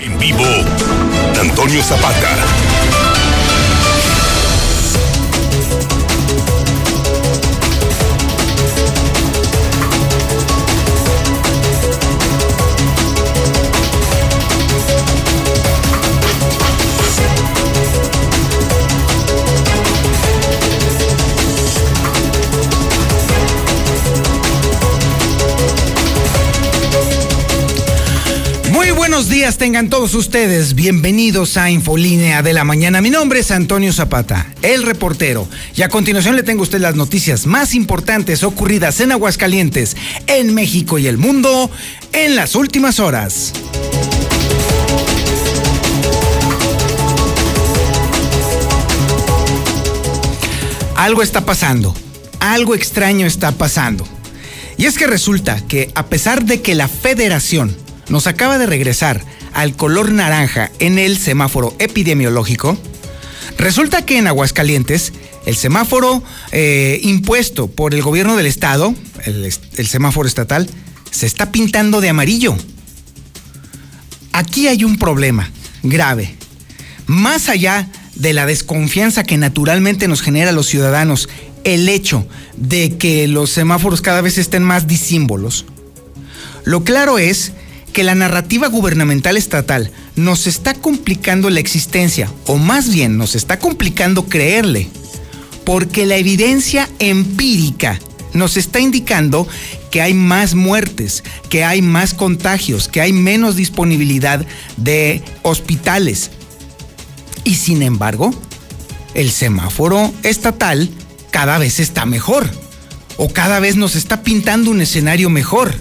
En vivo, Antonio Zapata. Días tengan todos ustedes. Bienvenidos a Infolínea de la Mañana. Mi nombre es Antonio Zapata, el reportero. Y a continuación le tengo a usted las noticias más importantes ocurridas en Aguascalientes, en México y el mundo en las últimas horas. Algo está pasando. Algo extraño está pasando. Y es que resulta que a pesar de que la federación nos acaba de regresar al color naranja en el semáforo epidemiológico, resulta que en Aguascalientes el semáforo eh, impuesto por el gobierno del estado, el, semáforo estatal, se está pintando de amarillo. Aquí hay un problema grave. Más allá de la desconfianza que naturalmente nos genera a los ciudadanos el hecho de que los semáforos cada vez estén más disímbolos, lo claro es que la narrativa gubernamental estatal nos está complicando la existencia, o más bien nos está complicando creerle, porque la evidencia empírica nos está indicando que hay más muertes, que hay más contagios, que hay menos disponibilidad de hospitales. Y sin embargo, el semáforo estatal cada vez está mejor, o cada vez nos está pintando un escenario mejor.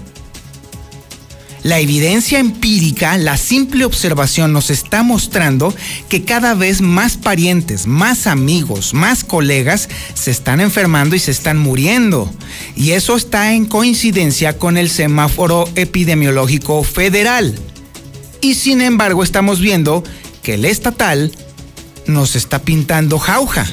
La evidencia empírica, la simple observación nos está mostrando que cada vez más parientes, más amigos, más colegas se están enfermando y se están muriendo. Y eso está en coincidencia con el semáforo epidemiológico federal. Y sin embargo estamos viendo que el estatal nos está pintando jauja.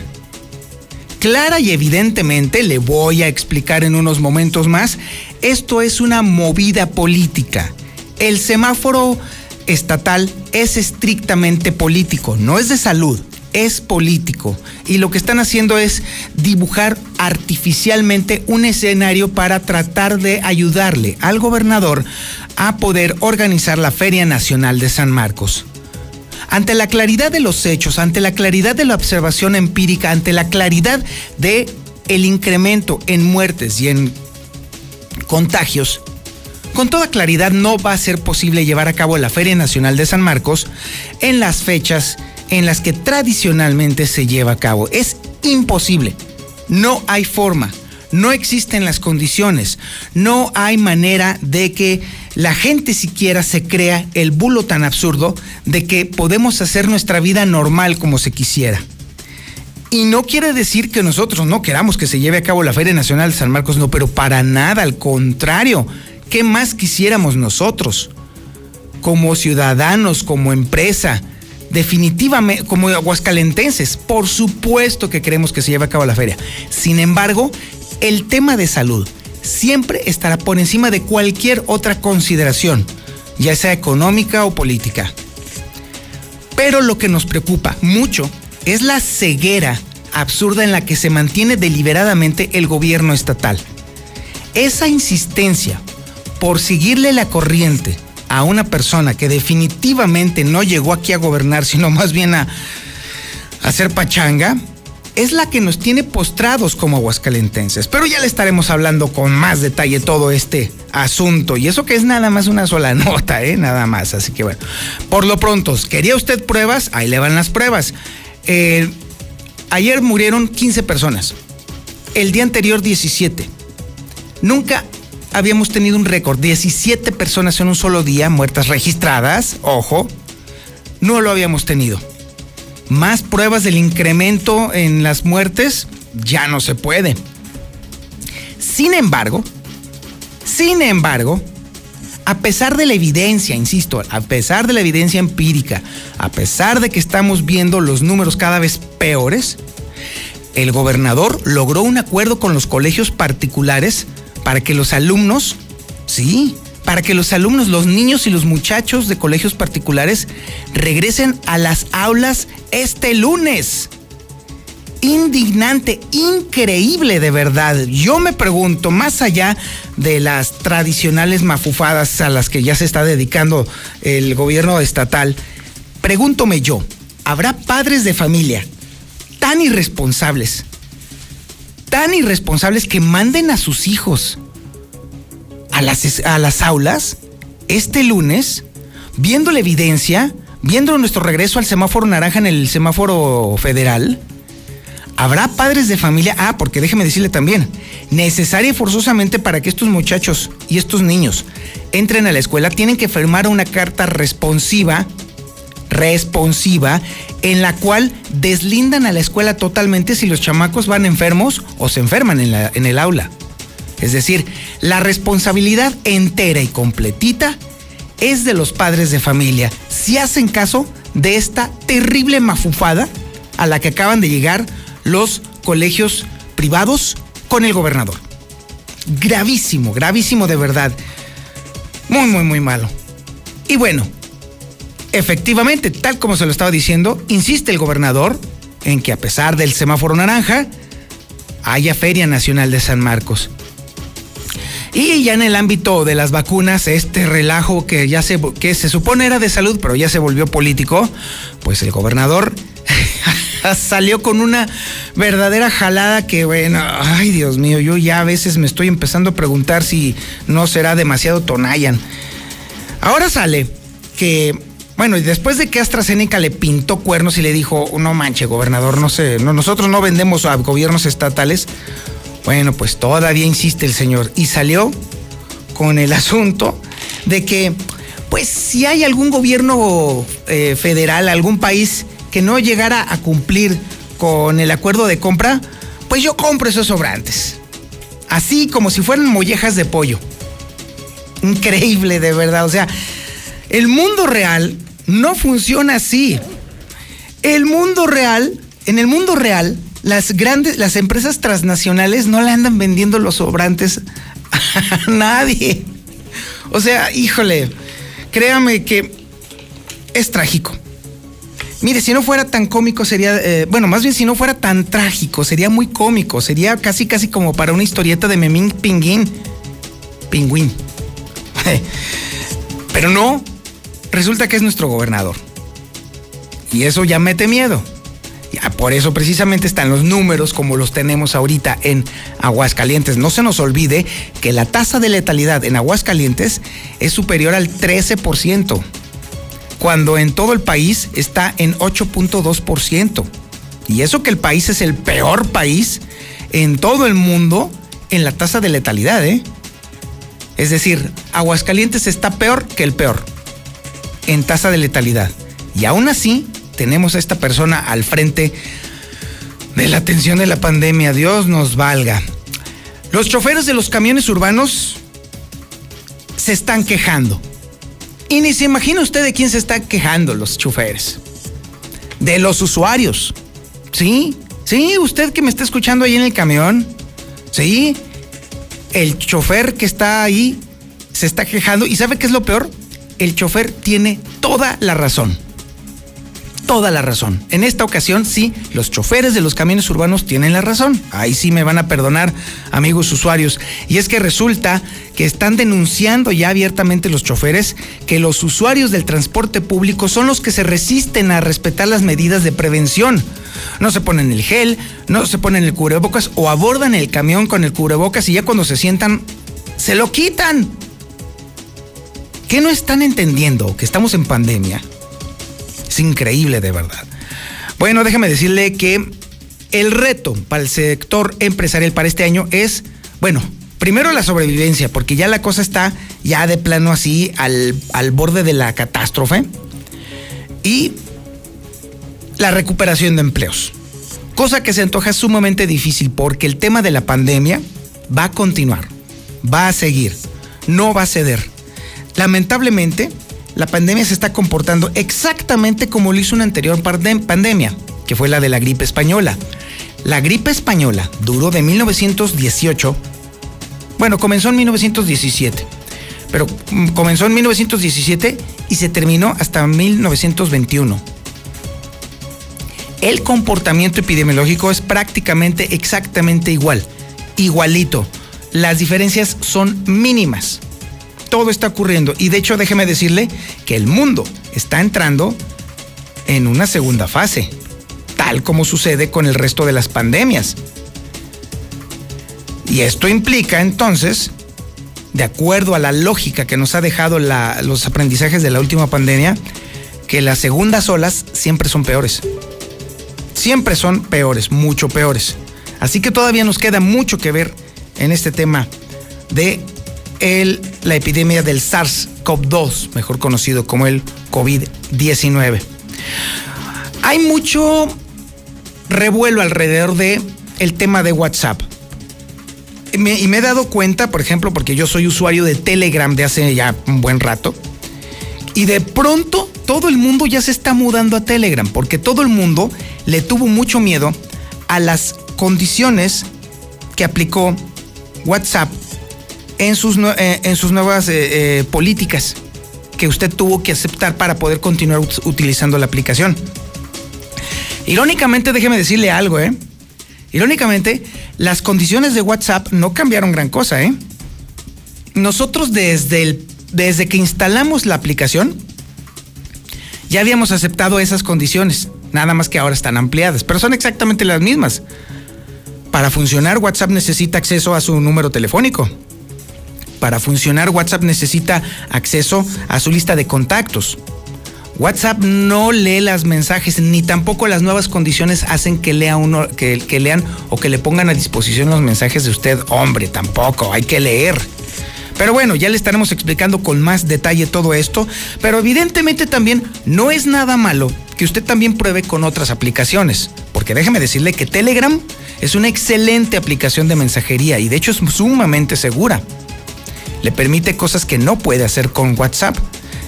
Clara y evidentemente, le voy a explicar en unos momentos más, esto es una movida política. El semáforo estatal es estrictamente político, no es de salud, es político. Y lo que están haciendo es dibujar artificialmente un escenario para tratar de ayudarle al gobernador a poder organizar la Feria Nacional de San Marcos. Ante la claridad de los hechos, ante la claridad de la observación empírica, ante la claridad de el incremento en muertes y en contagios, con toda claridad no va a ser posible llevar a cabo la Feria Nacional de San Marcos en las fechas en las que tradicionalmente se lleva a cabo. Es imposible. No hay forma. No existen las condiciones. No hay manera de que la gente siquiera se crea el bulo tan absurdo de que podemos hacer nuestra vida normal como se quisiera. Y no quiere decir que nosotros no queramos que se lleve a cabo la Feria Nacional de San Marcos, no, pero para nada, al contrario. ¿Qué más quisiéramos nosotros? Como ciudadanos, como empresa, definitivamente, como aguascalentenses, por supuesto que queremos que se lleve a cabo la feria. Sin embargo, el tema de salud siempre estará por encima de cualquier otra consideración, ya sea económica o política. Pero lo que nos preocupa mucho es la ceguera absurda en la que se mantiene deliberadamente el gobierno estatal. Esa insistencia por seguirle la corriente a una persona que definitivamente no llegó aquí a gobernar, sino más bien a, hacer pachanga, es la que nos tiene postrados como aguascalentenses. Pero ya le estaremos hablando con más detalle todo este asunto. Y eso que es nada más una sola nota, ¿eh? Nada más. Así que bueno, por lo pronto, ¿quería usted pruebas? Ahí le van las pruebas. Eh, ayer murieron 15 personas. El día anterior 17. Nunca habíamos tenido un récord, 17 personas en un solo día muertas registradas, ojo, no lo habíamos tenido. Más pruebas del incremento en las muertes, ya no se puede. Sin embargo, sin embargo, a pesar de la evidencia, insisto, a pesar de la evidencia empírica, a pesar de que estamos viendo los números cada vez peores, el gobernador logró un acuerdo con los colegios particulares para que los alumnos, sí, para que los alumnos, los niños y los muchachos de colegios particulares regresen a las aulas este lunes. Indignante, increíble de verdad. Yo me pregunto, más allá de las tradicionales mafufadas a las que ya se está dedicando el gobierno estatal, pregúntome yo, ¿habrá padres de familia tan irresponsables, tan irresponsables que manden a sus hijos a las, a las aulas este lunes, viendo la evidencia, viendo nuestro regreso al semáforo naranja en el semáforo federal, habrá padres de familia, ah, porque déjeme decirle también, necesaria y forzosamente para que estos muchachos y estos niños entren a la escuela, tienen que firmar una carta responsiva, responsiva, en la cual deslindan a la escuela totalmente si los chamacos van enfermos o se enferman en, la, en el aula. Es decir, la responsabilidad entera y completita es de los padres de familia, si hacen caso de esta terrible mafufada a la que acaban de llegar los colegios privados con el gobernador. Gravísimo, gravísimo de verdad. Muy, muy, muy malo. Y bueno, efectivamente, tal como se lo estaba diciendo, insiste el gobernador en que a pesar del semáforo naranja, haya Feria Nacional de San Marcos. Y ya en el ámbito de las vacunas, este relajo que ya se, que se supone era de salud, pero ya se volvió político, pues el gobernador salió con una verdadera jalada que, bueno, ay Dios mío, yo ya a veces me estoy empezando a preguntar si no será demasiado Tonayan. Ahora sale que, bueno, y después de que AstraZeneca le pintó cuernos y le dijo, no manche, gobernador, no sé, no, nosotros no vendemos a gobiernos estatales, bueno, pues todavía insiste el señor y salió con el asunto de que, pues si hay algún gobierno eh, federal, algún país que no llegara a cumplir con el acuerdo de compra, pues yo compro esos sobrantes. Así como si fueran mollejas de pollo. Increíble, de verdad. O sea, el mundo real no funciona así. El mundo real, en el mundo real, las grandes, las empresas transnacionales no le andan vendiendo los sobrantes a nadie. O sea, híjole, créame que es trágico. Mire, si no fuera tan cómico sería, eh, bueno, más bien si no fuera tan trágico, sería muy cómico, sería casi casi como para una historieta de Memín Pinguín. Pingüín. Pero no, resulta que es nuestro gobernador. Y eso ya mete miedo. Por eso precisamente están los números como los tenemos ahorita en Aguascalientes. No se nos olvide que la tasa de letalidad en Aguascalientes es superior al 13%, cuando en todo el país está en 8.2%. Y eso que el país es el peor país en todo el mundo en la tasa de letalidad, ¿eh? Es decir, Aguascalientes está peor que el peor en tasa de letalidad. Y aún así, tenemos a esta persona al frente de la atención de la pandemia. Dios nos valga. Los choferes de los camiones urbanos se están quejando. Y ni se imagina usted de quién se está quejando los choferes. De los usuarios. ¿Sí? ¿Sí? Usted que me está escuchando ahí en el camión. ¿Sí? El chofer que está ahí se está quejando. ¿Y sabe qué es lo peor? El chofer tiene toda la razón toda la razón. En esta ocasión, sí, los choferes de los camiones urbanos tienen la razón. Ahí sí me van a perdonar, amigos usuarios. Y es que resulta que están denunciando ya abiertamente los choferes que los usuarios del transporte público son los que se resisten a respetar las medidas de prevención. No se ponen el gel, no se ponen el cubrebocas o abordan el camión con el cubrebocas y ya cuando se sientan, se lo quitan. ¿Qué no están entendiendo? Que estamos en pandemia es increíble de verdad. Bueno, déjame decirle que el reto para el sector empresarial para este año es, bueno, primero la sobrevivencia, porque ya la cosa está ya de plano así al, al borde de la catástrofe. Y la recuperación de empleos. Cosa que se antoja sumamente difícil porque el tema de la pandemia va a continuar, va a seguir, no va a ceder. Lamentablemente, la pandemia se está comportando exactamente como lo hizo una anterior pandemia, que fue la de la gripe española. La gripe española duró de 1918, bueno, comenzó en 1917, pero mm, comenzó en 1917 y se terminó hasta 1921. El comportamiento epidemiológico es prácticamente exactamente igual, igualito. Las diferencias son mínimas. Todo está ocurriendo y de hecho déjeme decirle que el mundo está entrando en una segunda fase, tal como sucede con el resto de las pandemias. Y esto implica entonces, de acuerdo a la lógica que nos ha dejado los aprendizajes de la última pandemia, que las segundas olas siempre son peores. Siempre son peores, mucho peores. Así que todavía nos queda mucho que ver en este tema de la epidemia del SARS-CoV-2, mejor conocido como el COVID-19. Hay mucho revuelo alrededor de el tema de WhatsApp. y me he dado cuenta, por ejemplo, porque yo soy usuario de Telegram de hace ya un buen rato, y de pronto todo el mundo ya se está mudando a Telegram, porque todo el mundo le tuvo mucho miedo a las condiciones que aplicó WhatsApp en sus, eh, en sus nuevas eh, eh, políticas que usted tuvo que aceptar para poder continuar utilizando la aplicación. Irónicamente, déjeme decirle algo, ¿eh? Irónicamente, las condiciones de WhatsApp no cambiaron gran cosa, ¿eh? Nosotros desde, el, desde que instalamos la aplicación, ya habíamos aceptado esas condiciones, nada más que ahora están ampliadas, pero son exactamente las mismas. Para funcionar, WhatsApp necesita acceso a su número telefónico. Para funcionar, WhatsApp necesita acceso a su lista de contactos. WhatsApp no lee las mensajes ni tampoco las nuevas condiciones hacen que lea uno, que, que lean o que le pongan a disposición los mensajes de usted. Hombre, tampoco, hay que leer. Pero bueno, ya le estaremos explicando con más detalle todo esto, pero evidentemente también no es nada malo que usted también pruebe con otras aplicaciones, porque déjeme decirle que Telegram es una excelente aplicación de mensajería y de hecho es sumamente segura. Le permite cosas que no puede hacer con WhatsApp.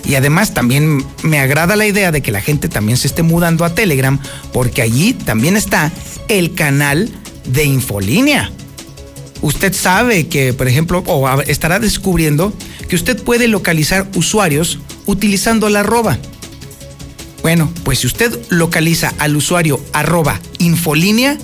Y además también me agrada la idea de que la gente también se esté mudando a Telegram porque allí también está el canal de Infolínea usted sabe que, por ejemplo, o estará descubriendo que usted puede localizar usuarios utilizando la arroba. Bueno, pues si usted localiza al usuario arroba infolínea,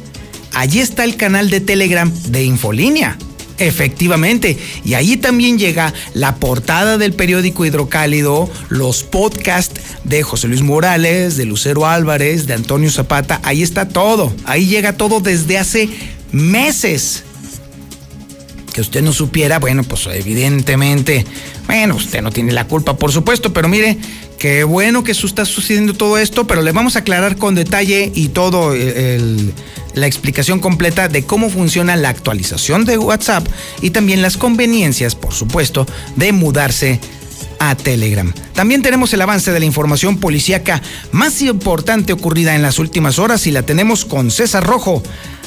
allí está el canal de Telegram de Infolínea. Efectivamente, y ahí también llega la portada del periódico Hidrocálido, los podcasts de José Luis Morales, de Lucero Álvarez, de Antonio Zapata, ahí está todo, ahí llega todo desde hace meses. Que usted no supiera, bueno, pues evidentemente, bueno, usted no tiene la culpa, por supuesto, pero mire, qué bueno que está sucediendo todo esto, pero le vamos a aclarar con detalle y todo la explicación completa de cómo funciona la actualización de WhatsApp y también las conveniencias, por supuesto, de mudarse a Telegram. También tenemos el avance de la información policíaca más importante ocurrida en las últimas horas y la tenemos con César Rojo.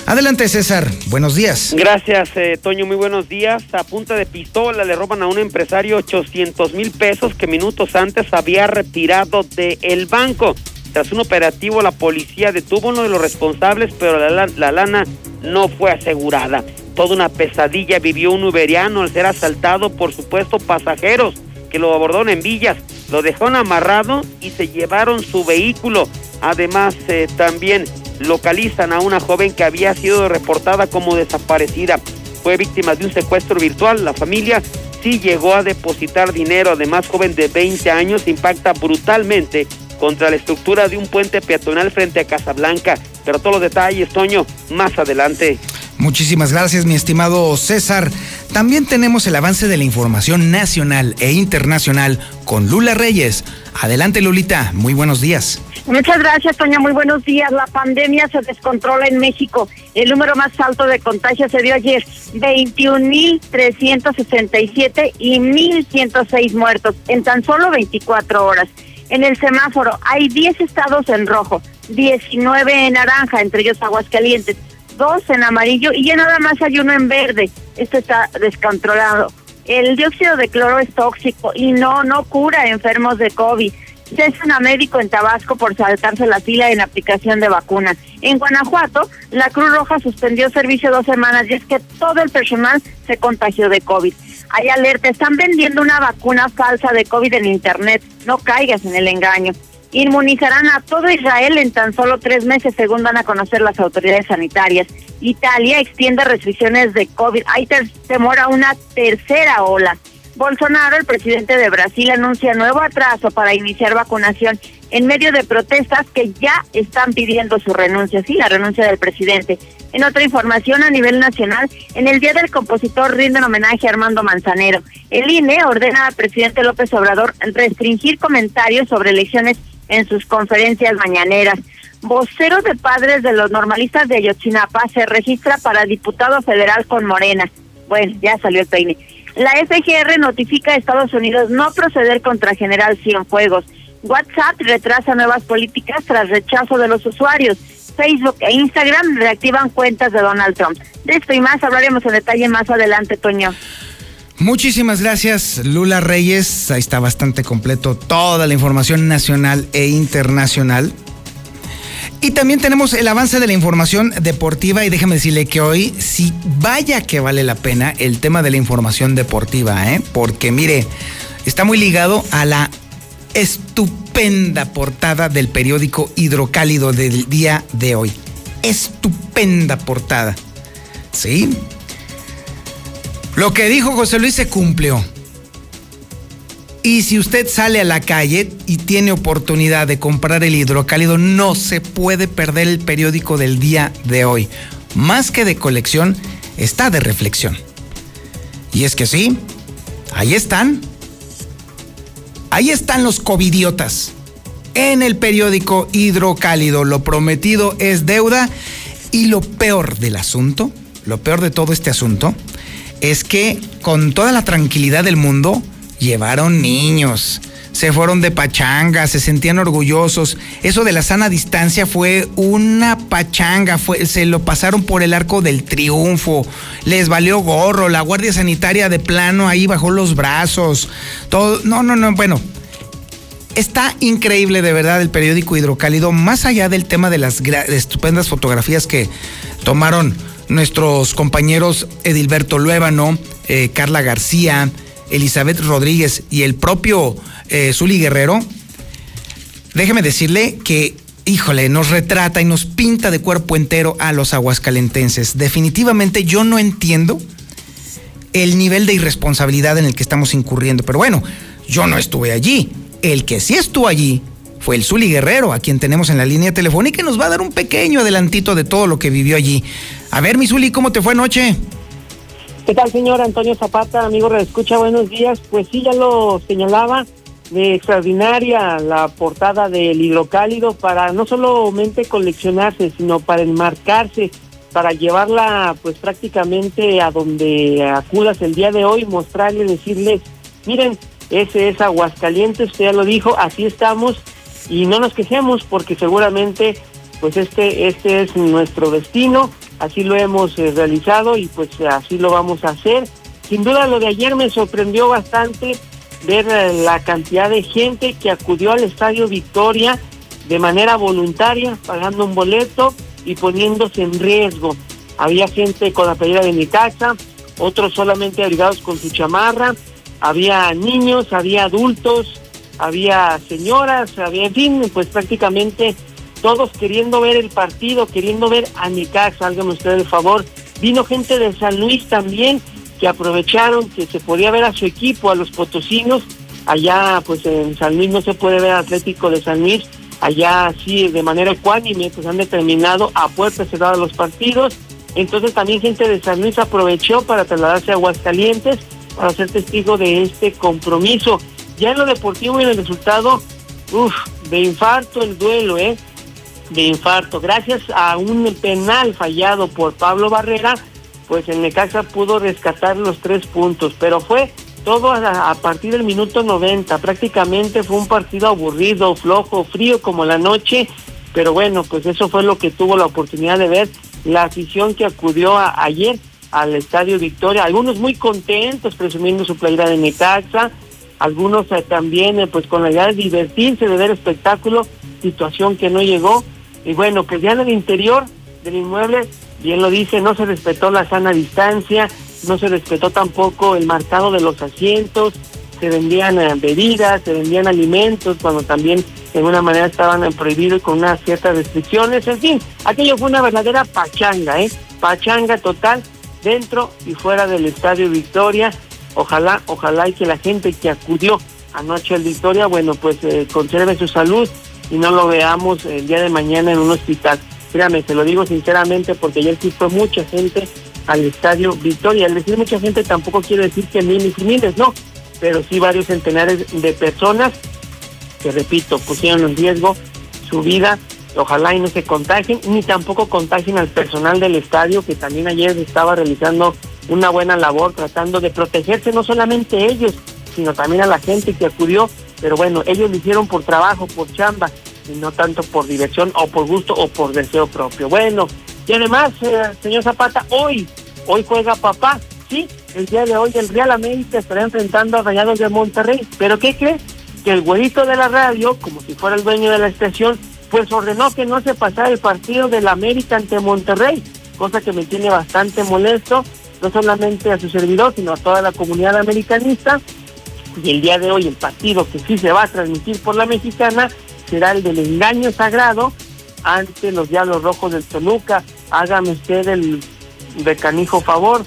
Adelante, César. Buenos días. Gracias, eh, Toño. Muy buenos días. A punta de pistola le roban a un empresario 800 mil pesos que minutos antes había retirado del banco. Tras un operativo, la policía detuvo a uno de los responsables, pero la, la lana no fue asegurada. Toda una pesadilla vivió un uberiano al ser asaltado por supuestos pasajeros que lo abordaron en Villas. Lo dejaron amarrado y se llevaron su vehículo. Además, eh, también localizan a una joven que había sido reportada como desaparecida. Fue víctima de un secuestro virtual. La familia sí llegó a depositar dinero. Además, joven de 20 años impacta brutalmente contra la estructura de un puente peatonal frente a Casablanca. Pero todos los detalles, Toño, más adelante. Muchísimas gracias, mi estimado César. También tenemos el avance de la información nacional e internacional con Lula Reyes. Adelante, Lulita. Muy buenos días. Muchas gracias, Toña. Muy buenos días. La pandemia se descontrola en México. El número más alto de contagios se dio ayer, 21.367 y 1.106 muertos en tan solo 24 horas. En el semáforo hay 10 estados en rojo, 19 en naranja, entre ellos Aguascalientes dos en amarillo y ya nada más hay uno en verde. Esto está descontrolado. El dióxido de cloro es tóxico y no, no cura enfermos de COVID. Cesan a médico en Tabasco por saltarse la fila en aplicación de vacunas. En Guanajuato, la Cruz Roja suspendió servicio dos semanas y es que todo el personal se contagió de COVID. Hay alerta, están vendiendo una vacuna falsa de COVID en Internet. No caigas en el engaño. Inmunizarán a todo Israel en tan solo tres meses, según van a conocer las autoridades sanitarias. Italia extiende restricciones de COVID. Hay temor a una tercera ola. Bolsonaro, el presidente de Brasil, anuncia nuevo atraso para iniciar vacunación en medio de protestas que ya están pidiendo su renuncia, sí, la renuncia del presidente. En otra información a nivel nacional, en el Día del Compositor rinden homenaje a Armando Manzanero. El INE ordena al presidente López Obrador restringir comentarios sobre elecciones en sus conferencias mañaneras. Vocero de padres de los normalistas de Ayotzinapa se registra para diputado federal con Morena. Bueno, ya salió el peine. La FGR notifica a Estados Unidos no proceder contra General Cienfuegos. WhatsApp retrasa nuevas políticas tras rechazo de los usuarios. Facebook e Instagram reactivan cuentas de Donald Trump. De esto y más hablaremos en detalle más adelante, Toño. Muchísimas gracias, Lula Reyes. Ahí está bastante completo toda la información nacional e internacional. Y también tenemos el avance de la información deportiva y déjeme decirle que hoy sí vaya que vale la pena el tema de la información deportiva, ¿eh? porque mire, está muy ligado a la estupenda portada del periódico Hidrocálido del día de hoy. Estupenda portada. ¿Sí? Lo que dijo José Luis se cumplió. Y si usted sale a la calle y tiene oportunidad de comprar el hidrocálido, no se puede perder el periódico del día de hoy. Más que de colección, está de reflexión. Y es que sí, ahí están Ahí están los covidiotas. En el periódico Hidrocálido, lo prometido es deuda. Y lo peor del asunto, lo peor de todo este asunto, es que con toda la tranquilidad del mundo, llevaron niños, se fueron de pachanga, se sentían orgullosos. Eso de la sana distancia fue una pachanga, fue, se lo pasaron por el arco del triunfo, les valió gorro, la Guardia Sanitaria de plano ahí bajó los brazos, no, no, no, bueno. Está increíble de verdad el periódico Hidrocálido, más allá del tema de las estupendas fotografías que tomaron nuestros compañeros Edilberto Luébano, eh, Carla García, Elizabeth Rodríguez y el propio eh, Zuli Guerrero, déjeme decirle que, híjole, nos retrata y nos pinta de cuerpo entero a los aguascalentenses. Definitivamente yo no entiendo el nivel de irresponsabilidad en el que estamos incurriendo. Pero bueno, yo no estuve allí. El que sí estuvo allí fue el Zuli Guerrero, a quien tenemos en la línea telefónica y nos va a dar un pequeño adelantito de todo lo que vivió allí. A ver, mi Zuli, ¿cómo te fue anoche? ¿Qué tal, señor Antonio Zapata, amigo Escucha? Buenos días. Pues sí, ya lo señalaba, de extraordinaria la portada del hidrocálido para no solamente coleccionarse, sino para enmarcarse, para llevarla pues prácticamente a donde acudas el día de hoy, mostrarle, decirles, miren, ese es Aguascalientes, usted ya lo dijo, así estamos y no nos quejemos porque seguramente pues este, este es nuestro destino, así lo hemos eh, realizado y pues así lo vamos a hacer. Sin duda lo de ayer me sorprendió bastante ver eh, la cantidad de gente que acudió al Estadio Victoria de manera voluntaria, pagando un boleto y poniéndose en riesgo. Había gente con la playera de mi casa, otros solamente abrigados con su chamarra, había niños, había adultos, había señoras, había, en fin, pues prácticamente todos queriendo ver el partido, queriendo ver a mi casa, háganme ustedes el favor. Vino gente de San Luis también que aprovecharon que se podía ver a su equipo, a los potosinos. Allá, pues en San Luis no se puede ver Atlético de San Luis. Allá sí, de manera ecuánime, pues han determinado a puerta cerrada los partidos. Entonces también gente de San Luis aprovechó para trasladarse a Aguascalientes para ser testigo de este compromiso. Ya en lo deportivo y en el resultado, uff, de infarto el duelo, ¿eh? De infarto. Gracias a un penal fallado por Pablo Barrera, pues el Necaxa pudo rescatar los tres puntos, pero fue todo a, partir del minuto 90, prácticamente fue un partido aburrido, flojo, frío como la noche, pero bueno, pues eso fue lo que tuvo la oportunidad de ver la afición que acudió ayer al Estadio Victoria, algunos muy contentos presumiendo su playera de Necaxa, algunos eh, también eh, pues con la idea de divertirse, de ver espectáculo, situación que no llegó, y bueno, que ya en el interior del inmueble bien lo dice, no se respetó la sana distancia, no se respetó tampoco el marcado de los asientos, se vendían eh, bebidas, se vendían alimentos, cuando también de alguna manera estaban prohibidos con unas ciertas restricciones, en fin, aquello fue una verdadera pachanga, ¿eh? Pachanga total dentro y fuera del Estadio Victoria. Ojalá, ojalá y que la gente que acudió anoche al Victoria, bueno, pues eh, conserve su salud y no lo veamos el día de mañana en un hospital. Créame, te lo digo sinceramente porque ayer sí fue mucha gente al Estadio Victoria. Al decir mucha gente tampoco quiere decir que miles y miles, no, pero sí varios centenares de personas que, repito, pusieron en riesgo su vida. Ojalá y no se contagien, ni tampoco contagien al personal del estadio, que también ayer estaba realizando una buena labor tratando de protegerse, no solamente ellos, sino también a la gente que acudió. Pero bueno, ellos lo hicieron por trabajo, por chamba, y no tanto por diversión o por gusto o por deseo propio. Bueno, y además, eh, señor Zapata, hoy, hoy juega papá, sí, el día de hoy el Real América estará enfrentando a Rayados de Monterrey. ¿Pero qué cree? Que el güerito de la radio, como si fuera el dueño de la estación, pues ordenó que no se pasara el partido del América ante Monterrey, cosa que me tiene bastante molesto, no solamente a su servidor, sino a toda la comunidad americanista. Y el día de hoy el partido que sí se va a transmitir por la mexicana será el del engaño sagrado ante los Diablos Rojos del Toluca. Hágame usted el de canijo favor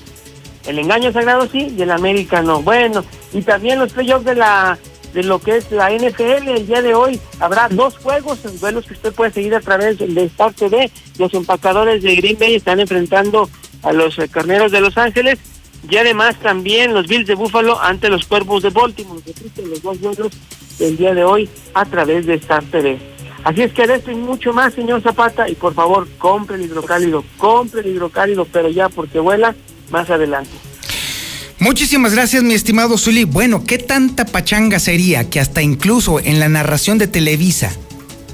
el engaño sagrado sí y el América no. Bueno, y también los playoffs de la de lo que es la NFL el día de hoy habrá dos juegos, duelos que usted puede seguir a través de Star TV. Los empacadores de Green Bay están enfrentando a los carneros de Los Ángeles y además también los Bills de Buffalo ante los Cuervos de Baltimore. los dos juegos del día de hoy a través de Star TV. Así es que de esto y mucho más, señor Zapata, y por favor, compre el hidrocálido, compre el hidrocálido, pero ya porque vuela más adelante. Muchísimas gracias, mi estimado Zuli. Bueno, ¿qué tanta pachanga sería que hasta incluso en la narración de Televisa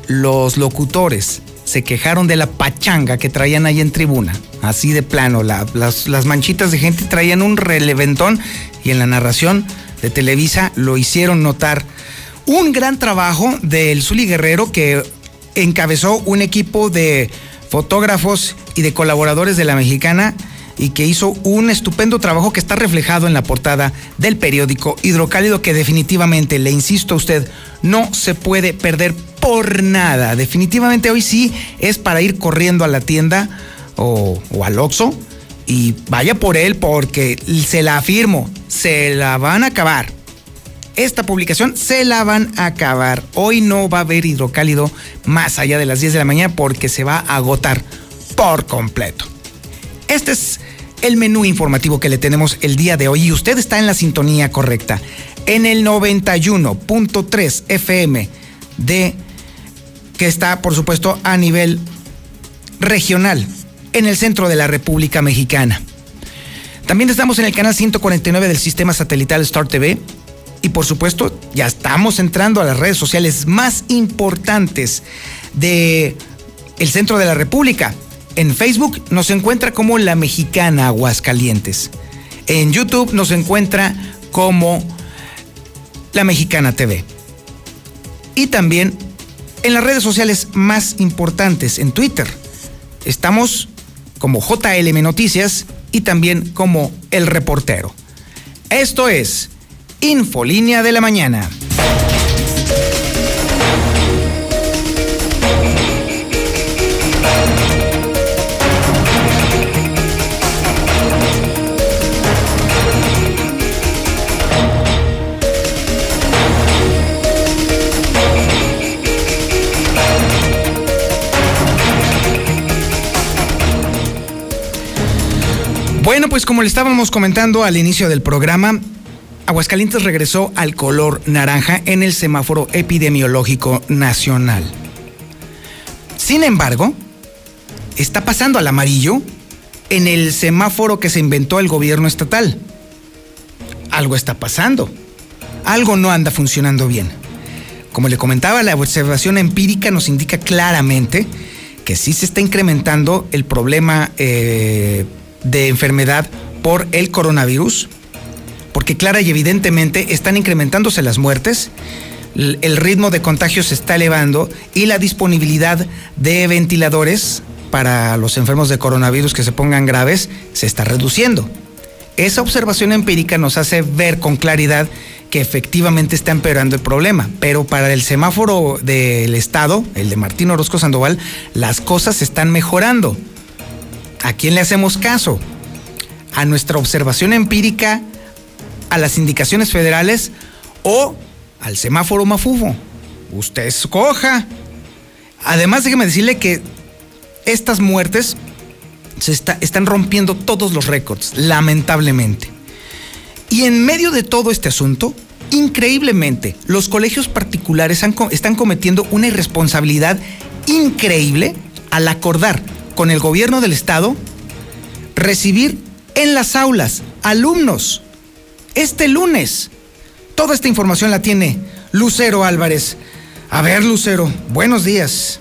los locutores se quejaron de la pachanga que traían ahí en tribuna? Así de plano, las, las manchitas de gente traían un releventón y en la narración de Televisa lo hicieron notar. Un gran trabajo del Zuli Guerrero que encabezó un equipo de fotógrafos y de colaboradores de la mexicana y que hizo un estupendo trabajo que está reflejado en la portada del periódico Hidrocálido que definitivamente, le insisto a usted, no se puede perder por nada. Definitivamente hoy sí es para ir corriendo a la tienda o, al Oxxo y vaya por él porque se la afirmo, se la van a acabar. Esta publicación se la van a acabar. Hoy no va a haber hidrocálido más allá de las 10 de la mañana porque se va a agotar por completo. Este es el menú informativo que le tenemos el día de hoy y usted está en la sintonía correcta. En el 91.3 FM de que está por supuesto a nivel regional en el centro de la República Mexicana. También estamos en el canal 149 del sistema satelital Star TV y por supuesto ya estamos entrando a las redes sociales más importantes de el centro de la República. En Facebook nos encuentra como La Mexicana Aguascalientes. En YouTube nos encuentra como La Mexicana TV. Y también en las redes sociales más importantes, en Twitter. Estamos como JLM Noticias y también como El Reportero. Esto es Infolínea de la Mañana. Pues como le estábamos comentando al inicio del programa, Aguascalientes regresó al color naranja en el semáforo epidemiológico nacional. Sin embargo, está pasando al amarillo en el semáforo que se inventó el gobierno estatal. Algo está pasando. Algo no anda funcionando bien. Como le comentaba, la observación empírica nos indica claramente que sí se está incrementando el problema eh, de enfermedad por el coronavirus, porque clara y evidentemente están incrementándose las muertes, el ritmo de contagio se está elevando y la disponibilidad de ventiladores para los enfermos de coronavirus que se pongan graves se está reduciendo. esa observación empírica nos hace ver con claridad que efectivamente está empeorando el problema. Pero para el semáforo del Estado, el de Martín Orozco Sandoval, las cosas están mejorando. ¿A quién le hacemos caso? ¿A nuestra observación empírica? ¿A las indicaciones federales? ¿O al semáforo mafufo? Usted escoja. Además, déjeme decirle que estas muertes se están rompiendo todos los récords, lamentablemente. Y en medio de todo este asunto, increíblemente, los colegios particulares están cometiendo una irresponsabilidad increíble al acordar con el gobierno del estado recibir en las aulas alumnos este lunes. Toda esta información la tiene Lucero Álvarez. A ver, Lucero, buenos días.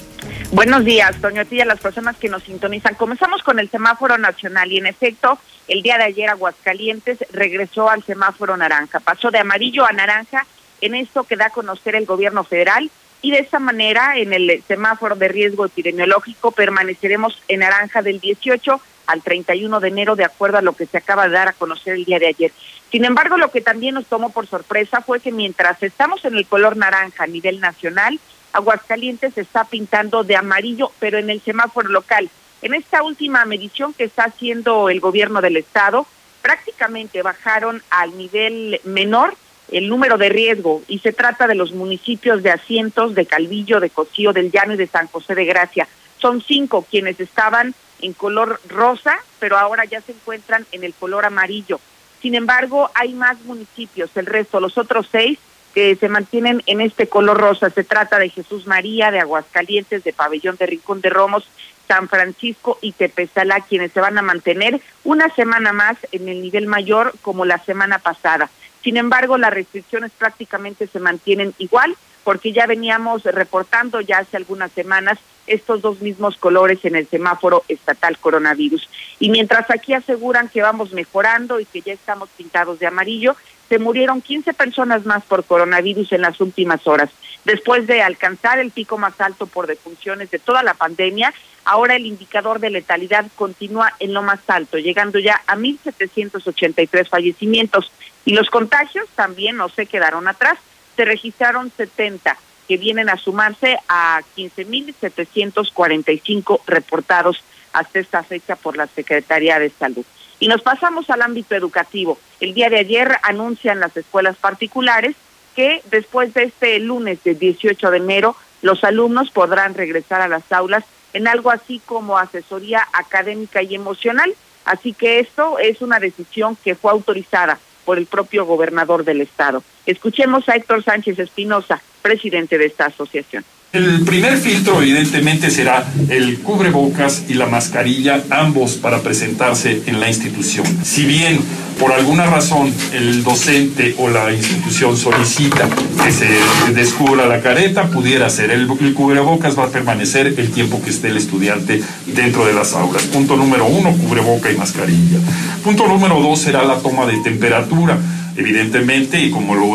Buenos días, Toño a las personas que nos sintonizan. Comenzamos con el semáforo nacional y en efecto, el día de ayer Aguascalientes regresó al semáforo naranja, pasó de amarillo a naranja en esto que da a conocer el gobierno federal y de esta manera en el semáforo de riesgo epidemiológico permaneceremos en naranja del 18 al 31 de enero de acuerdo a lo que se acaba de dar a conocer el día de ayer. Sin embargo, lo que también nos tomó por sorpresa fue que mientras estamos en el color naranja a nivel nacional, Aguascalientes se está pintando de amarillo, pero en el semáforo local. En esta última medición que está haciendo el gobierno del estado, prácticamente bajaron al nivel menor el número de riesgo y se trata de los municipios de Asientos, de Calvillo, de Cocío, del Llano y de San José de Gracia. Son cinco quienes estaban en color rosa, pero ahora ya se encuentran en el color amarillo. Sin embargo, hay más municipios, el resto, los otros seis, que se mantienen en este color rosa. Se trata de Jesús María, de Aguascalientes, de Pabellón de Rincón de Romos, San Francisco y Tepezalá, quienes se van a mantener una semana más en el nivel mayor como la semana pasada. Sin embargo, las restricciones prácticamente se mantienen igual porque ya veníamos reportando ya hace algunas semanas estos dos mismos colores en el semáforo estatal coronavirus. Y mientras aquí aseguran que vamos mejorando y que ya estamos pintados de amarillo, se murieron 15 personas más por coronavirus en las últimas horas. Después de alcanzar el pico más alto por defunciones de toda la pandemia, ahora el indicador de letalidad continúa en lo más alto, llegando ya a 1.783 fallecimientos. Y los contagios también no se quedaron atrás, se registraron 70 que vienen a sumarse a 15.745 reportados hasta esta fecha por la Secretaría de Salud. Y nos pasamos al ámbito educativo. El día de ayer anuncian las escuelas particulares que después de este lunes del 18 de enero los alumnos podrán regresar a las aulas en algo así como asesoría académica y emocional. Así que esto es una decisión que fue autorizada por el propio gobernador del estado. Escuchemos a Héctor Sánchez Espinosa, presidente de esta asociación. El primer filtro evidentemente será el cubrebocas y la mascarilla, ambos para presentarse en la institución. Si bien por alguna razón el docente o la institución solicita que se descubra la careta, pudiera ser. El, cubrebocas va a permanecer el tiempo que esté el estudiante dentro de las aulas. Punto número uno, cubreboca y mascarilla. Punto número dos será la toma de temperatura evidentemente, y como lo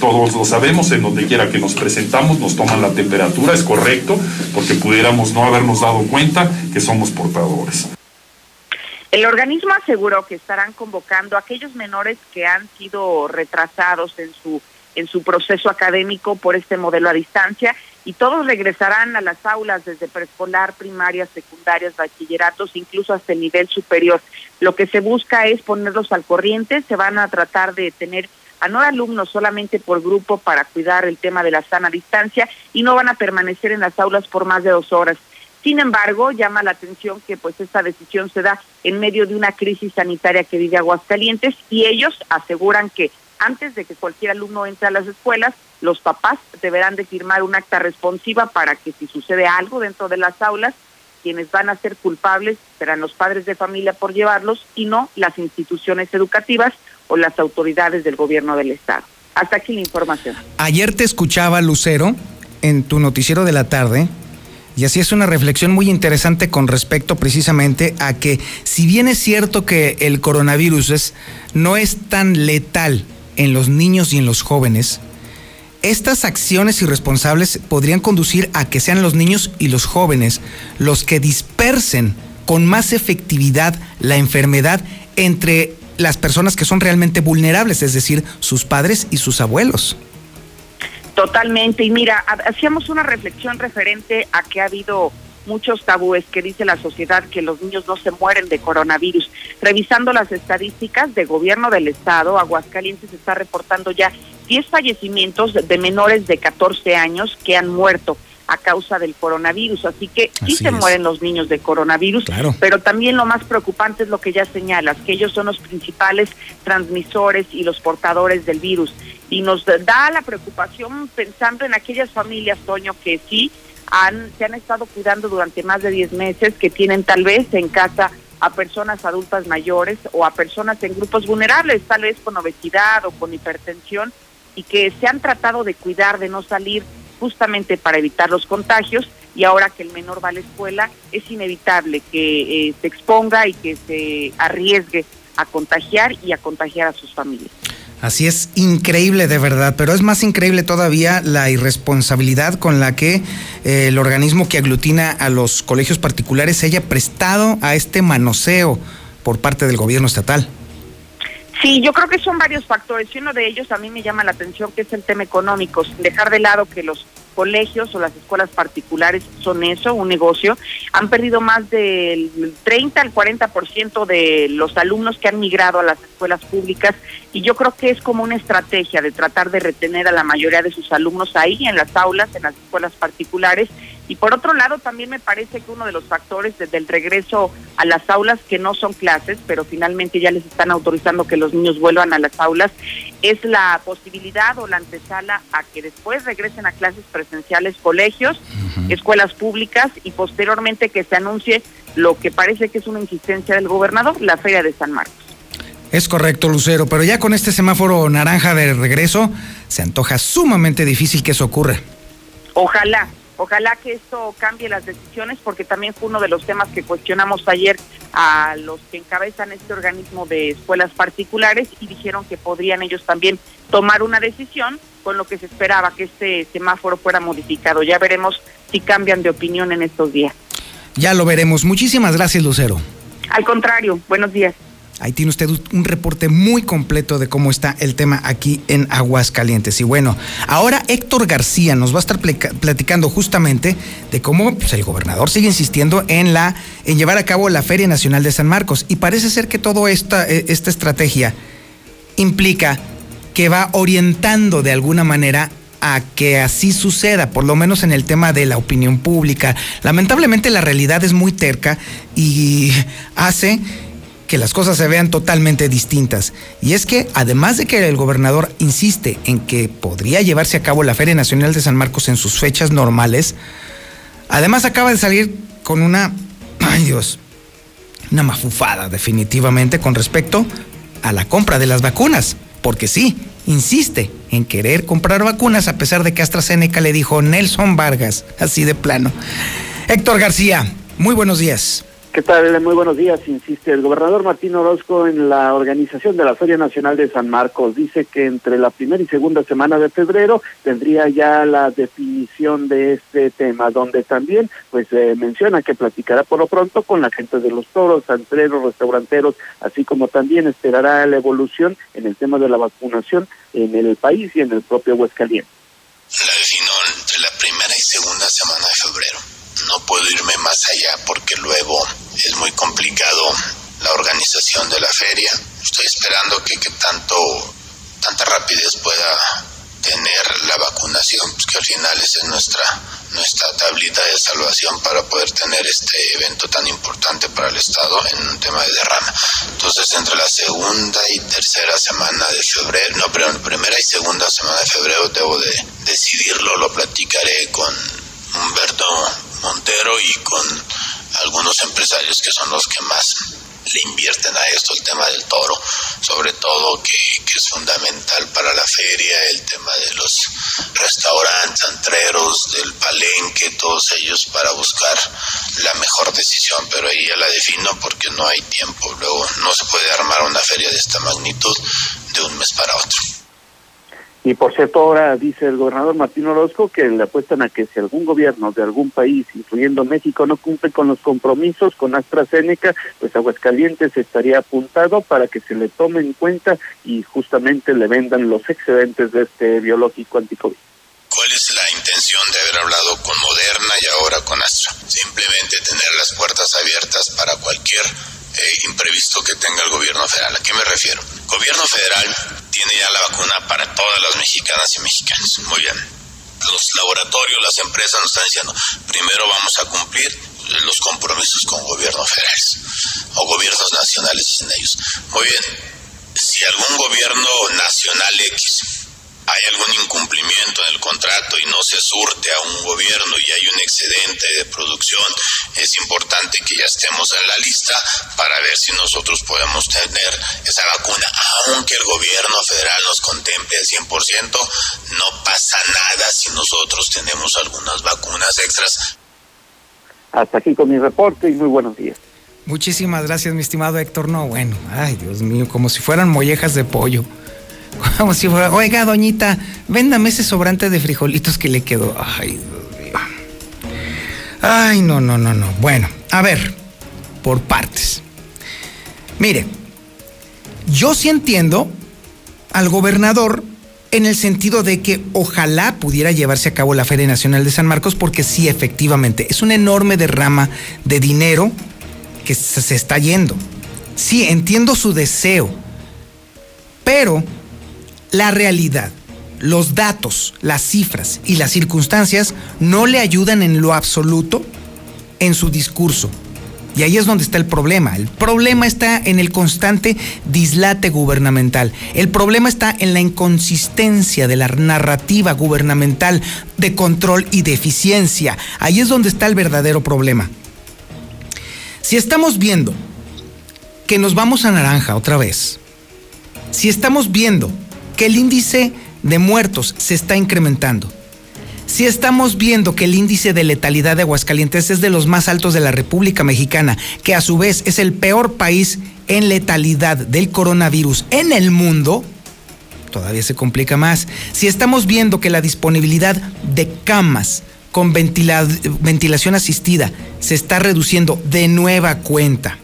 todos lo sabemos, en donde quiera que nos presentamos nos toman la temperatura, es correcto, porque pudiéramos no habernos dado cuenta que somos portadores. El organismo aseguró que estarán convocando a aquellos menores que han sido retrasados en su en su proceso académico por este modelo a distancia y todos regresarán a las aulas desde preescolar, primarias, secundarias, bachilleratos, incluso hasta el nivel superior. Lo que se busca es ponerlos al corriente, se van a tratar de tener a no alumnos solamente por grupo para cuidar el tema de la sana distancia y no van a permanecer en las aulas por más de dos horas. Sin embargo, llama la atención que pues esta decisión se da en medio de una crisis sanitaria que vive Aguascalientes y ellos aseguran que antes de que cualquier alumno entre a las escuelas, los papás deberán de firmar un acta responsiva para que si sucede algo dentro de las aulas, quienes van a ser culpables serán los padres de familia por llevarlos y no las instituciones educativas o las autoridades del gobierno del Estado. Hasta aquí la información. Ayer te escuchaba, Lucero, en tu noticiero de la tarde, y así es una reflexión muy interesante con respecto precisamente a que si bien es cierto que el coronavirus es, no es tan letal en los niños y en los jóvenes, estas acciones irresponsables podrían conducir a que sean los niños y los jóvenes los que dispersen con más efectividad la enfermedad entre las personas que son realmente vulnerables, es decir, sus padres y sus abuelos. Totalmente. Y mira, hacíamos una reflexión referente a que ha habido muchos tabúes que dice la sociedad que los niños no se mueren de coronavirus. Revisando las estadísticas de gobierno del estado, Aguascalientes está reportando ya 10 fallecimientos de menores de 14 años que han muerto a causa del coronavirus. Así que sí se mueren los niños de coronavirus, pero también lo más preocupante es lo que ya señalas, que ellos son los principales transmisores y los portadores del virus. Y nos da la preocupación pensando en aquellas familias, Toño, que sí han, se han estado cuidando durante más de 10 meses, que tienen tal vez en casa a personas adultas mayores o a personas en grupos vulnerables, tal vez con obesidad o con hipertensión, y que se han tratado de cuidar, de no salir justamente para evitar los contagios, y ahora que el menor va a la escuela, es inevitable que eh, se exponga y que se arriesgue a contagiar y a contagiar a sus familias. Así es, increíble de verdad, pero es más increíble todavía la irresponsabilidad con la que eh, el organismo que aglutina a los colegios particulares se haya prestado a este manoseo por parte del gobierno estatal. Sí, yo creo que son varios factores y uno de ellos a mí me llama la atención que es el tema económico, sin dejar de lado que los colegios o las escuelas particulares son eso, un negocio. Han perdido más del 30 al 40% de los alumnos que han migrado a las escuelas públicas y yo creo que es como una estrategia de tratar de retener a la mayoría de sus alumnos ahí en las aulas, en las escuelas particulares. Y por otro lado, también me parece que uno de los factores desde el regreso a las aulas, que no son clases, pero finalmente ya les están autorizando que los niños vuelvan a las aulas, es la posibilidad o la antesala a que después regresen a clases presenciales colegios, escuelas públicas y posteriormente que se anuncie lo que parece que es una insistencia del gobernador, la Feria de San Marcos. Es correcto, Lucero, pero ya con este semáforo naranja de regreso, se antoja sumamente difícil que eso ocurra. Ojalá, Ojalá que esto cambie las decisiones porque también fue uno de los temas que cuestionamos ayer a los que encabezan este organismo de escuelas particulares y dijeron que podrían ellos también tomar una decisión con lo que se esperaba que este semáforo fuera modificado. Ya veremos si cambian de opinión en estos días. Ya lo veremos. Muchísimas gracias, Lucero. Al contrario, buenos días. Ahí tiene usted un reporte muy completo de cómo está el tema aquí en Aguascalientes. Y bueno, ahora Héctor García nos va a estar platicando justamente de cómo pues, el gobernador sigue insistiendo en, la, en llevar a cabo la Feria Nacional de San Marcos. Y parece ser que toda esta, e, esta estrategia implica que va orientando de alguna manera a que así suceda, por lo menos en el tema de la opinión pública. Lamentablemente la realidad es muy terca y hace que las cosas se vean totalmente distintas. Y es que, además de que el gobernador insiste en que podría llevarse a cabo la Feria Nacional de San Marcos en sus fechas normales, además acaba de salir con una, ay Dios, una mafufada definitivamente con respecto a la compra de las vacunas. Porque sí, insiste en querer comprar vacunas a pesar de que AstraZeneca le dijo Nelson Vargas, así de plano. Héctor García, muy buenos días. ¿Qué tal? Muy buenos días. Insiste el gobernador Martín Orozco en la organización de la Feria Nacional de San Marcos. Dice que entre la primera y segunda semana de febrero tendría ya la definición de este tema, donde también pues eh, menciona que platicará por lo pronto con la gente de los toros, antreros, restauranteros, así como también esperará la evolución en el tema de la vacunación en el país y en el propio Huescaliente. La definió entre la primera y segunda semana de febrero no puedo irme más allá porque luego es muy complicado la organización de la feria. Estoy esperando que, que tanto, tanta rapidez pueda tener la vacunación, pues que al final esa es nuestra, nuestra tablita de salvación para poder tener este evento tan importante para el Estado en un tema de derrama. Entonces, entre la segunda y tercera semana de febrero, no, pero primera y segunda semana de febrero debo de decidirlo, lo platicaré con Humberto Montero y con algunos empresarios que son los que más le invierten a esto, el tema del toro, sobre todo que, es fundamental para la feria, el tema de los restaurantes, antreros, del palenque, todos ellos para buscar la mejor decisión, pero ahí ya la defino porque no hay tiempo, luego no se puede armar una feria de esta magnitud de un mes para otro. Y por cierto, ahora dice el gobernador Martín Orozco que le apuestan a que si algún gobierno de algún país, incluyendo México, no cumple con los compromisos con AstraZeneca, pues Aguascalientes estaría apuntado para que se le tome en cuenta y justamente le vendan los excedentes de este biológico anticovid. ¿Cuál es la intención de haber hablado con Moderna y ahora con Astra? Simplemente tener las puertas abiertas para cualquier eh, imprevisto que tenga el gobierno federal. ¿A qué me refiero? El gobierno federal tiene ya la vacuna para todas las mexicanas y mexicanos. Muy bien. Los laboratorios, las empresas nos están diciendo, primero vamos a cumplir los compromisos con gobiernos federales o gobiernos nacionales, dicen ellos. Muy bien. Si algún gobierno nacional X hay algún incumplimiento en el contrato y no se surte a un gobierno y hay un excedente de producción, es importante que ya estemos en la lista para ver si nosotros podemos tener esa vacuna. Aunque el gobierno federal nos contemple al 100%, no pasa nada si nosotros tenemos algunas vacunas extras. Hasta aquí con mi reporte y muy buenos días. Muchísimas gracias, mi estimado Héctor. No, bueno, ay, Dios mío, como si fueran mollejas de pollo. Como si fuera, oiga, doñita, véndame ese sobrante de frijolitos que le quedó. Ay. Ay, no, no, no, no. Bueno, a ver, por partes. Mire, yo sí entiendo al gobernador en el sentido de que ojalá pudiera llevarse a cabo la Feria Nacional de San Marcos, porque sí, efectivamente, es una enorme derrama de dinero que se está yendo. Sí, entiendo su deseo, pero la realidad, los datos, las cifras y las circunstancias no le ayudan en lo absoluto en su discurso. Y ahí es donde está el problema. El problema está en el constante dislate gubernamental. El problema está en la inconsistencia de la narrativa gubernamental de control y de eficiencia. Ahí es donde está el verdadero problema. Si estamos viendo que nos vamos a naranja otra vez, si estamos viendo que el índice de muertos se está incrementando, si estamos viendo que el índice de letalidad de Aguascalientes es de los más altos de la República Mexicana, que a su vez es el peor país en letalidad del coronavirus en el mundo, todavía se complica más. Si estamos viendo que la disponibilidad de camas con ventilación asistida se está reduciendo de nueva cuenta,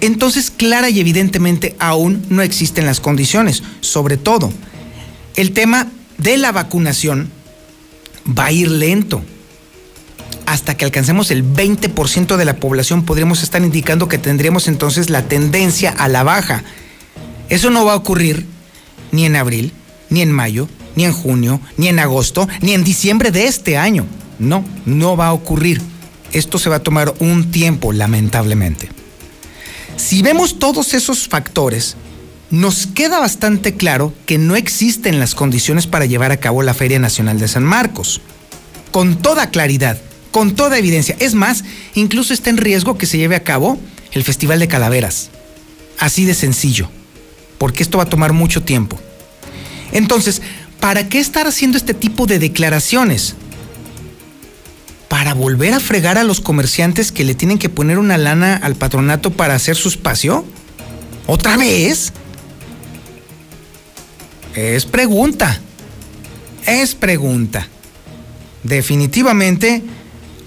entonces clara y evidentemente aún no existen las condiciones. Sobre todo, el tema de la vacunación va a ir lento. Hasta que alcancemos el 20% de la población podríamos estar indicando que tendríamos entonces la tendencia a la baja. Eso no va a ocurrir ni en abril, ni en mayo, ni en junio, ni en agosto, ni en diciembre de este año. No, no va a ocurrir. Esto se va a tomar un tiempo, lamentablemente. Si vemos todos esos factores, nos queda bastante claro que no existen las condiciones para llevar a cabo la Feria Nacional de San Marcos. Con toda claridad, con toda evidencia. Es más, incluso está en riesgo que se lleve a cabo el Festival de Calaveras. Así de sencillo. Porque esto va a tomar mucho tiempo. Entonces, ¿para qué estar haciendo este tipo de declaraciones? Para volver a fregar a los comerciantes que le tienen que poner una lana al patronato para hacer su espacio? ¿Otra vez? Es pregunta. Es pregunta. Definitivamente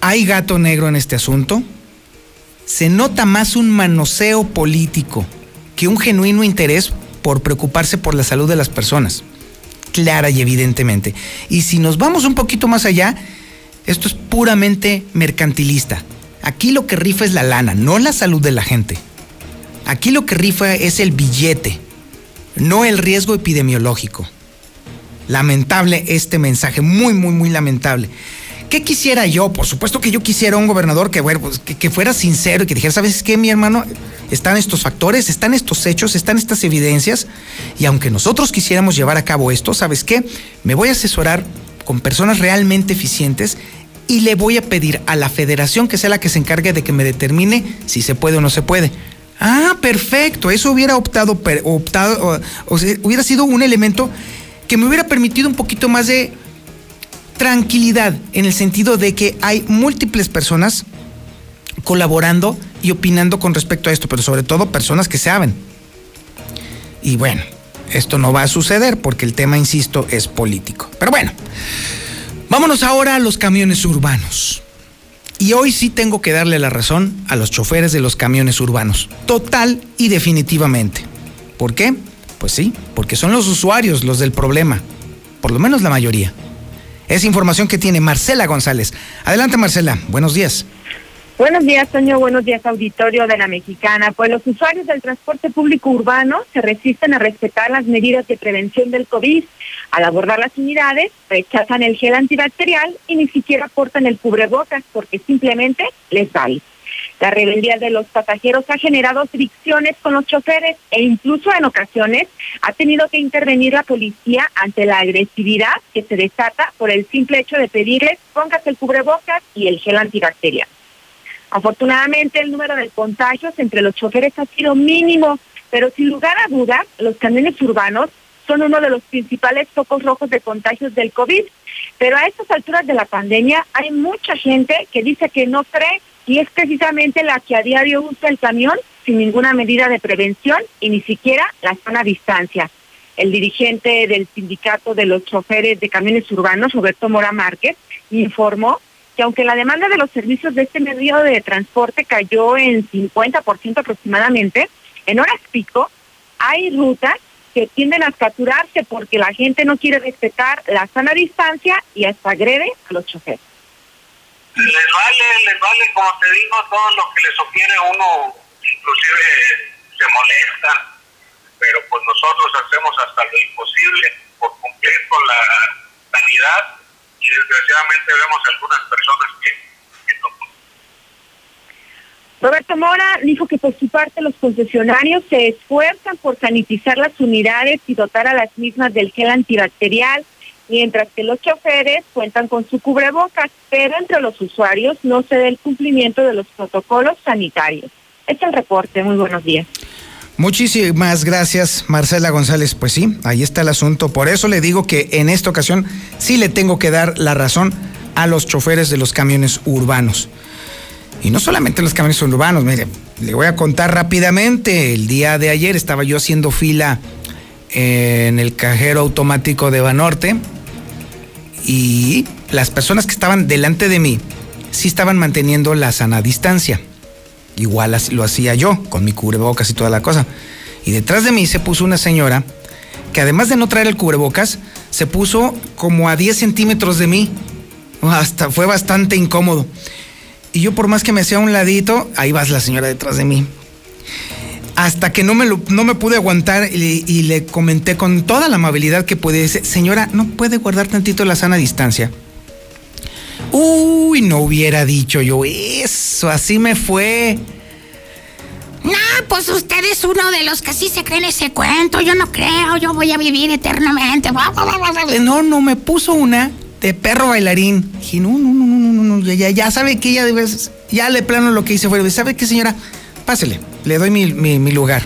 hay gato negro en este asunto. Se nota más un manoseo político que un genuino interés por preocuparse por la salud de las personas. Clara y evidentemente. Y si nos vamos un poquito más allá, esto es puramente mercantilista. Aquí lo que rifa es la lana, no la salud de la gente. Aquí lo que rifa es el billete, no el riesgo epidemiológico. Lamentable este mensaje, muy, muy, muy lamentable. ¿Qué quisiera yo? Por supuesto que yo quisiera un gobernador que, pues, que, fuera sincero y que dijera, ¿sabes qué, mi hermano? Están estos factores, están estos hechos, están estas evidencias, y aunque nosotros quisiéramos llevar a cabo esto, ¿sabes qué? Me voy a asesorar con personas realmente eficientes y le voy a pedir a la federación que sea la que se encargue de que me determine si se puede o no se puede. Ah, perfecto, eso hubiera optado, optado o, hubiera sido un elemento que me hubiera permitido un poquito más de tranquilidad en el sentido de que hay múltiples personas colaborando y opinando con respecto a esto, pero sobre todo personas que saben. Y bueno, esto no va a suceder porque el tema, insisto, es político. Pero bueno, vámonos ahora a los camiones urbanos. Y hoy sí tengo que darle la razón a los choferes de los camiones urbanos, total y definitivamente. ¿Por qué? Pues sí, porque son los usuarios los del problema, por lo menos la mayoría. Es información que tiene Marcela González. Adelante Marcela, buenos días. Buenos días, Toño. Buenos días, auditorio de la Mexicana. Pues los usuarios del transporte público urbano se resisten a respetar las medidas de prevención del COVID. Al abordar las unidades, rechazan el gel antibacterial y ni siquiera portan el cubrebocas porque simplemente les vale. La rebeldía de los pasajeros ha generado fricciones con los choferes e incluso en ocasiones ha tenido que intervenir la policía ante la agresividad que se desata por el simple hecho de pedirles póngase el cubrebocas y el gel antibacterial. Afortunadamente el número de contagios entre los choferes ha sido mínimo, pero sin lugar a dudas los camiones urbanos son uno de los principales focos rojos de contagios del COVID. Pero a estas alturas de la pandemia hay mucha gente que dice que no cree y es precisamente la que a diario usa el camión sin ninguna medida de prevención y ni siquiera la a distancia. El dirigente del sindicato de los choferes de camiones urbanos, Roberto Mora Márquez, informó que aunque la demanda de los servicios de este medio de transporte cayó en 50% aproximadamente, en horas pico hay rutas que tienden a saturarse porque la gente no quiere respetar la sana distancia y hasta agrede a los choferes. Les vale, les vale, como te digo, todo lo que les sugiere uno, inclusive se molesta, pero pues nosotros hacemos hasta lo imposible por cumplir con la sanidad y desgraciadamente vemos algunas personas que, no. Roberto Mora dijo que por su parte los concesionarios se esfuerzan por sanitizar las unidades y dotar a las mismas del gel antibacterial, mientras que los choferes cuentan con su cubrebocas, pero entre los usuarios no se da el cumplimiento de los protocolos sanitarios. Este es el reporte. Muy buenos días. Muchísimas gracias, Marcela González. Pues sí, ahí está el asunto. Por eso le digo que en esta ocasión sí le tengo que dar la razón a los choferes de los camiones urbanos. Y no solamente los camiones urbanos, mire, le voy a contar rápidamente. El día de ayer estaba yo haciendo fila en el cajero automático de Banorte y las personas que estaban delante de mí sí estaban manteniendo la sana distancia. Igual lo hacía yo, con mi cubrebocas y toda la cosa. Y detrás de mí se puso una señora que además de no traer el cubrebocas, se puso como a 10 centímetros de mí. Hasta fue bastante incómodo. Y yo por más que me hacía un ladito, ahí vas la señora detrás de mí. Hasta que no me, no me pude aguantar y, y, le comenté con toda la amabilidad que pude, señora, ¿no puede guardar tantito la sana distancia? Uy, no hubiera dicho yo eso, así me fue. No, pues usted es uno de los que sí se creen ese cuento. Yo no creo, yo voy a vivir eternamente. No, no, me puso una de perro bailarín. Dije, no, no, no, no, no, no, ya, ya sabe que ya de ya le plano lo que hice fue, ¿sabe qué, señora? Pásele, le doy mi, mi, mi lugar.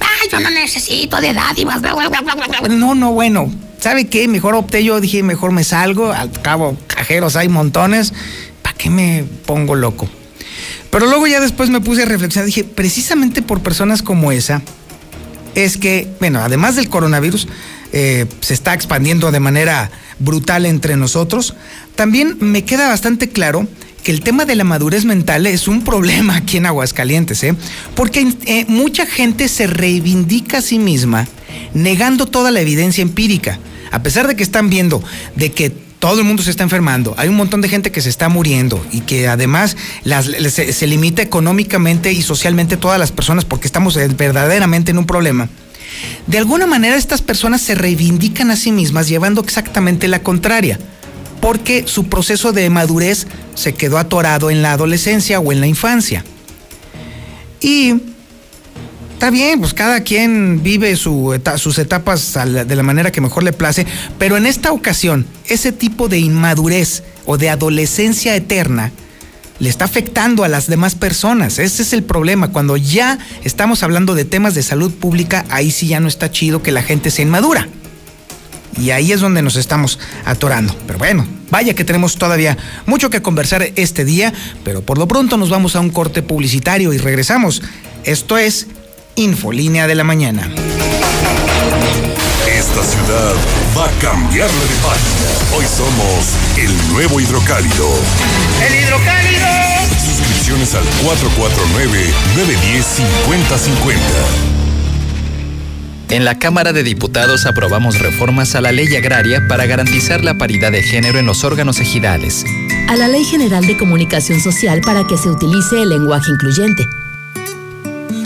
Ay, yo no necesito de dádivas. No, no, bueno, ¿sabe qué? Mejor opté yo, dije, mejor me salgo, al cabo, cajeros hay montones, ¿para qué me pongo loco? Pero luego ya después me puse a reflexionar, dije, precisamente por personas como esa, es que, bueno, además del coronavirus, eh, se está expandiendo de manera brutal entre nosotros, también me queda bastante claro que el tema de la madurez mental es un problema aquí en Aguascalientes, ¿eh? porque eh, mucha gente se reivindica a sí misma negando toda la evidencia empírica, a pesar de que están viendo de que todo el mundo se está enfermando, hay un montón de gente que se está muriendo y que además se, se, limita económicamente y socialmente todas las personas porque estamos verdaderamente en un problema. De alguna manera estas personas se reivindican a sí mismas llevando exactamente la contraria, porque su proceso de madurez se quedó atorado en la adolescencia o en la infancia. Y Está bien, pues cada quien vive sus etapas de la manera que mejor le place, pero en esta ocasión, ese tipo de inmadurez o de adolescencia eterna le está afectando a las demás personas. Ese es el problema. Cuando ya estamos hablando de temas de salud pública, ahí sí ya no está chido que la gente sea inmadura. Y ahí es donde nos estamos atorando. Pero bueno, vaya que tenemos todavía mucho que conversar este día, pero por lo pronto nos vamos a un corte publicitario y regresamos. Esto es Infolínea de la Mañana. Esta ciudad va a cambiarle de página. Hoy somos el nuevo hidrocálido. ¡El hidrocálido! Suscripciones al 449-910-5050. En la Cámara de Diputados aprobamos reformas a la ley agraria para garantizar la paridad de género en los órganos ejidales. A la Ley General de Comunicación Social para que se utilice el lenguaje incluyente.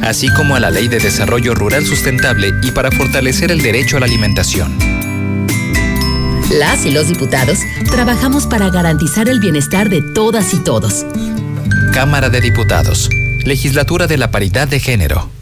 Así como a la Ley de Desarrollo Rural Sustentable y para fortalecer el derecho a la alimentación. Las y los diputados trabajamos para garantizar el bienestar de todas y todos. Cámara de Diputados. Legislatura de la Paridad de Género.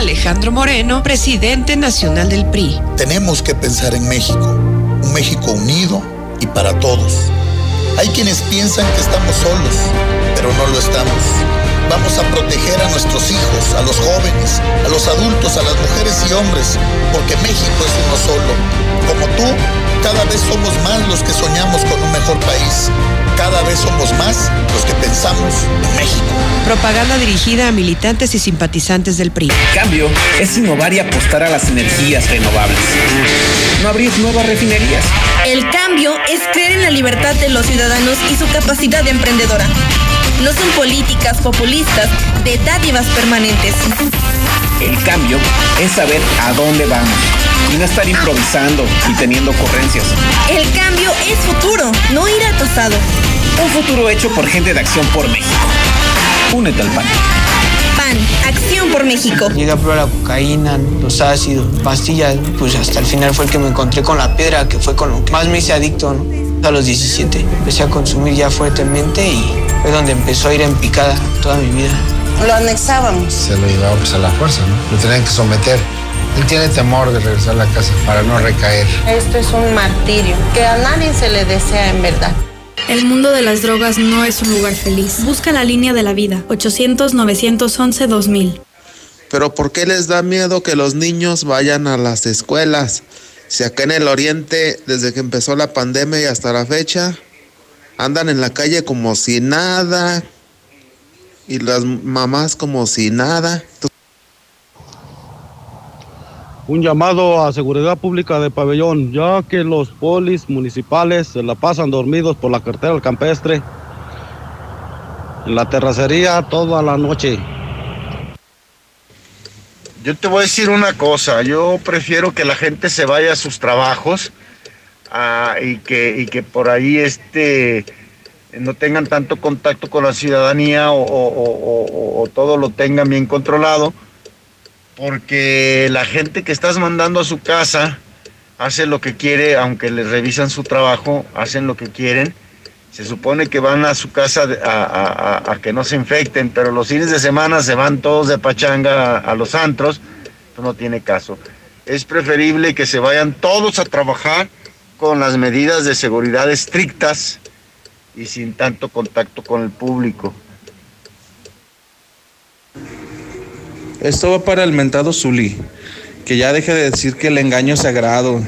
Alejandro Moreno, presidente nacional del PRI. Tenemos que pensar en México, un México unido y para todos. Hay quienes piensan que estamos solos, pero no lo estamos. Vamos a proteger a nuestros hijos, a los jóvenes, a los adultos, a las mujeres y hombres, porque México es uno solo. Como tú, cada vez somos más los que soñamos con un mejor país. Cada vez somos más los que pensamos en México. Propaganda dirigida a militantes y simpatizantes del PRI. Cambio es innovar y apostar a las energías renovables. No abrir nuevas refinerías. El cambio es creer en la libertad de los ciudadanos y su capacidad de emprendedora. No son políticas populistas de dádivas permanentes. El cambio es saber a dónde vamos y no estar improvisando y teniendo ocurrencias. El cambio es futuro, no ir atrasado. Un futuro hecho por gente de Acción por México. Únete al PAN. PAN, Acción por México. Llegué a probar la cocaína, los ácidos, pastillas, pues hasta el final fue el que me encontré con la piedra, que fue con lo que más me hice adicto, ¿no? A los 17 empecé a consumir ya fuertemente y fue donde empezó a ir en picada toda mi vida. Lo anexábamos. Se lo llevábamos a la fuerza, ¿no? Lo tenían que someter. Él tiene temor de regresar a la casa para no recaer. Esto es un martirio que a nadie se le desea en verdad. El mundo de las drogas no es un lugar feliz. Busca la línea de la vida. 800-911-2000. Pero ¿por qué les da miedo que los niños vayan a las escuelas? Si acá en el oriente, desde que empezó la pandemia y hasta la fecha, andan en la calle como si nada. Y las mamás como si nada. un llamado a seguridad pública de pabellón, ya que los polis municipales se la pasan dormidos por la carretera del campestre, en la terracería toda la noche. Yo te voy a decir una cosa, yo prefiero que la gente se vaya a sus trabajos ah, y, que, y que por ahí este, no tengan tanto contacto con la ciudadanía o, o, o todo lo tengan bien controlado porque la gente que estás mandando a su casa hace lo que quiere, aunque les revisan su trabajo, hacen lo que quieren. Se supone que van a su casa a, que no se infecten, pero los fines de semana se van todos de pachanga a, los antros. Esto no tiene caso. Es preferible que se vayan todos a trabajar con las medidas de seguridad estrictas y sin tanto contacto con el público. Esto va para el mentado Zuli que ya deje de decir que el engaño es sagrado.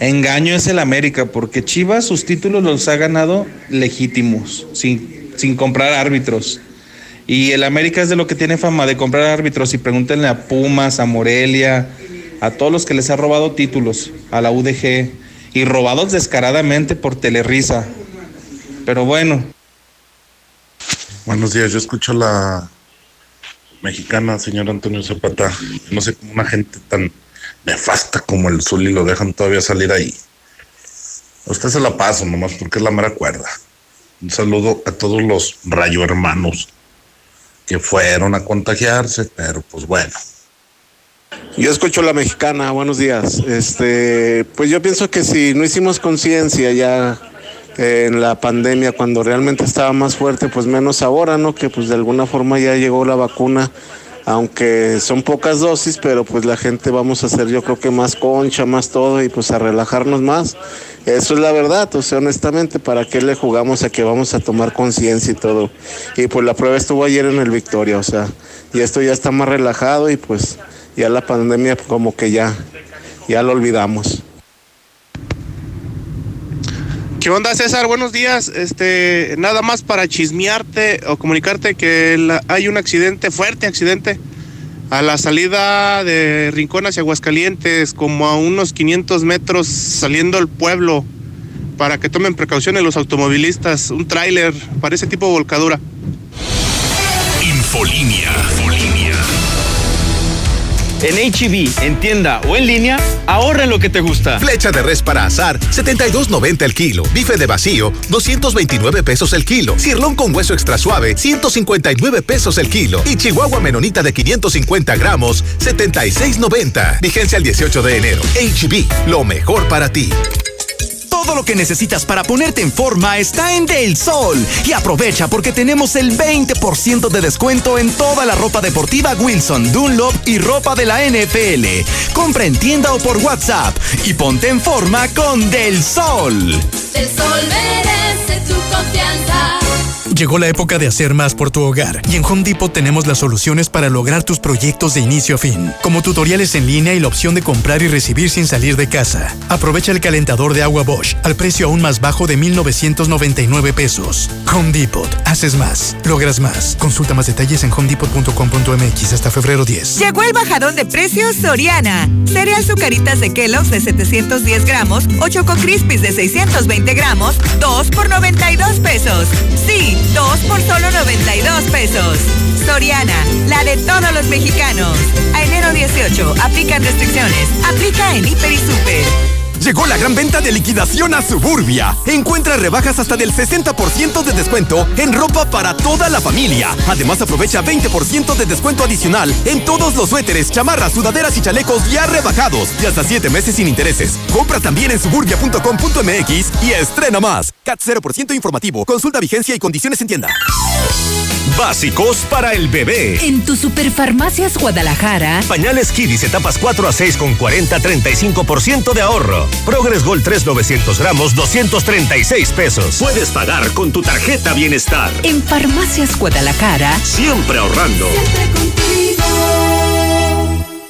Engaño es el América, porque Chivas sus títulos los ha ganado legítimos, sin, sin comprar árbitros. Y el América es de lo que tiene fama, de comprar árbitros. Y pregúntenle a Pumas, a Morelia, a todos los que les ha robado títulos, a la UDG, y robados descaradamente por Telerisa. Pero bueno. Buenos días, yo escucho la mexicana, señor Antonio Zapata. No sé cómo una gente tan nefasta como el Zuli lo dejan todavía salir ahí. usted se la paso nomás porque es la mera cuerda. Un saludo a todos los rayo hermanos que fueron a contagiarse, pero pues bueno. Yo escucho la mexicana, buenos días. Este, pues yo pienso que si no hicimos conciencia ya en la pandemia, cuando realmente estaba más fuerte, pues menos ahora, ¿no? Que pues de alguna forma ya llegó la vacuna, aunque son pocas dosis, pero pues la gente vamos a hacer yo creo que más concha, más todo y pues a relajarnos más. Eso es la verdad, o sea, honestamente, ¿para qué le jugamos a que vamos a tomar conciencia y todo? Y pues la prueba estuvo ayer en el Victoria, o sea, y esto ya está más relajado y pues ya la pandemia como que ya, ya lo olvidamos. ¿Qué onda, César? Buenos días. Este, nada más para chismearte o comunicarte que hay un accidente, fuerte accidente, a la salida de Rincón hacia Aguascalientes, como a unos 500 metros saliendo el pueblo, para que tomen precauciones los automovilistas. Un tráiler, parece tipo volcadura. Infolínea. En HB, e en tienda o en línea, ahorra en lo que te gusta. Flecha de res para azar, 72.90 el kilo. Bife de vacío, 229 pesos el kilo. Cirlón con hueso extra suave, 159 pesos el kilo. Y Chihuahua menonita de 550 gramos, 76.90. Vigencia el 18 de enero. HB, e lo mejor para ti. Todo lo que necesitas para ponerte en forma está en Del Sol. Y aprovecha porque tenemos el 20% de descuento en toda la ropa deportiva Wilson, Dunlop y ropa de la NFL. Compra en tienda o por WhatsApp y ponte en forma con Del Sol. Del Sol merece tu confianza. Llegó la época de hacer más por tu hogar y en Home Depot tenemos las soluciones para lograr tus proyectos de inicio a fin, como tutoriales en línea y la opción de comprar y recibir sin salir de casa. Aprovecha el calentador de agua Bosch al precio aún más bajo de 1,999 pesos. Home Depot. Haces más. Logras más. Consulta más detalles en homedepot.com.mx hasta febrero 10. Llegó el bajadón de precios Soriana. Cereal Zucaritas de Kellogg's de 710 gramos o Choco Crispies de 620 gramos, 2 por 92 pesos. Sí, 2 por solo 92 pesos. Soriana, la de todos los mexicanos. A enero 18, aplican restricciones. Aplica en Hiper y Super. Llegó la gran venta de liquidación a Suburbia. Encuentra rebajas hasta del 60% de descuento en ropa para toda la familia. Además, aprovecha 20% de descuento adicional en todos los suéteres, chamarras, sudaderas y chalecos ya rebajados y hasta 7 meses sin intereses. Compra también en suburbia.com.mx y estrena más. CAT 0% informativo. Consulta vigencia y condiciones en tienda. Básicos para el bebé. En tu Superfarmacias Guadalajara. Pañales Kidis etapas 4 a 6 con 40-35% de ahorro. Progress Gold 3 900 gramos 236 pesos. Puedes pagar con tu tarjeta Bienestar. En Farmacias Guadalajara. Siempre ahorrando.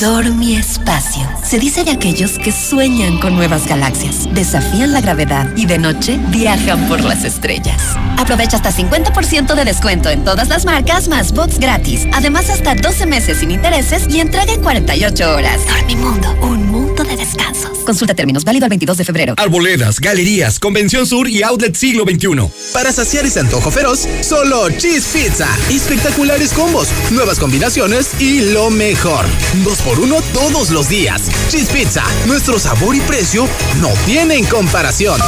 Dormi Espacio. Se dice de aquellos que sueñan con nuevas galaxias, desafían la gravedad y de noche viajan por las estrellas. Aprovecha hasta 50% de descuento en todas las marcas más box gratis. Además, hasta 12 meses sin intereses y entrega en 48 horas. Dormimundo, un mundo de descansos. Consulta términos, válido al 22 de febrero. Arboledas, galerías, Convención Sur y Outlet Siglo XXI. Para saciar ese antojo feroz, solo Cheese Pizza. Espectaculares combos, nuevas combinaciones y lo mejor. Por uno todos los días. Cheese Pizza, nuestro sabor y precio no tienen comparación.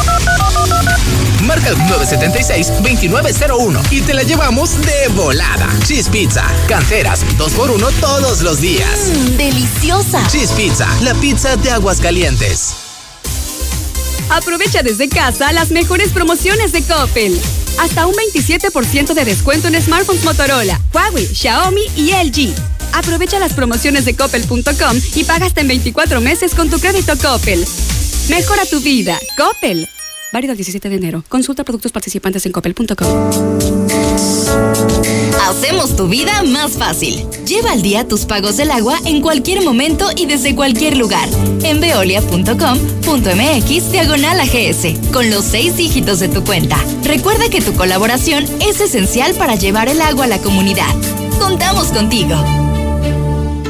Marca el 976-2901 y te la llevamos de volada. Cheese Pizza, canteras, dos por uno todos los días. Mmm, deliciosa. Cheese Pizza, la pizza de aguas calientes. Aprovecha desde casa las mejores promociones de Coppel. Hasta un 27% de descuento en smartphones Motorola, Huawei, Xiaomi y LG. Aprovecha las promociones de coppel.com y paga hasta en 24 meses con tu crédito Coppel. Mejora tu vida. Coppel. Válido el 17 de enero. Consulta productos participantes en coppel.com. Hacemos tu vida más fácil. Lleva al día tus pagos del agua en cualquier momento y desde cualquier lugar. En veolia.com.mx diagonal AGS, con los seis dígitos de tu cuenta. Recuerda que tu colaboración es esencial para llevar el agua a la comunidad. Contamos contigo.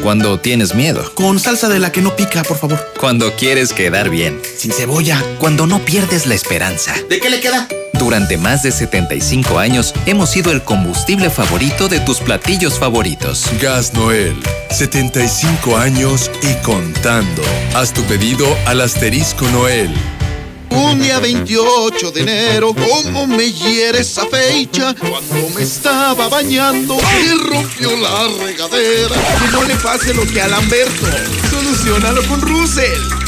Cuando tienes miedo. Con salsa de la que no pica, por favor. Cuando quieres quedar bien. Sin cebolla. Cuando no pierdes la esperanza. ¿De qué le queda? Durante más de 75 años hemos sido el combustible favorito de tus platillos favoritos. Gas Noel, 75 años y contando. Haz tu pedido al asterisco Noel. Un día 28 de enero, ¿cómo me hiere esa fecha? Cuando me estaba bañando y rompió la regadera. Que no le pase lo que a Lamberto. Solucionalo con Russell.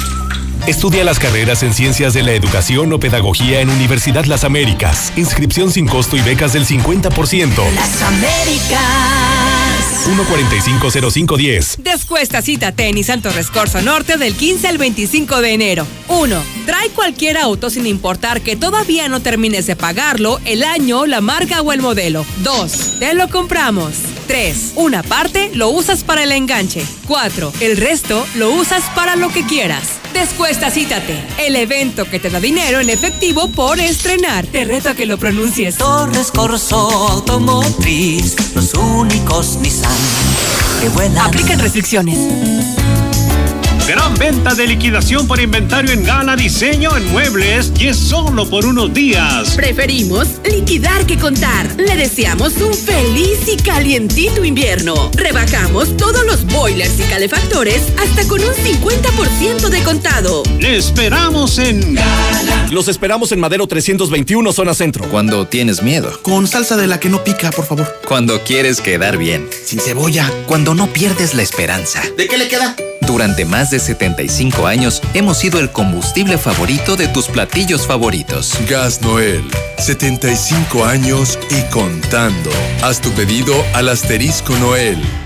Estudia las carreras en Ciencias de la Educación o Pedagogía en Universidad Las Américas. Inscripción sin costo y becas del 50%. Las Américas. 1450510. Descuesta cita tenis Santo Rescorso Norte del 15 al 25 de enero. 1. Trae cualquier auto sin importar que todavía no termines de pagarlo, el año, la marca o el modelo. 2. Te lo compramos. 3. Una parte lo usas para el enganche. 4. El resto lo usas para lo que quieras. Descuesta Cítate, el evento que te da dinero en efectivo por estrenar. Te reto a que lo pronuncies. Torres Corso Automotriz, los únicos Nissan que vuelan. Aplican restricciones. Gran venta de liquidación por inventario en Gala Diseño en Muebles y es solo por unos días. Preferimos liquidar que contar. Le deseamos un feliz y calientito invierno. Rebajamos todos los boilers y calefactores hasta con un 50% de contado. Le esperamos en Gala. Los esperamos en Madero 321, zona centro. Cuando tienes miedo. Con salsa de la que no pica, por favor. Cuando quieres quedar bien. Sin cebolla. Cuando no pierdes la esperanza. ¿De qué le queda? Durante más de 75 años hemos sido el combustible favorito de tus platillos favoritos. Gas Noel, 75 años y contando. Haz tu pedido al asterisco Noel.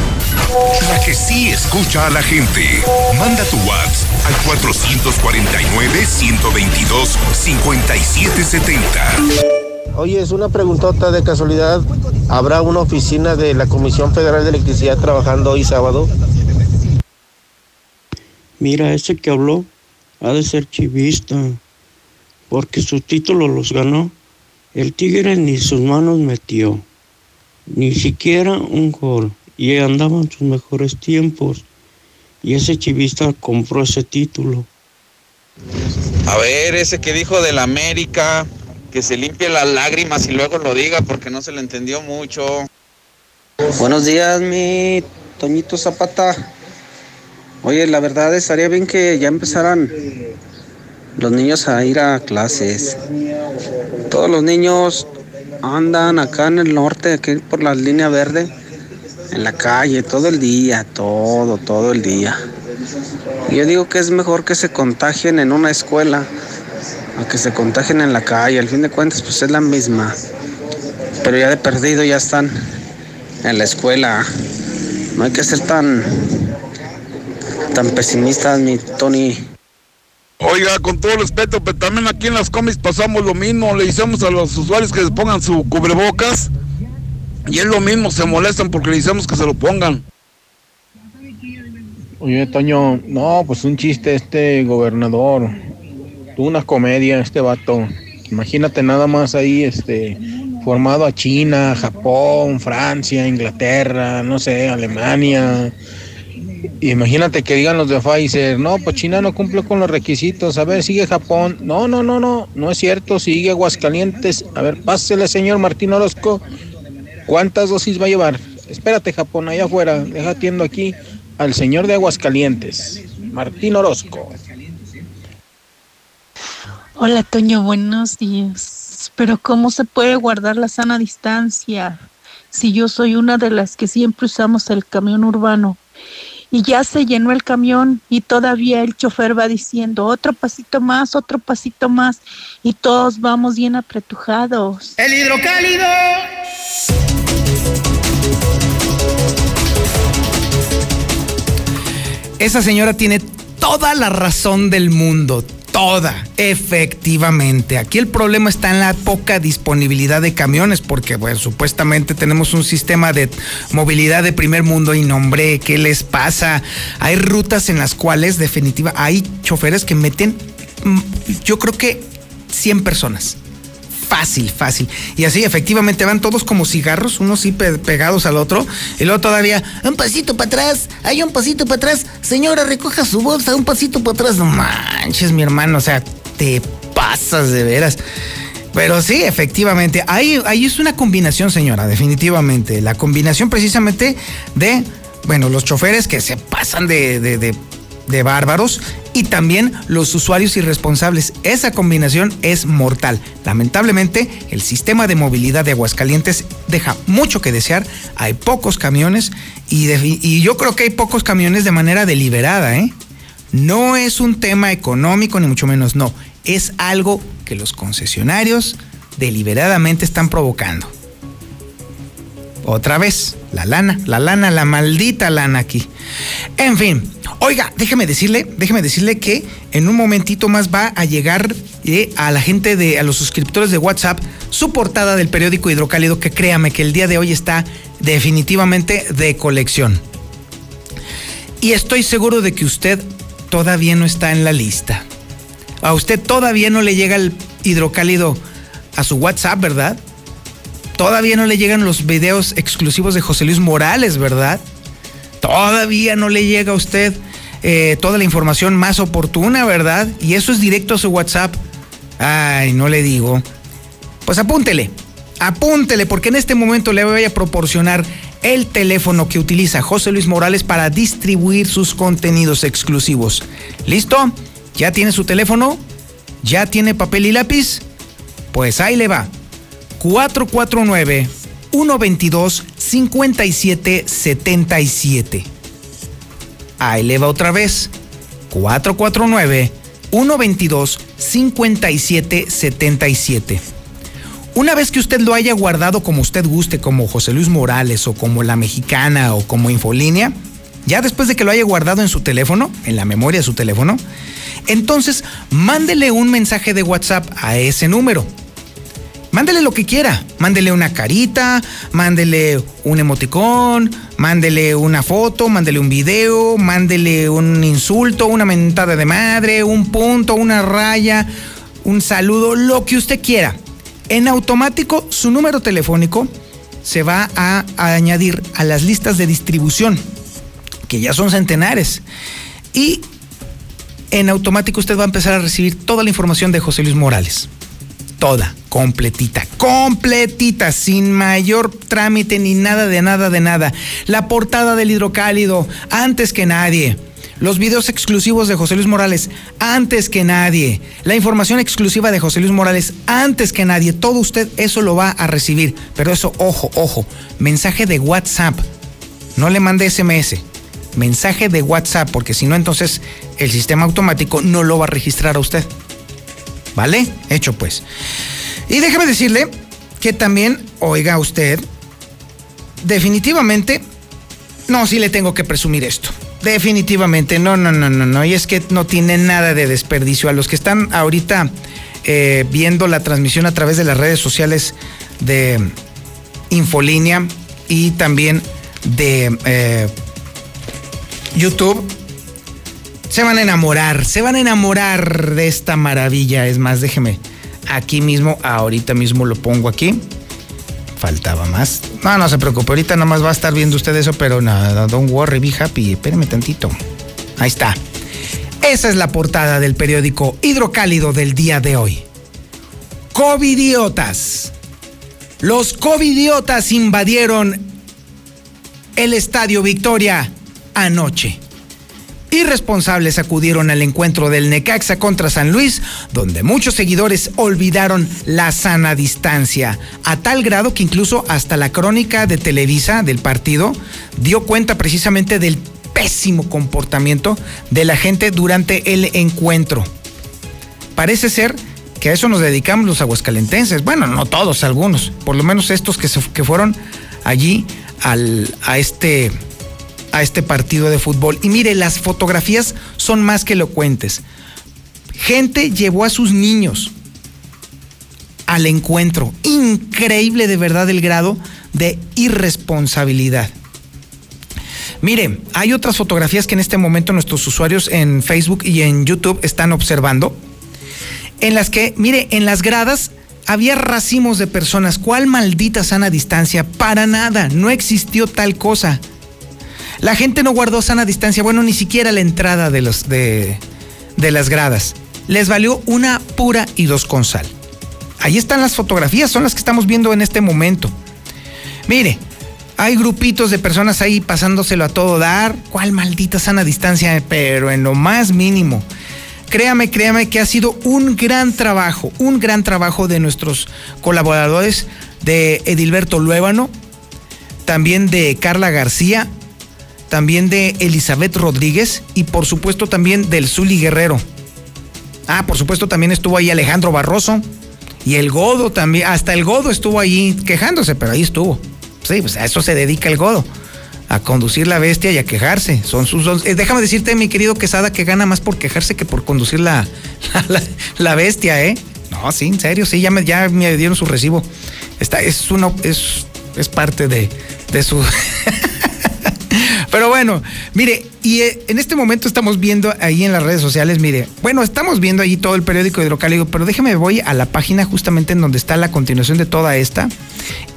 La que sí escucha a la gente. Manda tu WhatsApp al 449-122-5770. Oye, es una preguntota de casualidad. ¿Habrá una oficina de la Comisión Federal de Electricidad trabajando hoy sábado? Mira, ese que habló ha de ser chivista, porque sus títulos los ganó. El Tigre ni sus manos metió, ni siquiera un gol y andaban sus mejores tiempos. Y ese chivista compró ese título. A ver, ese que dijo del América, que se limpie las lágrimas y luego lo diga porque no se le entendió mucho. Buenos días, mi Toñito Zapata. Oye, la verdad estaría bien que ya empezaran los niños a ir a clases. Todos los niños andan acá en el norte, aquí por la línea verde en la calle todo el día, todo, todo el día. Yo digo que es mejor que se contagien en una escuela a que se contagien en la calle. Al fin de cuentas, pues es la misma. Pero ya de perdido ya están en la escuela. No hay que ser tan, tan pesimistas, mi Tony. Oiga, con todo respeto, pero también aquí en las comis pasamos lo mismo. Le decimos a los usuarios que se pongan su cubrebocas. Y es lo mismo, se molestan porque le decimos que se lo pongan. Oye, Toño, no, pues un chiste este gobernador. Una comedia este vato. Imagínate nada más ahí, este, formado a China, Japón, Francia, Inglaterra, no sé, Alemania. Imagínate que digan los de Pfizer, no, pues China no cumple con los requisitos. A ver, sigue Japón. No, no, no, no, no es cierto, sigue Aguascalientes. A ver, pásele, señor Martín Orozco. ¿Cuántas dosis va a llevar? Espérate, Japón, allá afuera. Deja atiendo aquí al señor de Aguascalientes, Martín Orozco. Hola Toño, buenos días. Pero ¿cómo se puede guardar la sana distancia si yo soy una de las que siempre usamos el camión urbano? Y ya se llenó el camión y todavía el chofer va diciendo otro pasito más, otro pasito más y todos vamos bien apretujados. El hidrocálido. Esa señora tiene toda la razón del mundo. Toda, efectivamente. Aquí el problema está en la poca disponibilidad de camiones, porque, bueno, supuestamente tenemos un sistema de movilidad de primer mundo y nombre, ¿qué les pasa? Hay rutas en las cuales, definitiva, hay choferes que meten, mm, yo creo que 100 personas fácil, fácil. Y así efectivamente van todos como cigarros, unos sí pegados al otro, y luego todavía, un pasito para atrás, hay un pasito para atrás, señora, recoja su bolsa, un pasito para atrás, no manches, mi hermano, o sea, te pasas de veras. Pero sí, efectivamente, ahí, ahí es una combinación, señora, definitivamente. La combinación precisamente de, bueno, los choferes que se pasan de, de bárbaros y también los usuarios irresponsables. Esa combinación es mortal. Lamentablemente, el sistema de movilidad de Aguascalientes deja mucho que desear. Hay pocos camiones y, yo creo que hay pocos camiones de manera deliberada. ¿eh? No es un tema económico, ni mucho menos, no. Es algo que los concesionarios deliberadamente están provocando. Otra vez, la lana, la lana, la maldita lana aquí. En fin, oiga, déjeme decirle, déjeme decirle que en un momentito más va a llegar eh, a la gente de, a los suscriptores de WhatsApp, su portada del periódico Hidrocálido, que créame que el día de hoy está definitivamente de colección. Y estoy seguro de que usted todavía no está en la lista. A usted todavía no le llega el hidrocálido a su WhatsApp, ¿verdad? Todavía no le llegan los videos exclusivos de José Luis Morales, ¿verdad? Todavía no le llega a usted eh, toda la información más oportuna, ¿verdad? Y eso es directo a su WhatsApp. Ay, no le digo. Pues apúntele, apúntele, porque en este momento le voy a proporcionar el teléfono que utiliza José Luis Morales para distribuir sus contenidos exclusivos. ¿Listo? ¿Ya tiene su teléfono? ¿Ya tiene papel y lápiz? Pues ahí le va. 449 122 5777. Ahí le va otra vez. 449 122 5777. Una vez que usted lo haya guardado como usted guste, como José Luis Morales o como La Mexicana o como Infolínea, ya después de que lo haya guardado en su teléfono, en la memoria de su teléfono, entonces mándele un mensaje de WhatsApp a ese número mándele lo que quiera. Mándele una carita, mándele un emoticón, mándele una foto, mándele un video, mándele un insulto, una mentada de madre, un punto, una raya, un saludo, lo que usted quiera. En automático, su número telefónico se va a, añadir a las listas de distribución, que ya son centenares. Y en automático usted va a empezar a recibir toda la información de José Luis Morales toda, completita, completita, sin mayor trámite ni nada de nada de nada. La portada del hidrocálido, antes que nadie. Los videos exclusivos de José Luis Morales, antes que nadie. La información exclusiva de José Luis Morales, antes que nadie. Todo usted eso lo va a recibir. Pero eso, ojo, ojo. Mensaje de WhatsApp. No le mande SMS. Mensaje de WhatsApp, porque si no, entonces el sistema automático no lo va a registrar a usted. ¿Vale? Hecho pues. Y déjeme decirle que también, oiga usted, definitivamente, no, sí le tengo que presumir esto. Definitivamente, no, no, no, no, no. Y es que no tiene nada de desperdicio. A los que están ahorita eh, viendo la transmisión a través de las redes sociales de Infolínea y también de eh, YouTube, se van a enamorar, se van a enamorar de esta maravilla. Es más, déjeme, aquí mismo, ahorita mismo lo pongo aquí. Faltaba más. No, no se preocupe, ahorita nada más va a estar viendo usted eso, pero nada, don't worry, be happy. Espéreme tantito. Ahí está. Esa es la portada del periódico Hidrocálido del día de hoy. Covidiotas. Los covidiotas invadieron el Estadio Victoria anoche. Irresponsables acudieron al encuentro del Necaxa contra San Luis, donde muchos seguidores olvidaron la sana distancia, a tal grado que incluso hasta la crónica de Televisa del partido dio cuenta precisamente del pésimo comportamiento de la gente durante el encuentro. Parece ser que a eso nos dedicamos los aguascalentenses. Bueno, no todos, algunos. Por lo menos estos que, se, que fueron allí al, a este a este partido de fútbol. Y mire, las fotografías son más que elocuentes. Gente llevó a sus niños al encuentro. Increíble de verdad el grado de irresponsabilidad. Mire, hay otras fotografías que en este momento nuestros usuarios en Facebook y en YouTube están observando, en las que, mire, en las gradas había racimos de personas. ¿Cuál maldita sana distancia? Para nada, no existió tal cosa. La gente no guardó sana distancia, bueno, ni siquiera la entrada de, los, de, las gradas. Les valió una pura y dos con sal. Ahí están las fotografías, son las que estamos viendo en este momento. Mire, hay grupitos de personas ahí pasándoselo a todo dar. ¿Cuál maldita sana distancia? Pero en lo más mínimo. Créame, créame que ha sido un gran trabajo, un gran trabajo de nuestros colaboradores, de Edilberto Luébano, también de Carla García, también de Elizabeth Rodríguez y por supuesto también del Zuli Guerrero. Ah, por supuesto también estuvo ahí Alejandro Barroso y el Godo también, hasta el Godo estuvo ahí quejándose, pero ahí estuvo. Sí, pues a eso se dedica el Godo, a conducir la bestia y a quejarse. Son sus, eh, déjame decirte, mi querido Quesada, que gana más por quejarse que por conducir la, la, la bestia, ¿eh? No, sí, en serio, sí, ya me, ya me dieron su recibo. Está, es uno, es, es parte de, de su. Pero bueno, mire, y eh, en este momento estamos viendo ahí en las redes sociales, mire, bueno, estamos viendo ahí todo el periódico hidrocálido, pero déjeme voy a la página justamente en donde está la continuación de toda esta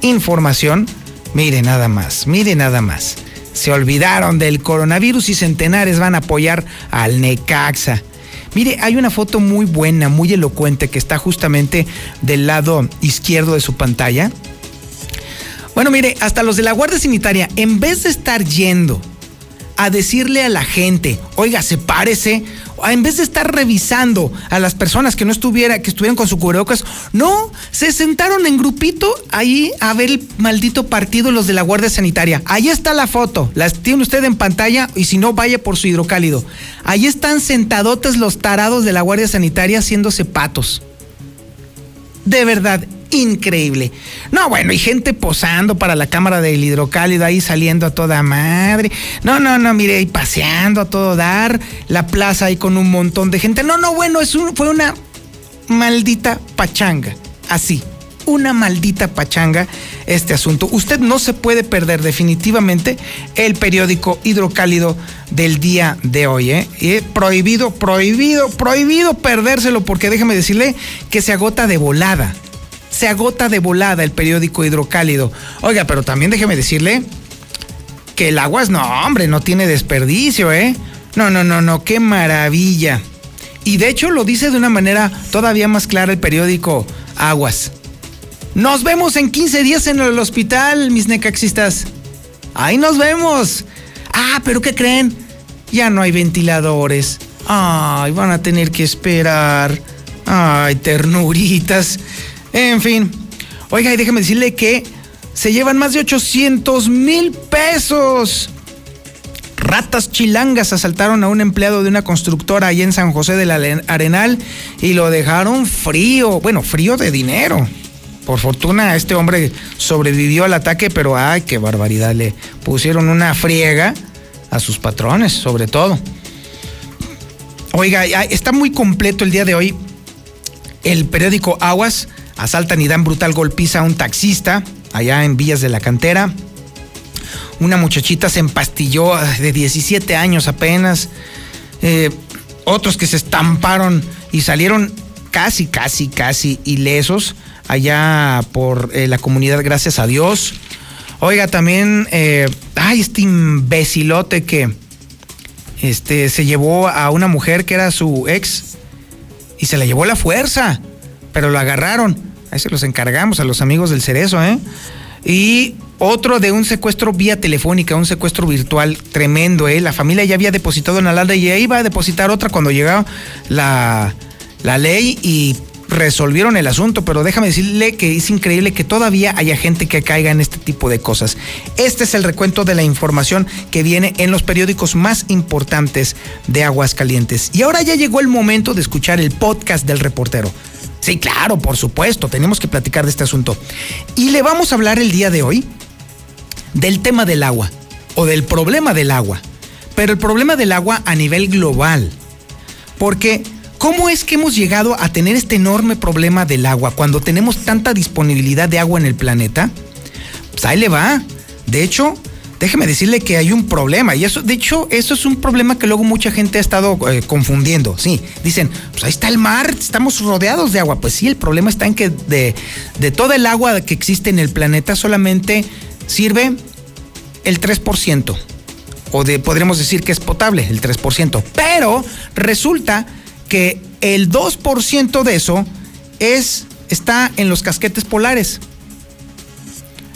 información. Mire nada más, mire nada más. Se olvidaron del coronavirus y centenares van a apoyar al Necaxa. Mire, hay una foto muy buena, muy elocuente que está justamente del lado izquierdo de su pantalla. Bueno, mire, hasta los de la Guardia Sanitaria, en vez de estar yendo a decirle a la gente, oiga, sepárese, en vez de estar revisando a las personas que no estuviera, que estuvieran con su cubrebocas, no, se sentaron en grupito ahí a ver el maldito partido los de la Guardia Sanitaria. Ahí está la foto, la tiene usted en pantalla y si no, vaya por su hidrocálido. Ahí están sentadotes los tarados de la Guardia Sanitaria haciéndose patos. De verdad, increíble. No, bueno, y gente posando para la cámara del hidrocálido ahí saliendo a toda madre. No, no, no, mire, ahí paseando a todo dar. La plaza ahí con un montón de gente. No, no, bueno, es fue una maldita pachanga. Así. Una maldita pachanga este asunto. Usted no se puede perder definitivamente el periódico hidrocálido del día de hoy. ¿eh? Y prohibido, prohibido, prohibido perdérselo porque déjeme decirle que se agota de volada se agota de volada el periódico hidrocálido. Oiga, pero también déjeme decirle que el aguas, no, hombre, no tiene desperdicio, ¿eh? No, no, no, no, qué maravilla. Y de hecho lo dice de una manera todavía más clara el periódico Aguas. Nos vemos en 15 días en el hospital, mis necaxistas. Ahí nos vemos. Ah, pero ¿qué creen? Ya no hay ventiladores. Ay, van a tener que esperar. Ay, ternuritas. En fin. Oiga, y déjeme decirle que se llevan más de 800 mil pesos. Ratas chilangas asaltaron a un empleado de una constructora ahí en San José del Arenal y lo dejaron frío. Bueno, frío de dinero. Por fortuna, este hombre sobrevivió al ataque, pero ay, qué barbaridad. Le pusieron una friega a sus patrones, sobre todo. Oiga, está muy completo el día de hoy. El periódico Aguas asaltan y dan brutal golpiza a un taxista allá en Villas de la Cantera. Una muchachita se empastilló de 17 años apenas. Eh, otros que se estamparon y salieron casi, casi, casi ilesos allá por eh, la comunidad, gracias a Dios. Oiga, también, eh, ay, este imbecilote que este, se llevó a una mujer que era su ex y se la llevó a la fuerza, pero lo agarraron. Ahí se los encargamos a los amigos del Cerezo, ¿eh? Y otro de un secuestro vía telefónica, un secuestro virtual tremendo, ¿eh? La familia ya había depositado una landa y iba a depositar otra cuando llegaba la, la ley y resolvieron el asunto, pero déjame decirle que es increíble que todavía haya gente que caiga en este tipo de cosas. Este es el recuento de la información que viene en los periódicos más importantes de Aguascalientes. Y ahora ya llegó el momento de escuchar el podcast del reportero. Sí, claro, por supuesto, tenemos que platicar de este asunto. Y le vamos a hablar el día de hoy del tema del agua o del problema del agua, pero el problema del agua a nivel global. Porque ¿Cómo es que hemos llegado a tener este enorme problema del agua cuando tenemos tanta disponibilidad de agua en el planeta? Pues ahí le va. De hecho, déjeme decirle que hay un problema. Y eso, de hecho, eso es un problema que luego mucha gente ha estado eh, confundiendo. Sí, dicen, pues ahí está el mar, estamos rodeados de agua. Pues sí, el problema está en que de, de toda el agua que existe en el planeta solamente sirve el 3%. O de, podríamos decir que es potable, el 3%. Pero resulta que el 2% de eso es, está en los casquetes polares.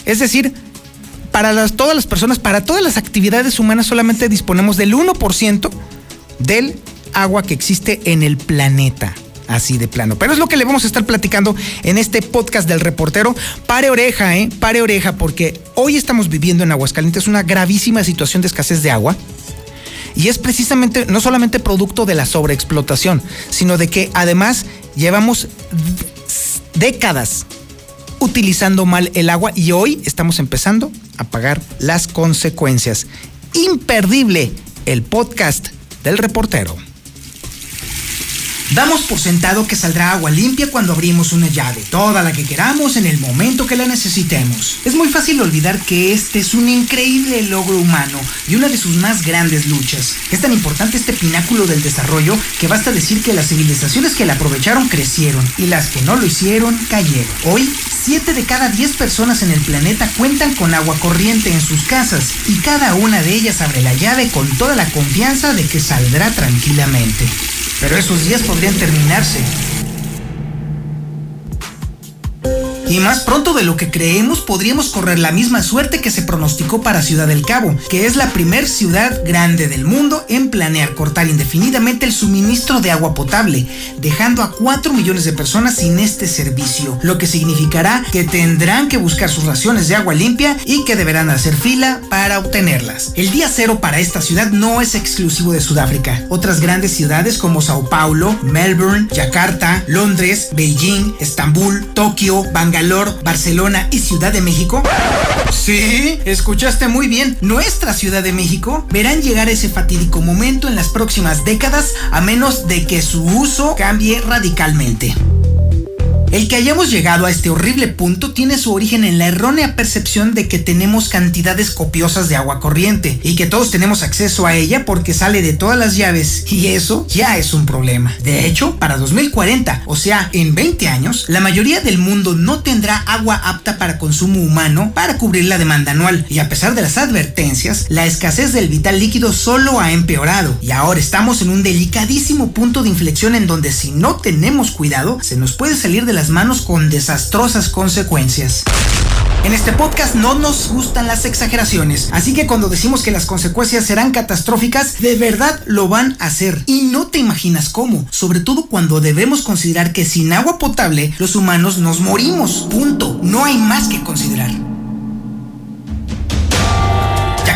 Es decir, para todas las personas, para todas las actividades humanas solamente disponemos del 1% del agua que existe en el planeta. Así de plano. Pero es lo que le vamos a estar platicando en este podcast del reportero. Pare oreja, ¿eh? Pare oreja, porque hoy estamos viviendo en Aguascalientes una gravísima situación de escasez de agua. Y es precisamente no solamente producto de la sobreexplotación, sino de que además llevamos décadas utilizando mal el agua y hoy estamos empezando a pagar las consecuencias. Imperdible el podcast del reportero. Damos por sentado que saldrá agua limpia cuando abrimos una llave, toda la que queramos en el momento que la necesitemos. Es muy fácil olvidar que este es un increíble logro humano y una de sus más grandes luchas. Es tan importante este pináculo del desarrollo que basta decir que las civilizaciones que la aprovecharon crecieron y las que no lo hicieron cayeron. Hoy, 7 de cada 10 personas en el planeta cuentan con agua corriente en sus casas y cada una de ellas abre la llave con toda la confianza de que saldrá tranquilamente. Pero esos días podrían terminarse. Y más pronto de lo que creemos podríamos correr la misma suerte que se pronosticó para Ciudad del Cabo, que es la primer ciudad grande del mundo en planear cortar indefinidamente el suministro de agua potable, dejando a 4 millones de personas sin este servicio, lo que significará que tendrán que buscar sus raciones de agua limpia y que deberán hacer fila para obtenerlas. El día cero para esta ciudad no es exclusivo de Sudáfrica. Otras grandes ciudades como Sao Paulo, Melbourne, Yakarta, Londres, Beijing, Estambul, Tokio, Barcelona y Ciudad de México? Sí, escuchaste muy bien. Nuestra Ciudad de México verán llegar ese fatídico momento en las próximas décadas a menos de que su uso cambie radicalmente. El que hayamos llegado a este horrible punto tiene su origen en la errónea percepción de que tenemos cantidades copiosas de agua corriente y que todos tenemos acceso a ella porque sale de todas las llaves y eso ya es un problema. De hecho, para 2040, o sea, en 20 años, la mayoría del mundo no tendrá agua apta para consumo humano para cubrir la demanda anual y a pesar de las advertencias, la escasez del vital líquido solo ha empeorado y ahora estamos en un delicadísimo punto de inflexión en donde si no tenemos cuidado, se nos puede salir de la manos con desastrosas consecuencias. En este podcast no nos gustan las exageraciones, así que cuando decimos que las consecuencias serán catastróficas, de verdad lo van a hacer. Y no te imaginas cómo, sobre todo cuando debemos considerar que sin agua potable los humanos nos morimos. Punto. No hay más que considerar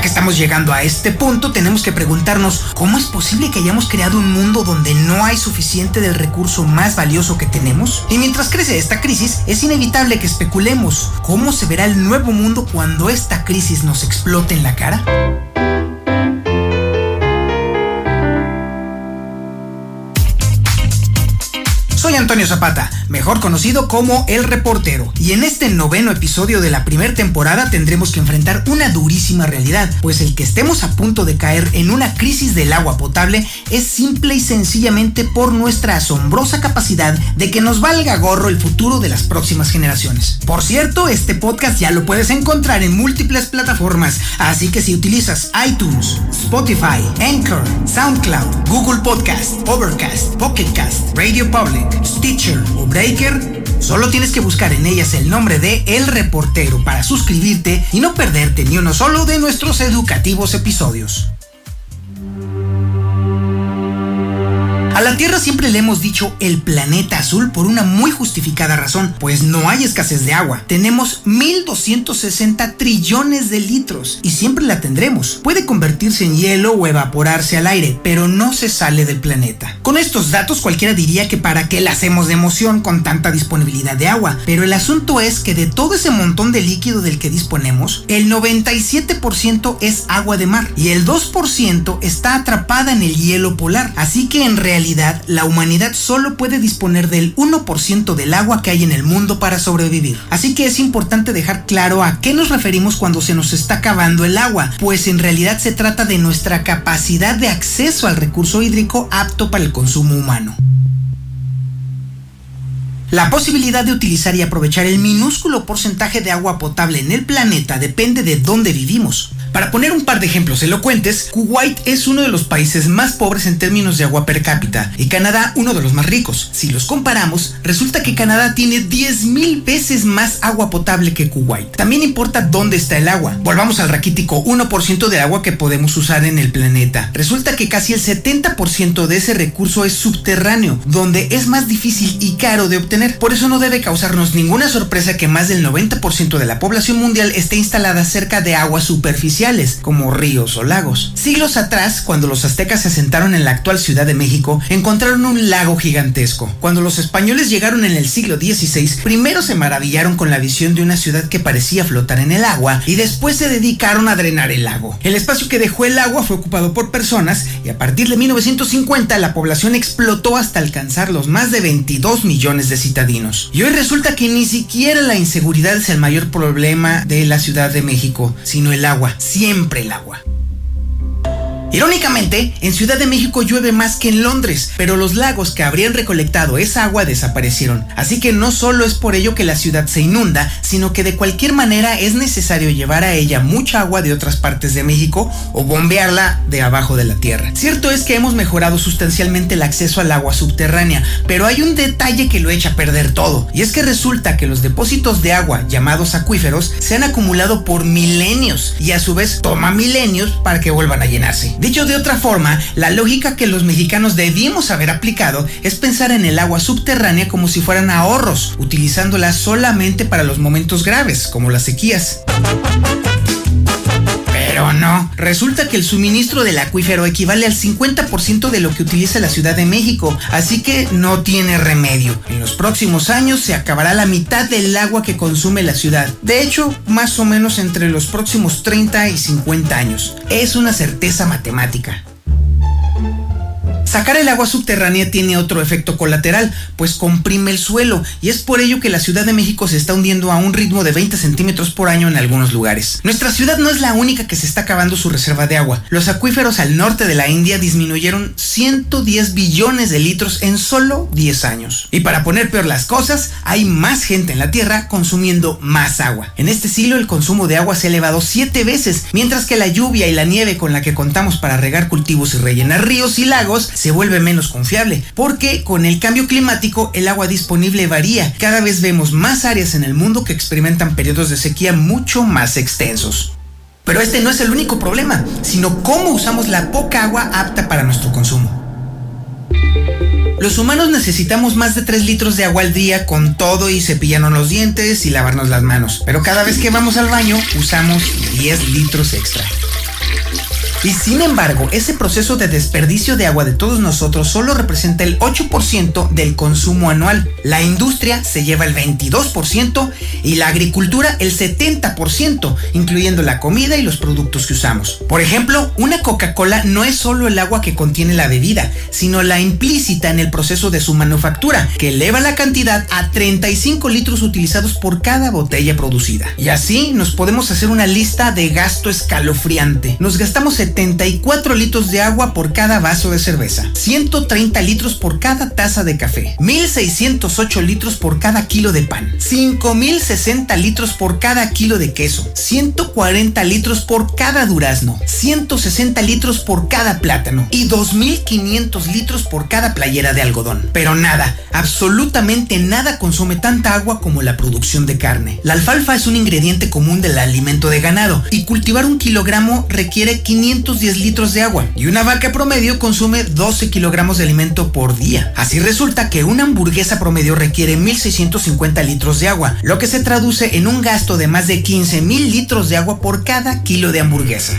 que estamos llegando a este punto, tenemos que preguntarnos cómo es posible que hayamos creado un mundo donde no hay suficiente del recurso más valioso que tenemos. Y mientras crece esta crisis, es inevitable que especulemos cómo se verá el nuevo mundo cuando esta crisis nos explote en la cara. Antonio Zapata, mejor conocido como El Reportero. Y en este noveno episodio de la primera temporada tendremos que enfrentar una durísima realidad, pues el que estemos a punto de caer en una crisis del agua potable es simple y sencillamente por nuestra asombrosa capacidad de que nos valga gorro el futuro de las próximas generaciones. Por cierto, este podcast ya lo puedes encontrar en múltiples plataformas, así que si utilizas iTunes, Spotify, Anchor, SoundCloud, Google Podcast, Overcast, Pocket Cast, Radio Public, Stitcher o Breaker, solo tienes que buscar en ellas el nombre de El Reportero para suscribirte y no perderte ni uno solo de nuestros educativos episodios. A la Tierra siempre le hemos dicho el planeta azul por una muy justificada razón, pues no hay escasez de agua. Tenemos 1260 trillones de litros y siempre la tendremos. Puede convertirse en hielo o evaporarse al aire, pero no se sale del planeta. Con estos datos cualquiera diría que para qué la hacemos de emoción con tanta disponibilidad de agua, pero el asunto es que de todo ese montón de líquido del que disponemos, el 97% es agua de mar y el 2% está atrapada en el hielo polar, así que en realidad la humanidad solo puede disponer del 1% del agua que hay en el mundo para sobrevivir. Así que es importante dejar claro a qué nos referimos cuando se nos está acabando el agua, pues en realidad se trata de nuestra capacidad de acceso al recurso hídrico apto para el consumo humano. La posibilidad de utilizar y aprovechar el minúsculo porcentaje de agua potable en el planeta depende de dónde vivimos. Para poner un par de ejemplos elocuentes, Kuwait es uno de los países más pobres en términos de agua per cápita y Canadá uno de los más ricos. Si los comparamos, resulta que Canadá tiene 10.000 veces más agua potable que Kuwait. También importa dónde está el agua. Volvamos al raquítico 1% de agua que podemos usar en el planeta. Resulta que casi el 70% de ese recurso es subterráneo, donde es más difícil y caro de obtener por eso no debe causarnos ninguna sorpresa que más del 90% de la población mundial esté instalada cerca de aguas como ríos o lagos. Siglos atrás, cuando los aztecas se asentaron en la actual Ciudad de México, encontraron un lago gigantesco. Cuando los españoles llegaron en el siglo XVI, primero se maravillaron con la visión de una ciudad que parecía flotar en el agua y después se dedicaron a drenar el lago. El espacio que dejó el agua fue ocupado por personas y a partir de 1950 la población explotó hasta alcanzar los más de 22 millones de y hoy resulta que ni siquiera la inseguridad es el mayor problema de la Ciudad de México, sino el agua, siempre el agua. Irónicamente, en Ciudad de México llueve más que en Londres, pero los lagos que habrían recolectado esa agua desaparecieron. Así que no solo es por ello que la ciudad se inunda, sino que de cualquier manera es necesario llevar a ella mucha agua de otras partes de México o bombearla de abajo de la tierra. Cierto es que hemos mejorado sustancialmente el acceso al agua subterránea, pero hay un detalle que lo echa a perder todo, y es que resulta que los depósitos de agua llamados acuíferos se han acumulado por milenios y a su vez toma milenios para que vuelvan a llenarse. Dicho de otra forma, la lógica que los mexicanos debimos haber aplicado es pensar en el agua subterránea como si fueran ahorros, utilizándola solamente para los momentos graves, como las sequías. Pero no, resulta que el suministro del acuífero equivale al 50% de lo que utiliza la Ciudad de México, así que no tiene remedio. En los próximos años se acabará la mitad del agua que consume la ciudad. De hecho, más o menos entre los próximos 30 y 50 años. Es una certeza matemática. Sacar el agua subterránea tiene otro efecto colateral, pues comprime el suelo, y es por ello que la Ciudad de México se está hundiendo a un ritmo de 20 centímetros por año en algunos lugares. Nuestra ciudad no es la única que se está acabando su reserva de agua. Los acuíferos al norte de la India disminuyeron 110 billones de litros en solo 10 años. Y para poner peor las cosas, hay más gente en la Tierra consumiendo más agua. En este siglo el consumo de agua se ha elevado 7 veces, mientras que la lluvia y la nieve con la que contamos para regar cultivos y rellenar ríos y lagos se vuelve menos confiable, porque con el cambio climático el agua disponible varía. Cada vez vemos más áreas en el mundo que experimentan periodos de sequía mucho más extensos. Pero este no es el único problema, sino cómo usamos la poca agua apta para nuestro consumo. Los humanos necesitamos más de 3 litros de agua al día con todo y cepillarnos los dientes y lavarnos las manos. Pero cada vez que vamos al baño usamos 10 litros extra. Y sin embargo, ese proceso de desperdicio de agua de todos nosotros solo representa el 8% del consumo anual. La industria se lleva el 22% y la agricultura el 70%, incluyendo la comida y los productos que usamos. Por ejemplo, una Coca-Cola no es solo el agua que contiene la bebida, sino la implícita en el proceso de su manufactura, que eleva la cantidad a 35 litros utilizados por cada botella producida. Y así nos podemos hacer una lista de gasto escalofriante. Nos gastamos 74 litros de agua por cada vaso de cerveza, 130 litros por cada taza de café, 1608 litros por cada kilo de pan, 5060 litros por cada kilo de queso, 140 litros por cada durazno, 160 litros por cada plátano y 2500 litros por cada playera de algodón. Pero nada, absolutamente nada consume tanta agua como la producción de carne. La alfalfa es un ingrediente común del alimento de ganado y cultivar un kilogramo requiere 510 litros de agua y una vaca promedio consume 12 kilogramos de alimento por día. Así resulta que una hamburguesa promedio requiere 1650 litros de agua, lo que se traduce en un gasto de más de 15 mil litros de agua por cada kilo de hamburguesa.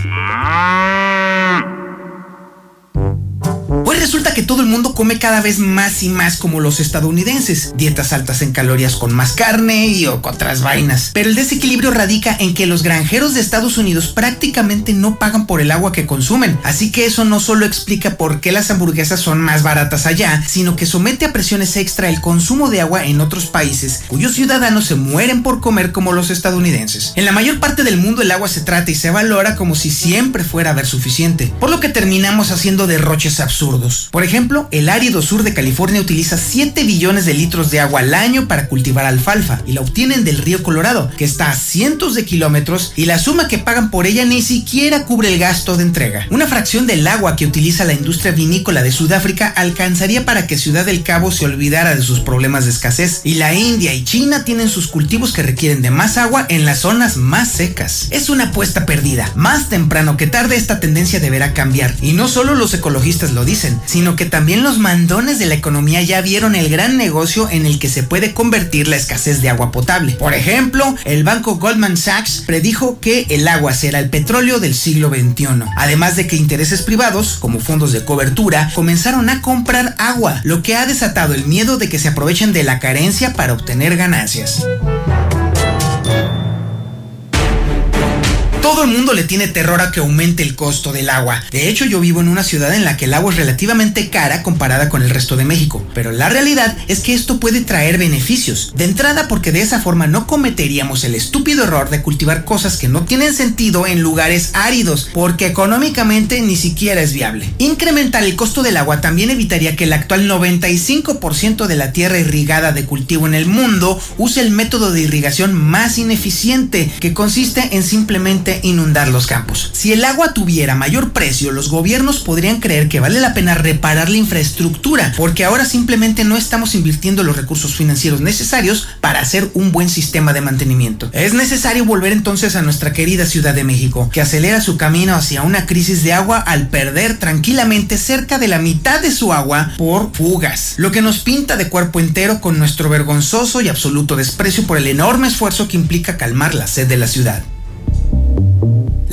Pues resulta que todo el mundo come cada vez más y más como los estadounidenses, dietas altas en calorías con más carne y otras vainas. Pero el desequilibrio radica en que los granjeros de Estados Unidos prácticamente no pagan por el agua que consumen, así que eso no solo explica por qué las hamburguesas son más baratas allá, sino que somete a presiones extra el consumo de agua en otros países cuyos ciudadanos se mueren por comer como los estadounidenses. En la mayor parte del mundo el agua se trata y se valora como si siempre fuera a haber suficiente, por lo que terminamos haciendo derroches absurdos. Por ejemplo, el árido sur de California utiliza 7 billones de litros de agua al año para cultivar alfalfa y la obtienen del río Colorado, que está a cientos de kilómetros y la suma que pagan por ella ni siquiera cubre el gasto de entrega. Una fracción del agua que utiliza la industria vinícola de Sudáfrica alcanzaría para que Ciudad del Cabo se olvidara de sus problemas de escasez y la India y China tienen sus cultivos que requieren de más agua en las zonas más secas. Es una apuesta perdida. Más temprano que tarde esta tendencia deberá cambiar y no solo los ecologistas lo dicen, sino que también los mandones de la economía ya vieron el gran negocio en el que se puede convertir la escasez de agua potable. Por ejemplo, el banco Goldman Sachs predijo que el agua será el petróleo del siglo XXI. Además de que intereses privados, como fondos de cobertura, comenzaron a comprar agua, lo que ha desatado el miedo de que se aprovechen de la carencia para obtener ganancias. Todo el mundo le tiene terror a que aumente el costo del agua. De hecho, yo vivo en una ciudad en la que el agua es relativamente cara comparada con el resto de México. Pero la realidad es que esto puede traer beneficios. De entrada porque de esa forma no cometeríamos el estúpido error de cultivar cosas que no tienen sentido en lugares áridos, porque económicamente ni siquiera es viable. Incrementar el costo del agua también evitaría que el actual 95% de la tierra irrigada de cultivo en el mundo use el método de irrigación más ineficiente, que consiste en simplemente inundar los campos. Si el agua tuviera mayor precio, los gobiernos podrían creer que vale la pena reparar la infraestructura, porque ahora simplemente no estamos invirtiendo los recursos financieros necesarios para hacer un buen sistema de mantenimiento. Es necesario volver entonces a nuestra querida Ciudad de México, que acelera su camino hacia una crisis de agua al perder tranquilamente cerca de la mitad de su agua por fugas, lo que nos pinta de cuerpo entero con nuestro vergonzoso y absoluto desprecio por el enorme esfuerzo que implica calmar la sed de la ciudad.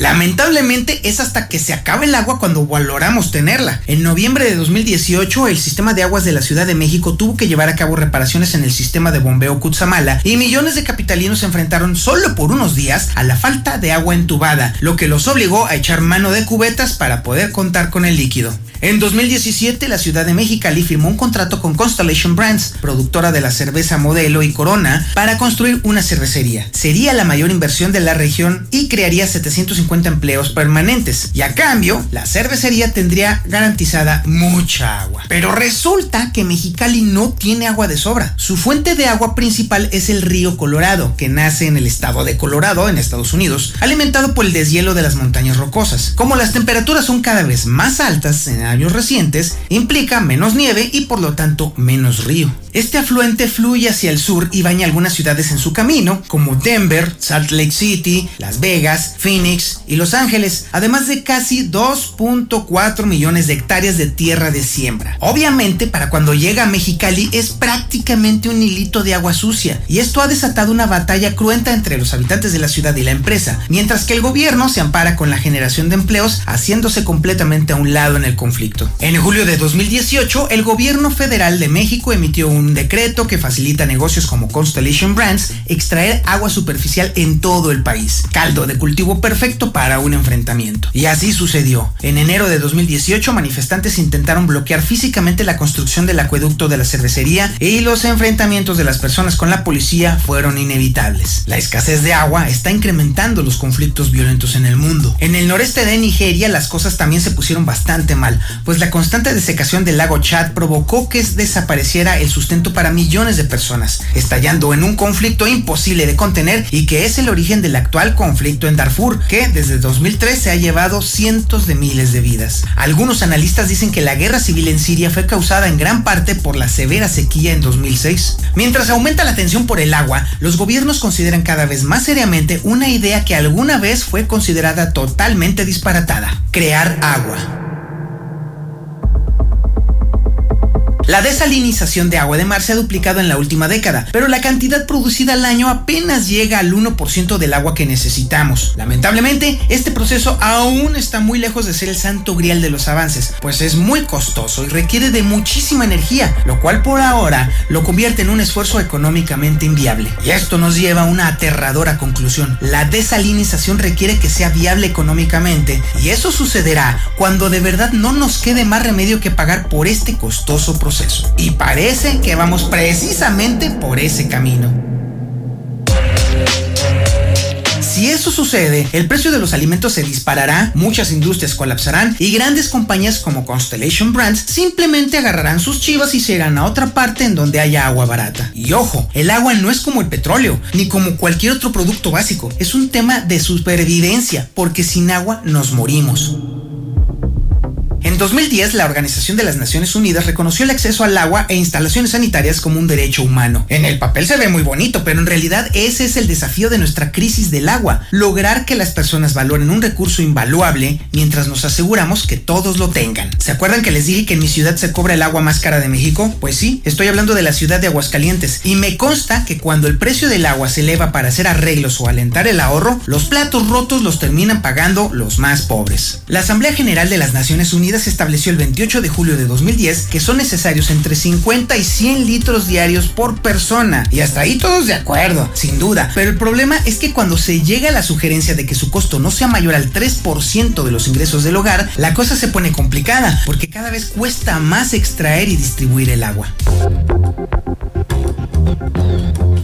Lamentablemente es hasta que se acabe el agua cuando valoramos tenerla. En noviembre de 2018 el sistema de aguas de la Ciudad de México tuvo que llevar a cabo reparaciones en el sistema de bombeo Cutzamala y millones de capitalinos se enfrentaron solo por unos días a la falta de agua entubada, lo que los obligó a echar mano de cubetas para poder contar con el líquido. En 2017 la Ciudad de Mexicali firmó un contrato con Constellation Brands, productora de la cerveza Modelo y Corona, para construir una cervecería. Sería la mayor inversión de la región y crearía 750 empleos permanentes. Y a cambio, la cervecería tendría garantizada mucha agua. Pero resulta que Mexicali no tiene agua de sobra. Su fuente de agua principal es el río Colorado, que nace en el estado de Colorado, en Estados Unidos, alimentado por el deshielo de las montañas rocosas. Como las temperaturas son cada vez más altas en años recientes, implica menos nieve y por lo tanto menos río. Este afluente fluye hacia el sur y baña algunas ciudades en su camino, como Denver, Salt Lake City, Las Vegas, Phoenix y Los Ángeles, además de casi 2.4 millones de hectáreas de tierra de siembra. Obviamente, para cuando llega a Mexicali es prácticamente un hilito de agua sucia, y esto ha desatado una batalla cruenta entre los habitantes de la ciudad y la empresa, mientras que el gobierno se ampara con la generación de empleos, haciéndose completamente a un lado en el conflicto. En julio de 2018, el gobierno federal de México emitió un decreto que facilita negocios como Constellation Brands extraer agua superficial en todo el país, caldo de cultivo perfecto para un enfrentamiento. Y así sucedió. En enero de 2018, manifestantes intentaron bloquear físicamente la construcción del acueducto de la cervecería y los enfrentamientos de las personas con la policía fueron inevitables. La escasez de agua está incrementando los conflictos violentos en el mundo. En el noreste de Nigeria las cosas también se pusieron bastante mal, pues la constante desecación del lago Chad provocó que desapareciera el sustento para millones de personas, estallando en un conflicto imposible de contener y que es el origen del actual conflicto en Darfur, que desde 2003 se ha llevado cientos de miles de vidas. Algunos analistas dicen que la guerra civil en Siria fue causada en gran parte por la severa sequía en 2006. Mientras aumenta la tensión por el agua, los gobiernos consideran cada vez más seriamente una idea que alguna vez fue considerada totalmente disparatada, crear agua. La desalinización de agua de mar se ha duplicado en la última década, pero la cantidad producida al año apenas llega al 1% del agua que necesitamos. Lamentablemente, este proceso aún está muy lejos de ser el santo grial de los avances, pues es muy costoso y requiere de muchísima energía, lo cual por ahora lo convierte en un esfuerzo económicamente inviable. Y esto nos lleva a una aterradora conclusión. La desalinización requiere que sea viable económicamente y eso sucederá cuando de verdad no nos quede más remedio que pagar por este costoso proceso. Y parece que vamos precisamente por ese camino. Si eso sucede, el precio de los alimentos se disparará, muchas industrias colapsarán y grandes compañías como Constellation Brands simplemente agarrarán sus chivas y se irán a otra parte en donde haya agua barata. Y ojo, el agua no es como el petróleo, ni como cualquier otro producto básico, es un tema de supervivencia, porque sin agua nos morimos. En 2010, la Organización de las Naciones Unidas reconoció el acceso al agua e instalaciones sanitarias como un derecho humano. En el papel se ve muy bonito, pero en realidad ese es el desafío de nuestra crisis del agua, lograr que las personas valoren un recurso invaluable mientras nos aseguramos que todos lo tengan. ¿Se acuerdan que les dije que en mi ciudad se cobra el agua más cara de México? Pues sí, estoy hablando de la ciudad de Aguascalientes y me consta que cuando el precio del agua se eleva para hacer arreglos o alentar el ahorro, los platos rotos los terminan pagando los más pobres. La Asamblea General de las Naciones Unidas se estableció el 28 de julio de 2010 que son necesarios entre 50 y 100 litros diarios por persona. Y hasta ahí todos de acuerdo, sin duda. Pero el problema es que cuando se llega a la sugerencia de que su costo no sea mayor al 3% de los ingresos del hogar, la cosa se pone complicada, porque cada vez cuesta más extraer y distribuir el agua.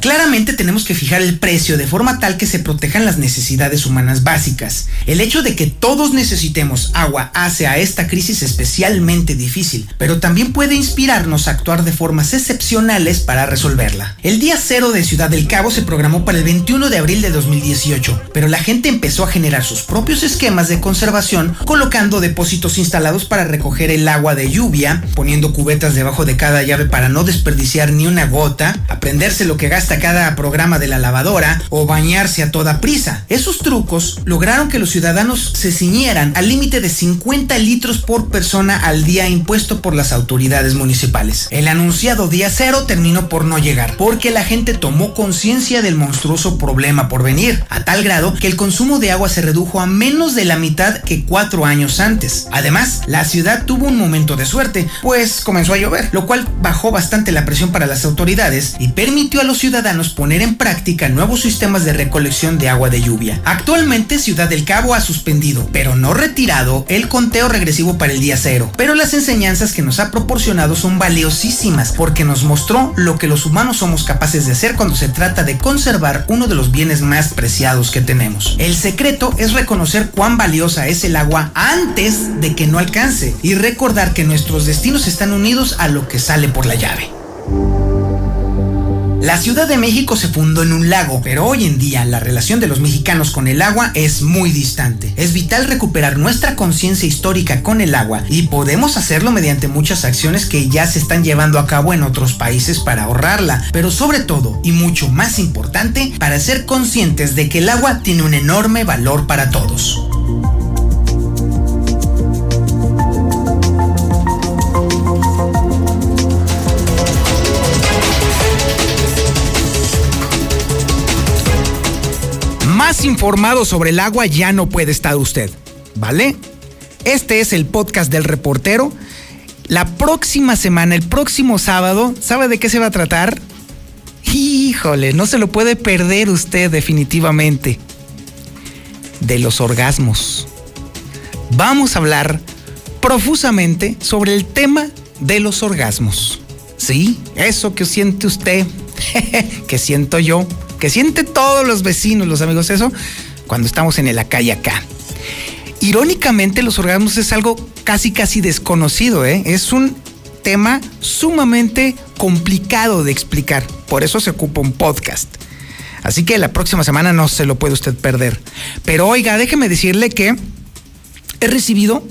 Claramente tenemos que fijar el precio de forma tal que se protejan las necesidades humanas básicas. El hecho de que todos necesitemos agua hace a esta crisis especialmente difícil, pero también puede inspirarnos a actuar de formas excepcionales para resolverla. El día cero de Ciudad del Cabo se programó para el 21 de abril de 2018, pero la gente empezó a generar sus propios esquemas de conservación colocando depósitos instalados para recoger el agua de lluvia, poniendo cubetas debajo de cada llave para no desperdiciar ni una gota, aprenderse lo que gasta cada programa de la lavadora o bañarse a toda prisa. Esos trucos lograron que los ciudadanos se ciñeran al límite de 50 litros por persona al día impuesto por las autoridades municipales. El anunciado día cero terminó por no llegar, porque la gente tomó conciencia del monstruoso problema por venir, a tal grado que el consumo de agua se redujo a menos de la mitad que cuatro años antes. Además, la ciudad tuvo un momento de suerte, pues comenzó a llover, lo cual bajó bastante la presión para las autoridades y permitió a los ciudadanos poner en práctica nuevos sistemas de recolección de agua de lluvia. Actualmente Ciudad del Cabo ha suspendido, pero no retirado, el conteo regresivo para el día cero. Pero las enseñanzas que nos ha proporcionado son valiosísimas porque nos mostró lo que los humanos somos capaces de hacer cuando se trata de conservar uno de los bienes más preciados que tenemos. El secreto es reconocer cuán valiosa es el agua antes de que no alcance y recordar que nuestros destinos están unidos a lo que sale por la llave. La Ciudad de México se fundó en un lago, pero hoy en día la relación de los mexicanos con el agua es muy distante. Es vital recuperar nuestra conciencia histórica con el agua y podemos hacerlo mediante muchas acciones que ya se están llevando a cabo en otros países para ahorrarla, pero sobre todo y mucho más importante para ser conscientes de que el agua tiene un enorme valor para todos. Informado sobre el agua ya no puede estar usted, ¿vale? Este es el podcast del reportero. La próxima semana, el próximo sábado, ¿sabe de qué se va a tratar? Híjole, no se lo puede perder usted definitivamente. De los orgasmos. Vamos a hablar profusamente sobre el tema de los orgasmos. Sí, eso que siente usted, que siento yo que siente todos los vecinos, los amigos, eso, cuando estamos en la calle acá. Irónicamente, los orgasmos es algo casi, casi desconocido, ¿eh? Es un tema sumamente complicado de explicar. Por eso se ocupa un podcast. Así que la próxima semana no se lo puede usted perder. Pero oiga, déjeme decirle que he recibido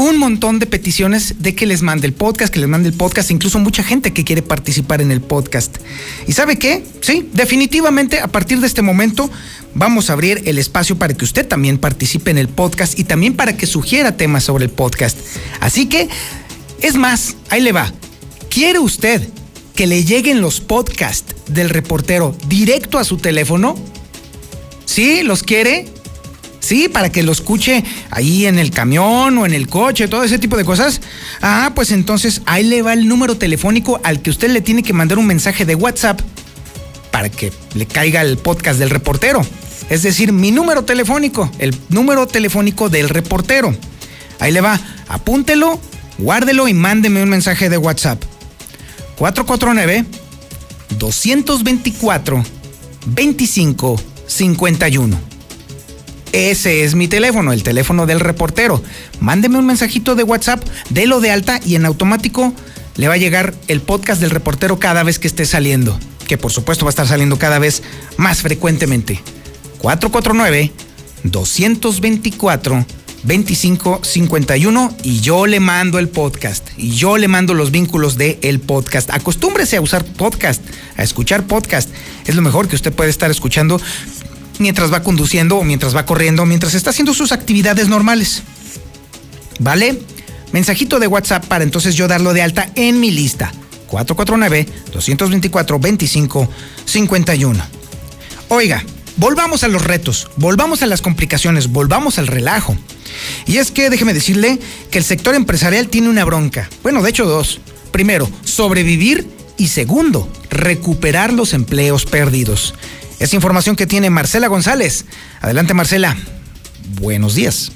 un montón de peticiones de que les mande el podcast, que les mande el podcast, incluso mucha gente que quiere participar en el podcast. ¿Y sabe qué? Sí, definitivamente a partir de este momento vamos a abrir el espacio para que usted también participe en el podcast y también para que sugiera temas sobre el podcast. Así que, es más, ahí le va. ¿Quiere usted que le lleguen los podcasts del reportero directo a su teléfono? ¿Sí? ¿Los quiere? Sí, para que lo escuche ahí en el camión o en el coche, todo ese tipo de cosas. Ah, pues entonces ahí le va el número telefónico al que usted le tiene que mandar un mensaje de WhatsApp para que le caiga el podcast del reportero. Es decir, mi número telefónico, el número telefónico del reportero. Ahí le va, apúntelo, guárdelo y mándeme un mensaje de WhatsApp. 449 224 25 51. Ese es mi teléfono, el teléfono del reportero. Mándeme un mensajito de WhatsApp, délo de alta y en automático le va a llegar el podcast del reportero cada vez que esté saliendo, que por supuesto va a estar saliendo cada vez más frecuentemente. 449 224 2551 y yo le mando el podcast y yo le mando los vínculos del el podcast. Acostúmbrese a usar podcast, a escuchar podcast. Es lo mejor que usted puede estar escuchando mientras va conduciendo o mientras va corriendo, mientras está haciendo sus actividades normales. ¿Vale? Mensajito de WhatsApp para entonces yo darlo de alta en mi lista. 449-224-2551. Oiga, volvamos a los retos, volvamos a las complicaciones, volvamos al relajo. Y es que déjeme decirle que el sector empresarial tiene una bronca. Bueno, de hecho dos. Primero, sobrevivir y segundo, recuperar los empleos perdidos. Es información que tiene Marcela González. Adelante, Marcela. Buenos días.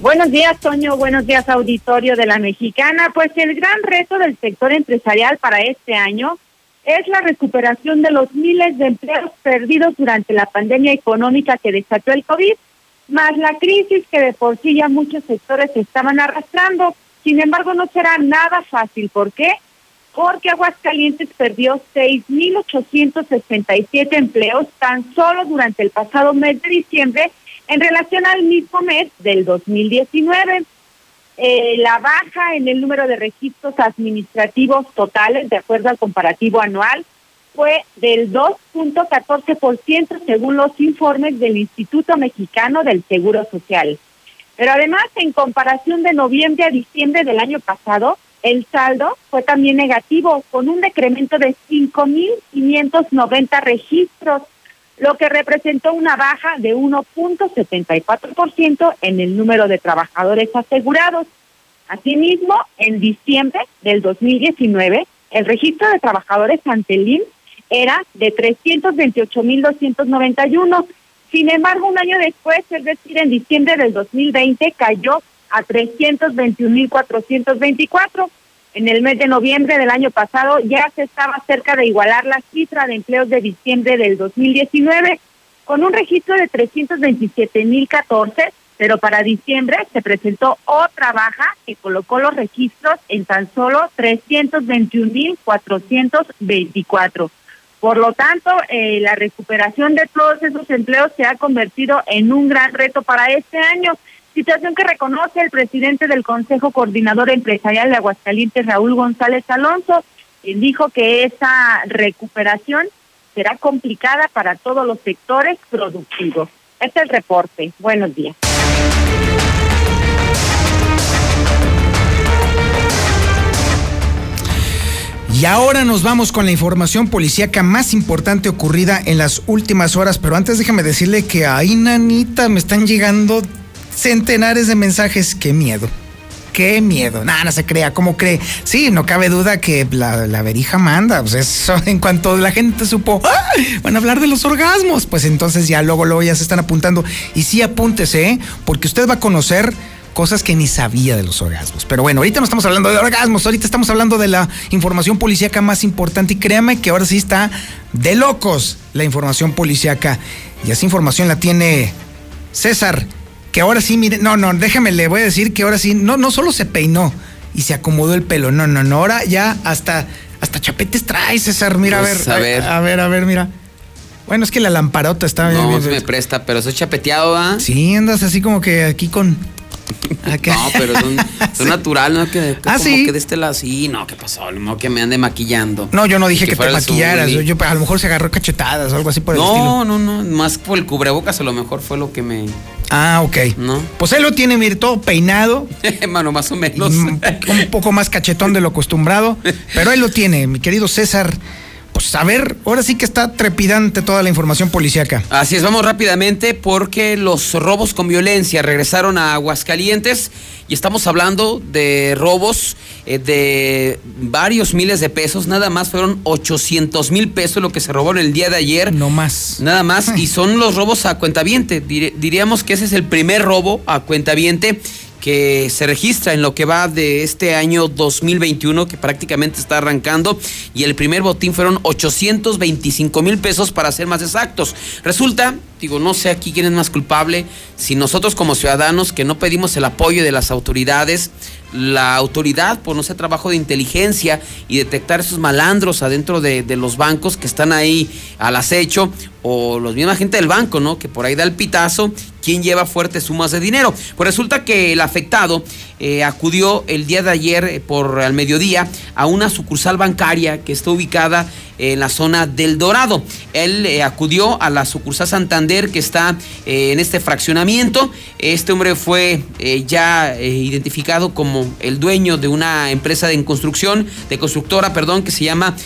Buenos días, Toño. Buenos días, auditorio de la Mexicana. Pues el gran reto del sector empresarial para este año es la recuperación de los miles de empleos perdidos durante la pandemia económica que desató el COVID, más la crisis que de por sí ya muchos sectores estaban arrastrando. Sin embargo, no será nada fácil. ¿Por qué? Porque Aguascalientes perdió 6.867 empleos tan solo durante el pasado mes de diciembre en relación al mismo mes del 2019. Eh, la baja en el número de registros administrativos totales, de acuerdo al comparativo anual, fue del 2.14% según los informes del Instituto Mexicano del Seguro Social. Pero además, en comparación de noviembre a diciembre del año pasado, el saldo fue también negativo, con un decremento de 5.590 registros, lo que representó una baja de 1.74% en el número de trabajadores asegurados. Asimismo, en diciembre del 2019, el registro de trabajadores ante el IMSS era de 328.291. Sin embargo, un año después, es decir, en diciembre del 2020, cayó a 321.424. En el mes de noviembre del año pasado ya se estaba cerca de igualar la cifra de empleos de diciembre del 2019, con un registro de 327.014. pero para diciembre se presentó otra baja que colocó los registros en tan solo 321.424. Por lo tanto, eh, la recuperación de todos esos empleos se ha convertido en un gran reto para este año, situación que reconoce el presidente del Consejo Coordinador Empresarial de Aguascalientes, Raúl González Alonso, quien dijo que esa recuperación será complicada para todos los sectores productivos. Este es el reporte. Buenos días. Y ahora nos vamos con la información policíaca más importante ocurrida en las últimas horas. Pero antes déjame decirle que ahí, nanita, me están llegando centenares de mensajes. ¡Qué miedo! ¡Qué miedo! Nada, se crea, ¿cómo cree? Sí, no cabe duda que la, la verija manda. Pues eso, en cuanto la gente supo, ¡ah! van a hablar de los orgasmos. Pues entonces ya luego, luego ya se están apuntando. Y sí, apúntese, ¿eh? porque usted va a conocer cosas que ni sabía de los orgasmos. Pero bueno, ahorita no estamos hablando de orgasmos, ahorita estamos hablando de la información policíaca más importante y créame que ahora sí está de locos la información policíaca. Y esa información la tiene César, que ahora sí, mire, no, no, déjeme, le voy a decir que ahora sí, no, no solo se peinó y se acomodó el pelo, no, no, no, ahora ya hasta, hasta chapetes trae César, mira, Pues, a, a ver, ver. a, a ver, a ver, mira. Bueno, es que la lamparota está No, bien. se me presta, pero soy chapeteado, ¿va? Sí, andas así como que aquí con. Acá. No, pero son, son natural, ¿no? Que, que Ah, como sí. que de este lado, sí, no, ¿qué pasó? Modo que me ande maquillando. No, yo no dije que, te maquillaras. Zuli. Yo, a lo mejor se agarró cachetadas o algo así por el No, estilo. no, no, más por el cubrebocas a lo mejor fue lo que me... Ah, ok. ¿No? Pues él lo tiene, mire, todo peinado. Mano, más o menos. Un, po- un poco más cachetón de lo acostumbrado. Pero él lo tiene, mi querido César. Pues a ver, ahora sí que está trepidante toda la información policíaca. Así es, vamos rápidamente porque los robos con violencia regresaron a Aguascalientes y estamos hablando de robos eh, de varios miles de pesos, nada más fueron 800 mil pesos lo que se robó en el día de ayer. No más. Nada más, y son los robos a cuentaviente. Dir- diríamos que ese es el primer robo a cuentaviente que se registra en lo que va de este año 2021 que prácticamente está arrancando y el primer botín fueron 825 mil pesos para ser más exactos. Resulta, digo, no sé aquí quién es más culpable, si nosotros como ciudadanos que no pedimos el apoyo de las autoridades, la autoridad por no hacer trabajo de inteligencia y detectar esos malandros adentro de, de los bancos que están ahí al acecho o los misma gente del banco, ¿no? Que por ahí da el pitazo, ¿quién lleva fuertes sumas de dinero? Pues resulta que el afectado eh, acudió el día de ayer eh, por al mediodía a una sucursal bancaria que está ubicada en la zona del Dorado. Él eh, acudió a la sucursal Santander que está en este fraccionamiento. Este hombre fue ya identificado como el dueño de una empresa de construcción, de constructora, perdón, que se llama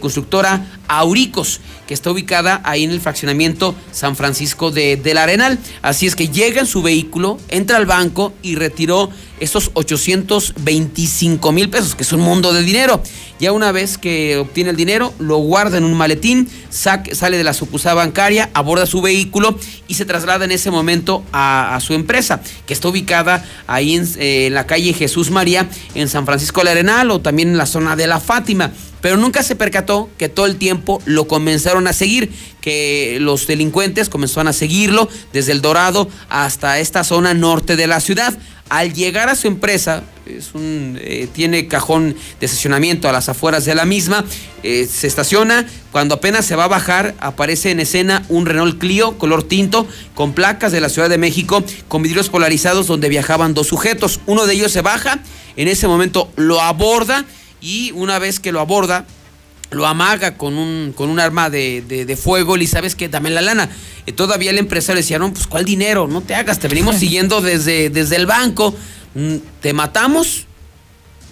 Constructora Auricos, que está ubicada ahí en el fraccionamiento San Francisco de, del Arenal. Así es que llega en su vehículo, entra al banco y retiró estos 825 mil pesos, que es un mundo de dinero. Ya una vez que obtiene el dinero, lo guarda en un maletín, sale de la sucursal bancaria, aborda su vehículo y se traslada en ese momento a, a su empresa, que está ubicada ahí en, eh, en la calle Jesús María, en San Francisco del Arenal o también en la zona de la Fátima pero nunca se percató que todo el tiempo lo comenzaron a seguir, que los delincuentes comenzaron a seguirlo desde el Dorado hasta esta zona norte de la ciudad. Al llegar a su empresa, es un, eh, tiene cajón de estacionamiento a las afueras de la misma, eh, se estaciona, cuando apenas se va a bajar, aparece en escena un Renault Clio color tinto con placas de la Ciudad de México con vidrios polarizados donde viajaban dos sujetos. Uno de ellos se baja, en ese momento lo aborda y una vez que lo aborda, lo amaga con un, con un arma de, de- de fuego y sabes que dame la lana. Eh, todavía el empresario decía, no, pues ¿cuál dinero? No te hagas, te venimos siguiendo desde, desde el banco. Mm, ¿Te matamos?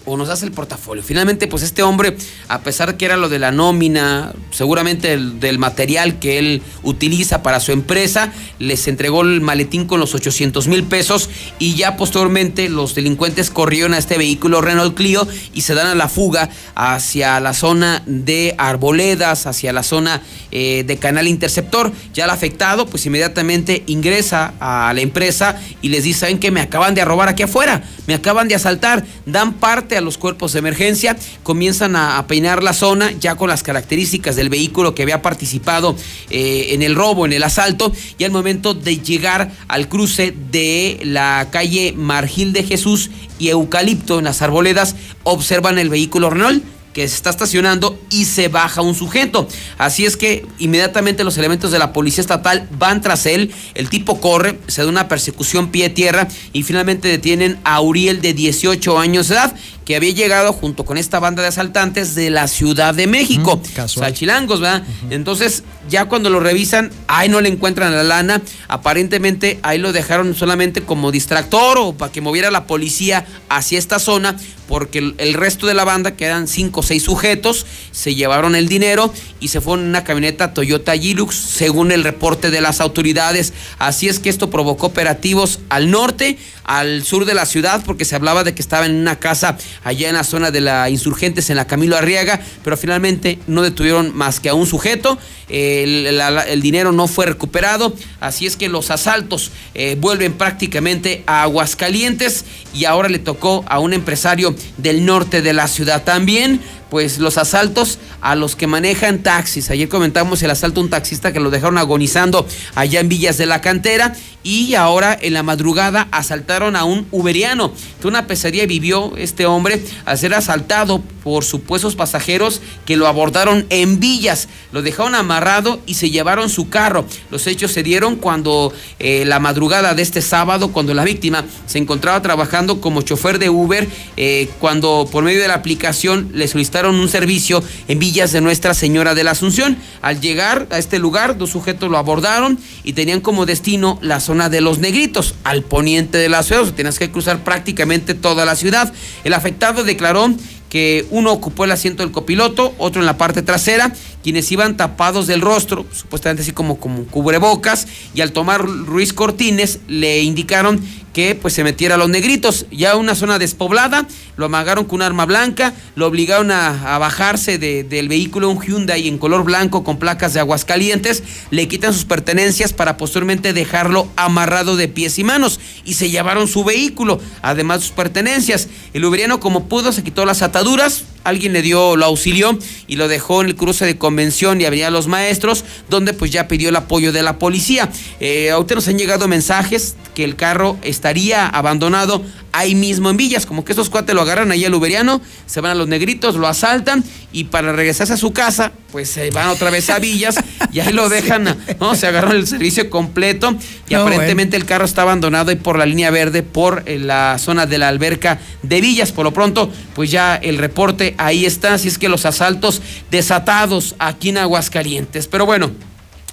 O nos das el portafolio. Finalmente, pues este hombre, a pesar que era lo de la nómina, seguramente el- del material que él utiliza para su empresa, les entregó el maletín con los 800 mil pesos y ya posteriormente los delincuentes corrieron a este vehículo Renault Clio y se dan a la fuga hacia la zona de Arboledas, hacia la zona eh, de Canal Interceptor. Ya el afectado, pues inmediatamente ingresa a la empresa y les dice, ¿saben qué? Me acaban de robar aquí afuera, me acaban de asaltar, dan parte a los cuerpos de emergencia, comienzan a, a peinar la zona ya con las características del vehículo que había participado eh, en el robo, en el asalto, y al momento de llegar al cruce de la calle Margil de Jesús y Eucalipto en las arboledas, observan el vehículo Renault que se está estacionando y se baja un sujeto. Así es que inmediatamente los elementos de la policía estatal van tras él, el tipo corre, se da una persecución pie-tierra y finalmente detienen a Uriel de 18 años de edad que había llegado junto con esta banda de asaltantes de la Ciudad de México. o sea, chilangos, ¿verdad? Entonces, ya cuando lo revisan, ahí no le encuentran la lana. Aparentemente, ahí lo dejaron solamente como distractor o para que moviera la policía hacia esta zona, porque el, resto de la banda, que eran cinco seis sujetos, se llevaron el dinero y se fueron en una camioneta Toyota Hilux, según el reporte de las autoridades. Así es que esto provocó operativos al norte, al sur de la ciudad, porque se hablaba de que estaba en una casa allá en la zona de la Insurgentes, en la Camilo Arriaga, pero finalmente no detuvieron más que a un sujeto. El, el dinero no fue recuperado, así es que los asaltos eh, vuelven prácticamente a Aguascalientes y ahora le tocó a un empresario del norte de la ciudad también. Pues los asaltos a los que manejan taxis. Ayer comentamos el asalto a un taxista que lo dejaron agonizando allá en Villas de la Cantera. Y ahora en la madrugada asaltaron a un uberiano. Una pesadilla vivió este hombre al ser asaltado por supuestos pasajeros que lo abordaron en Villas. Lo dejaron amarrado y se llevaron su carro. Los hechos se dieron cuando eh, la madrugada de este sábado, cuando la víctima se encontraba trabajando como chofer de Uber, eh, cuando por medio de la aplicación le solicitaron un servicio en Villas de Nuestra Señora de la Asunción. Al llegar a este lugar, dos sujetos lo abordaron y tenían como destino la zona de los negritos, al poniente de la ciudad. Tenías que cruzar prácticamente toda la ciudad. El afectado declaró que uno ocupó el asiento del copiloto, otro en la parte trasera, quienes iban tapados del rostro, supuestamente así como, como cubrebocas, y al tomar Ruiz Cortines le indicaron que pues se metiera a los negritos, ya una zona despoblada, lo amagaron con un arma blanca, lo obligaron a, bajarse de- del vehículo, un Hyundai en color blanco con placas de Aguascalientes, le quitan sus pertenencias para posteriormente dejarlo amarrado de pies y manos y se llevaron su vehículo, además de sus pertenencias. El uberiano como pudo se quitó las ataduras, alguien le dio, lo auxilió y lo dejó en el cruce de Convención y Avenida Los Maestros, donde pues ya pidió el apoyo de la policía. Eh, ahorita nos han llegado mensajes que el carro estaría abandonado ahí mismo en Villas, como que estos cuates lo agarran ahí al uberiano, se van a los negritos, lo asaltan y para regresarse a su casa, pues se van otra vez a Villas y ahí lo dejan, ¿no? Se agarran el servicio completo y No, aparentemente el carro está abandonado ahí por la línea verde, por eh, la zona de la alberca de Villas. Por lo pronto, pues ya el reporte ahí está, así es que los asaltos desatados aquí en Aguascalientes. Pero bueno.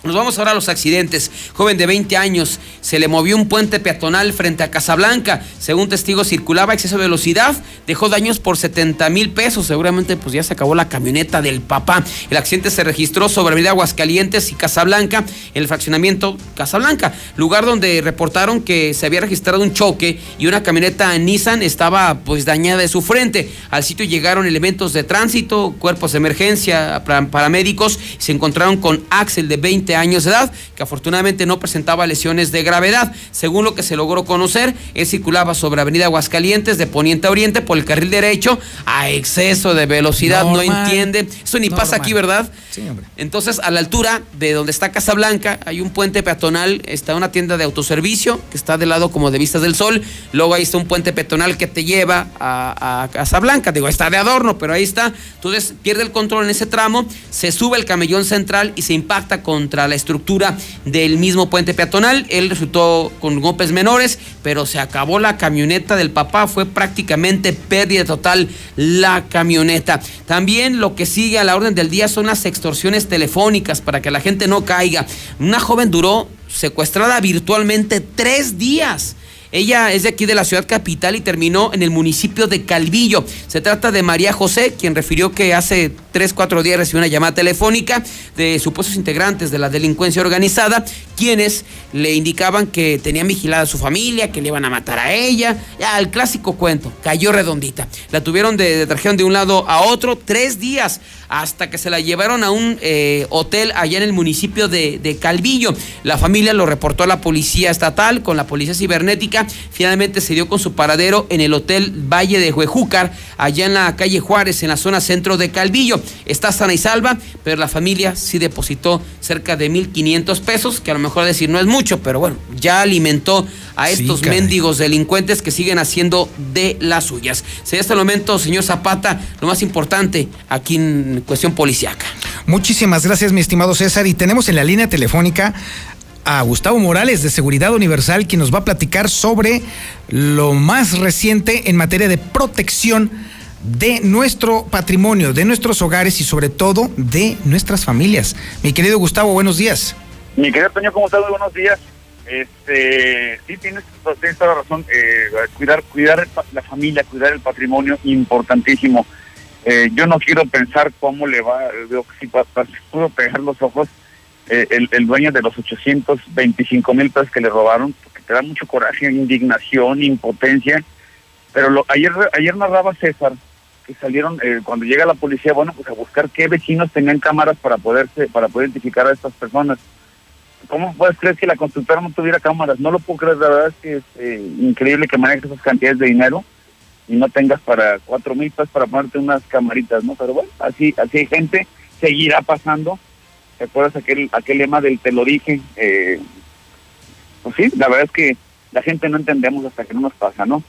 Nos vamos ahora a los accidentes. Joven de 20 años se le movió un puente peatonal frente a Casablanca. Según testigos, circulaba a exceso de velocidad, dejó daños por 70 mil pesos. Seguramente, pues ya se acabó la camioneta del papá. El accidente se registró sobre Avenida Aguascalientes y Casablanca, en el fraccionamiento Casablanca, lugar donde reportaron que se había registrado un choque y una camioneta Nissan estaba pues dañada de su frente. Al sitio llegaron elementos de tránsito, cuerpos de emergencia, paramédicos, se encontraron con Axel de 20 años de edad, que afortunadamente no presentaba lesiones de gravedad. Según lo que se logró conocer, él circulaba sobre Avenida Aguascalientes de poniente a oriente por el carril derecho a exceso de velocidad. No entiende. Eso ni pasa aquí, ¿verdad? Sí, hombre. Entonces, a la altura de donde está Casablanca, hay un puente peatonal, está una tienda de autoservicio que está del lado como de Vistas del Sol. Luego ahí está un puente peatonal que te lleva a, a Casablanca. Digo, está de adorno, pero ahí está. Entonces, pierde el control en ese tramo, se sube el camellón central y se impacta contra la estructura del mismo puente peatonal. Él resultó con golpes menores, pero se acabó la camioneta del papá. Fue prácticamente pérdida total la camioneta. También lo que sigue a la orden del día son las extorsiones telefónicas para que la gente no caiga. Una joven duró secuestrada virtualmente tres días. Ella es de aquí de la ciudad capital y terminó en el municipio de Calvillo. Se trata de María José, quien refirió que hace tres, cuatro días recibió una llamada telefónica de supuestos integrantes de la delincuencia organizada, quienes le indicaban que tenían vigilada a su familia, que le iban a matar a ella. Ya, el clásico cuento, cayó redondita. La tuvieron de, de trajeron de un lado a otro tres días hasta que se la llevaron a un eh, hotel allá en el municipio de, de Calvillo. La familia lo reportó a la policía estatal con la policía cibernética finalmente se dio con su paradero en el Hotel Valle de Huejúcar, allá en la calle Juárez, en la zona centro de Calvillo. Está sana y salva, pero la familia sí depositó cerca de 1.500 pesos, que a lo mejor decir no es mucho, pero bueno, ya alimentó a estos mendigos delincuentes que siguen haciendo de las suyas. Sería hasta el momento, señor Zapata, lo más importante aquí en cuestión policiaca. Muchísimas gracias, mi estimado César. Y tenemos en la línea telefónica a Gustavo Morales de Seguridad Universal, quien nos va a platicar sobre lo más reciente en materia de protección de nuestro patrimonio, de nuestros hogares y sobre todo de nuestras familias. Mi querido Gustavo, buenos días. Mi querido Toño, ¿cómo estás? Muy Buenos días. Este, sí, tienes, tienes toda la razón. eh, cuidar, cuidar el pa- la familia, cuidar el patrimonio, importantísimo. Eh, yo no quiero pensar cómo le va, si pudo pegar los ojos eh, el, dueño de los 825 mil pesos que le robaron, porque te da mucho coraje, indignación, impotencia. Pero lo, ayer, ayer narraba César que salieron eh, cuando llega la policía, bueno, pues a buscar qué vecinos tenían cámaras para poderse, para poder identificar a estas personas. ¿Cómo puedes creer que la constructora no tuviera cámaras? No lo puedo creer, la verdad es que es eh, increíble que manejes esas cantidades de dinero y no tengas para cuatro mil pesos para ponerte unas camaritas, ¿no? Pero bueno, así, así hay gente, seguirá pasando. ¿Te acuerdas aquel, aquel lema del te lo dije? Eh, pues sí, la verdad es que la gente no entendemos hasta que no nos pasa, ¿no?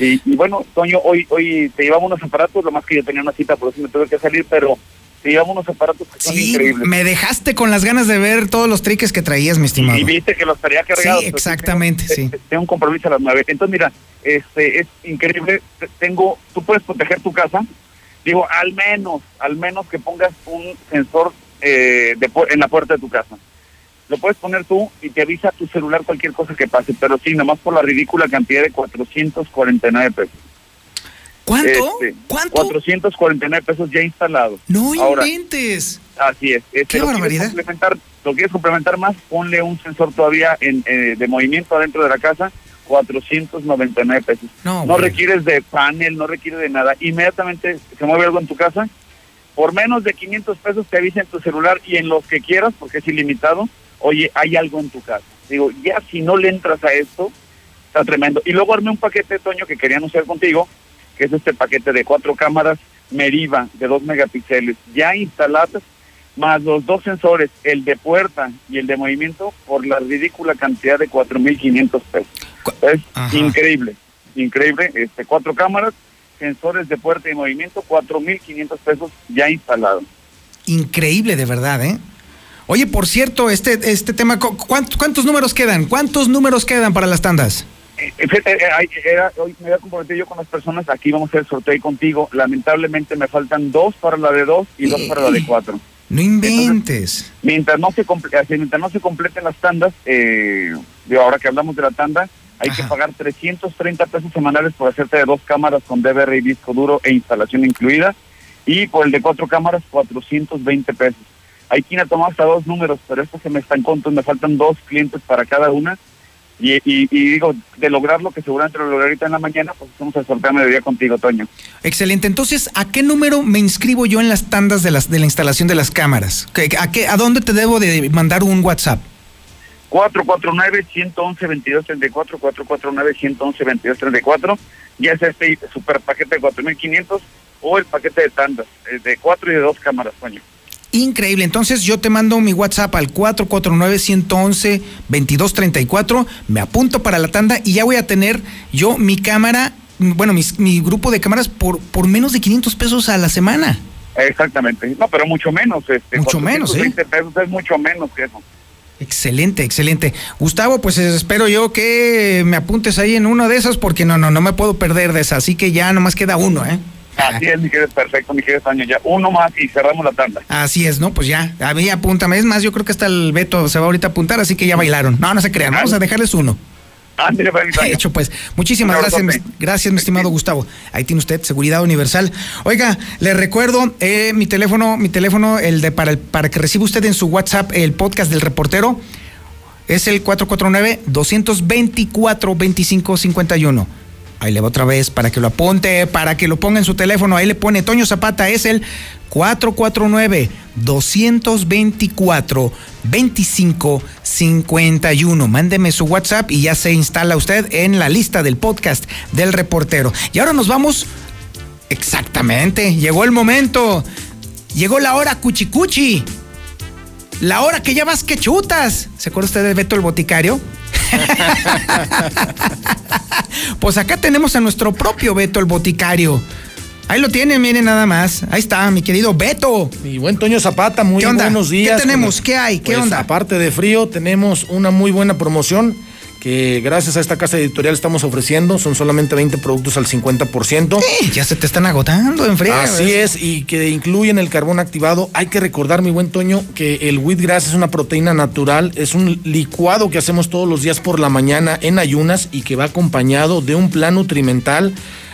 Y, y bueno, Toño, hoy hoy te llevamos unos aparatos, lo más que yo tenía una cita, por eso me tuve que salir, pero te llevamos unos aparatos que son Sí, increíbles. me dejaste con las ganas de ver todos los triques que traías, mi estimado. Y viste que los estaría cargados. Sí, exactamente, sí. tengo- Tengo un compromiso a las nueve. Entonces, mira, este es increíble. Te- Tengo, tú puedes proteger tu casa. Digo, al menos, al menos que pongas un sensor eh, de en la puerta de tu casa. Lo puedes poner tú y te avisa a tu celular cualquier cosa que pase, pero sí, nomás por la ridícula cantidad de 449 pesos. ¿Cuánto? Este, 449 pesos ya instalados. No Ahora, inventes. Así es. Este, Qué ¿lo quieres barbaridad. complementar- ¿Lo quieres complementar más? Ponle un sensor todavía en, eh, de movimiento adentro de la casa, 499 pesos. No, No requieres de panel, no requiere de nada. Inmediatamente se mueve algo en tu casa. Por menos de 500 pesos te avisa en tu celular y en los que quieras, porque es ilimitado. Oye, hay algo en tu casa. Digo, ya si no le entras a esto, está tremendo. Y luego armé un paquete, Toño, que quería anunciar contigo, que es este paquete de cuatro cámaras Meriva de dos megapíxeles ya instaladas, más los dos sensores, el de puerta y el de movimiento, por la ridícula cantidad de 4.500 pesos. Es Ajá. increíble, increíble. Este, cuatro cámaras, sensores de puerta y movimiento, 4.500 pesos ya instalados. Increíble, de verdad, ¿eh? Oye, por cierto, este, este tema, ¿cu- ¿cuántos, ¿cuántos números quedan? ¿Cuántos números quedan para las tandas? Eh, eh, ay, era- hoy me había comprometido yo con las personas, aquí vamos a hacer el sorteo contigo. Lamentablemente me faltan dos para la de dos y dos para la de cuatro. No inventes. Mientras no se mientras no se completen las tandas, eh, digo, ahora que hablamos de la tanda, hay que pagar 330 pesos semanales por hacerte de dos cámaras con DVR y disco duro e instalación incluida, y por el de cuatro cámaras 420 pesos. Hay quien ha tomado hasta dos números, pero esto se me está en conto, me faltan dos clientes para cada una. Y, y- y digo, de lograrlo, que seguramente lo lograré ahorita en la mañana, pues sorteo a mediodía contigo, Toño. Excelente. Entonces, ¿a qué número me inscribo yo en las tandas de, las, de la instalación de las cámaras? ¿Qué- ¿A, qué, ¿A dónde te debo de mandar un WhatsApp? 449-111-2234, 449-111-2234, ya sea este super paquete de 4.500 o el paquete de tandas, eh, de cuatro y de dos cámaras, Toño. Increíble. Entonces, yo te mando mi WhatsApp al 449-111-2234. Me apunto para la tanda y ya voy a tener yo mi cámara, bueno, mis- mi grupo de cámaras por, por menos de 500 pesos a la semana. Exactamente. No, pero mucho menos. Este, Mucho menos, ¿eh? 420 pesos es mucho menos que eso. Excelente, excelente. Gustavo, pues espero yo que me apuntes ahí en uno de esos porque no, no, no me puedo perder de esa. Así que ya nomás queda uno, ¿eh? Así es, mi querido, perfecto, mi querido Toño. Ya uno más y cerramos la tanda. Así es, ¿no? Pues ya, a mí apúntame. Es más, yo creo que hasta el Beto se va ahorita a apuntar, así que ya bailaron. No, no se crean, vamos a dejarles uno. Ándale, pues, mi. Hecho, pues. Muchísimas gracias, mis- gracias, mi estimado Gustavo. Ahí tiene usted Seguridad Universal. Oiga, le recuerdo eh, mi teléfono, mi teléfono, el de para, el- para que reciba usted en su WhatsApp el podcast del reportero, es el 449-224-2551. Ahí le va otra vez para que lo apunte, para que lo ponga en su teléfono. Ahí le pone Toño Zapata, es el 449-224-2551. 51. Mándeme su WhatsApp y ya se instala usted en la lista del podcast del reportero. Y ahora nos vamos. Exactamente, llegó el momento. Llegó la hora cuchicuchi. La hora que ya vas que chutas. ¿Se acuerda usted de Beto el Boticario? pues acá tenemos a nuestro propio Beto el Boticario. Ahí lo tienen, miren nada más. Ahí está, mi querido Beto. Mi buen Toño Zapata, muy buenos días. ¿Qué tenemos? ¿Qué hay? ¿Qué Pues, onda? Aparte de frío, tenemos una muy buena promoción que gracias a esta casa editorial estamos ofreciendo. Son solamente 20 productos al 50%. ya se te están agotando en frío. Así es, y que incluyen el carbón activado. Hay que recordar, mi buen Toño, que el wheatgrass es una proteína natural, es un licuado que hacemos todos los días por la mañana en ayunas y que va acompañado de un plan nutrimental